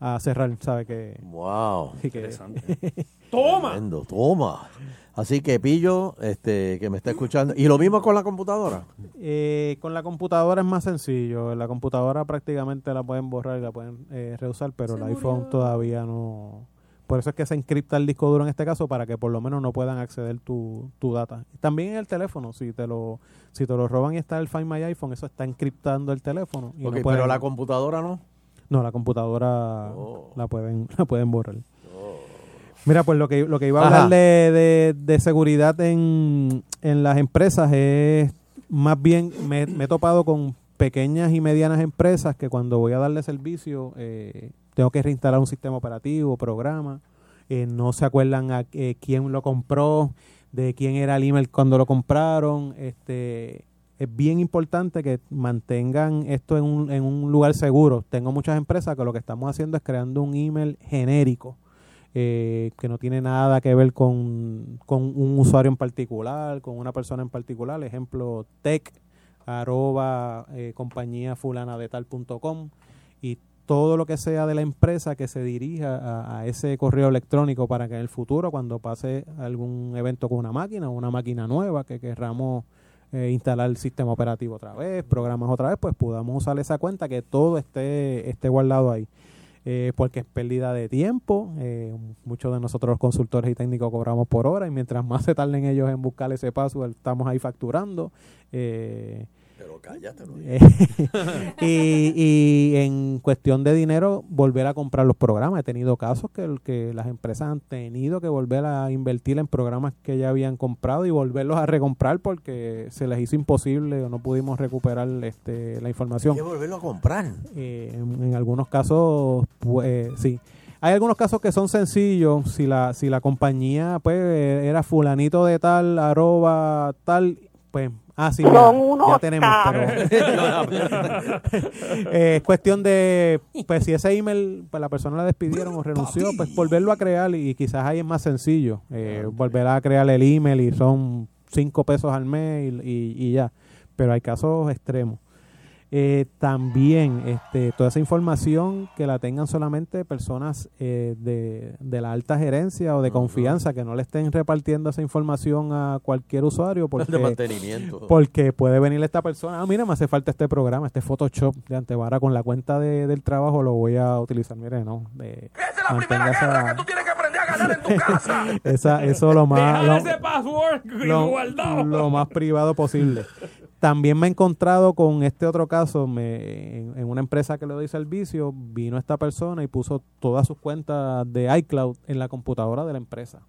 a cerrar, ¿sabe? Que, Wow. que- *laughs* ¡Toma! Tremendo, toma. Así que pillo, este, que me está escuchando. Y lo mismo con la computadora. Eh, con la computadora es más sencillo. La computadora prácticamente la pueden borrar y la pueden eh, reusar, pero el iPhone todavía no. Por eso es que se encripta el disco duro en este caso para que por lo menos no puedan acceder tu, tu data. También en el teléfono, si te lo si te lo roban y está el Find My iPhone, eso está encriptando el teléfono. Y no Ok, pueden- pero la computadora no. no, la computadora la pueden *laughs* la pueden borrar. Mira, pues lo que, lo que iba a Ajá. hablar de, de- de seguridad en, en las empresas es más bien, me, me he topado con pequeñas y medianas empresas que cuando voy a darle servicio eh, tengo que reinstalar un sistema operativo, programa, eh, no se acuerdan a eh, quién lo compró, de quién era el email cuando lo compraron, este es bien importante que mantengan esto en un, en un lugar seguro. Tengo muchas empresas que lo que estamos haciendo es creando un email genérico eh, que no tiene nada que ver con, con un usuario en particular, con una persona en particular. Ejemplo, tech arroba eh, compañía fulana de tal punto com y todo lo que sea de la empresa que se dirija a, a ese correo electrónico para que en el futuro cuando pase algún evento con una máquina o una máquina nueva que querramos eh, instalar el sistema operativo otra vez, programas otra vez, pues podamos usar esa cuenta que todo esté, esté guardado ahí. Eh, porque es pérdida de tiempo. eh, muchos de nosotros los consultores y técnicos cobramos por hora y mientras más se tarden ellos en buscar ese password, estamos ahí facturando. Eh, Pero cállate, no eh, *laughs* y, y en cuestión de dinero, volver a comprar los programas. He tenido casos que, el- que las empresas han tenido que volver a invertir en programas que ya habían comprado y volverlos a recomprar porque se les hizo imposible o no pudimos recuperar este, la información. Hay que volverlo a comprar. Eh, en, en algunos casos, pues sí. Hay algunos casos que son sencillos. Si la, si la compañía pues eh, era fulanito de tal, arroba tal, pues, ah, sí, mira, Son unos ya tenemos. Pero, *laughs* Eh, *laughs* es cuestión de, pues si ese email, pues la persona la despidieron o renunció, pues volverlo a crear y, quizás ahí es más sencillo. Eh, volver a crear el email y son cinco pesos al mes y, y- y ya. Pero hay casos extremos. Eh, también este, toda esa información que la tengan solamente personas eh, de, de la alta gerencia o de confianza, que no le estén repartiendo esa información a cualquier usuario porque, De mantenimiento. porque puede venir esta persona, ah, mira, me hace falta este programa, este Photoshop de Antevara con la cuenta de- del trabajo lo voy a utilizar, mire, no, de, esa, esa- eso lo más... Lo- ese password lo, lo más privado posible. *laughs* También me he encontrado con este otro caso, me, en, una empresa que le doy servicio, vino esta persona y puso todas sus cuentas de iCloud en la computadora de la empresa.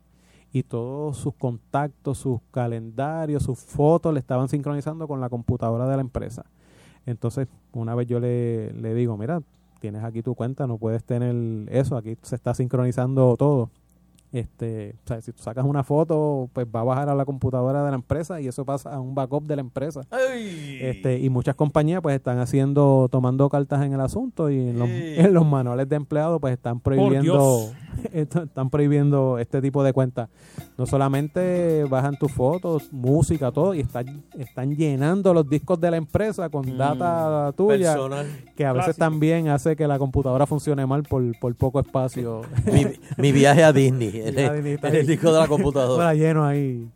Y todos sus contactos, sus calendarios, sus fotos le estaban sincronizando con la computadora de la empresa. Entonces, una vez yo le, le digo, mira, tienes aquí tu cuenta, no puedes tener eso, aquí se está sincronizando todo. Este, o sea, si tú sacas una foto, pues va a bajar a la computadora de la empresa y eso pasa a un backup de la empresa. Este, y muchas compañías pues están haciendo, tomando cartas en el asunto y en los, en los manuales de empleados pues están prohibiendo, *laughs* están prohibiendo este tipo de cuentas. No solamente bajan tus fotos, música, todo, y están, están llenando los discos de la empresa con data tuya, personal. que a veces Clásico. también hace que la computadora funcione mal por, por poco espacio. Mi, mi viaje a Disney, en, el, en disco de la computadora. Está lleno ahí.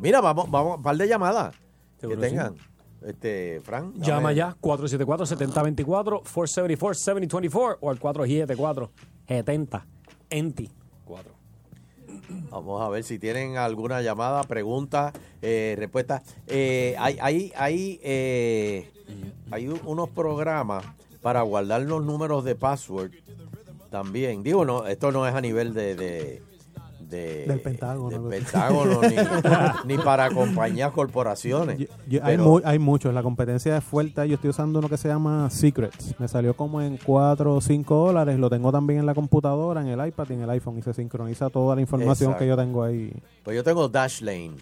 Mira, vamos, vamos, un par de llamadas que tengan. Este, Frank. dame- Llama ya 474-7024, 474-7024 o al 474-70 enti 4. Vamos a ver si tienen alguna llamada, pregunta, eh, respuesta. Eh, hay hay, hay, eh, hay unos programas para guardar los números de password también. Digo, no, esto no es a nivel de... de- de- Del Pentágono, del. Pentágono, ni, *laughs* ni para compañías, corporaciones. Yo- hay, Pero- mu- hay muchos, la competencia es fuerte. Yo estoy usando uno que se llama Secrets. Me salió como en 4 o 5 dólares. Lo tengo también en la computadora, en el iPad y en el iPhone. Y se sincroniza toda la información Exacto. que yo tengo ahí. Pues yo tengo Dashlane.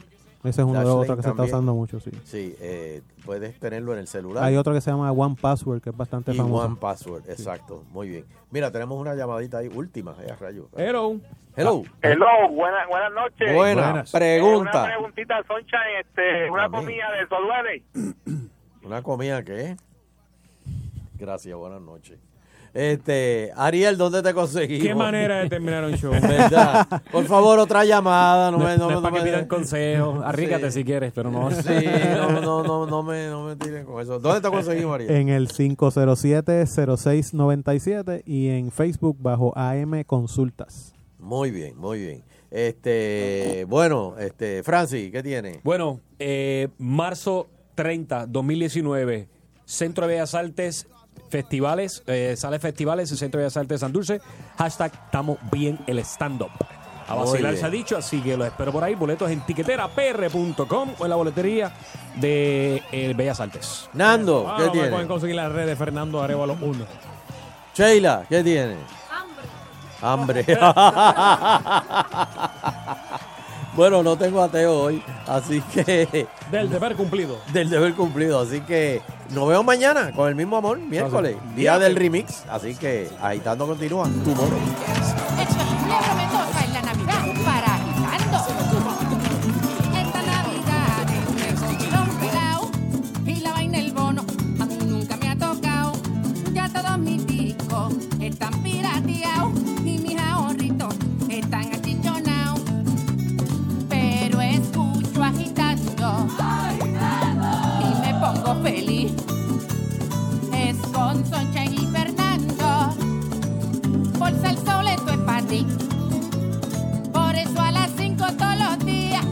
Ese es uno de los otros que se está también. usando mucho, sí. Sí, eh, puedes tenerlo en el celular. Hay otro que se llama One Password, que es bastante y famoso. One Password, exacto. Muy bien. Mira, tenemos una llamadita ahí, última, eh, rayo. Hello. Hello. Hello, buenas buenas noches. Buenas. Eh, Pregunta. una preguntita, Sunshine, este, una Amén. comida de Soduele. ¿Una comida qué? Gracias, buenas noches. Este, Ariel, ¿dónde te conseguimos? ¿Qué manera de terminar un show? *laughs* ¿Verdad? Por favor, otra llamada. No, No, me, no no, es no para que me- pidan consejos. Arrígate Sí. si quieres, pero no. Sí, no, no, no, no me, no me tiren con eso. ¿Dónde te conseguimos, Ariel? En el 507-0697 y en Facebook bajo AM Consultas. Muy bien, muy bien. Este, bueno, este, Francis, ¿qué tiene? Bueno, eh, marzo 30, 2019, Centro de Bellas Artes, festivales, eh, sale festivales, el Centro de Bellas Artes de Santurce, hashtag estamos bien el stand-up. A vacilar se ha dicho, así que los espero por ahí, boletos en tiqueterapr.com o en la boletería de eh, Bellas Artes. Nando, Ah, ¿qué no, tiene? Pueden conseguir las redes de Fernando Arevalo 1. Sheila, ¿qué tiene? Hambre. *laughs* *laughs* bueno, no tengo ateo hoy, así que... *laughs* Del deber cumplido. Del deber cumplido, así que nos vemos mañana con el mismo amor, miércoles, día del remix, así que agitando continúa. Tu moro. Extra, feliz es con Sunshine y Fernando. Bolsa el sol, esto es para ti. Por eso a las 5 todos los días.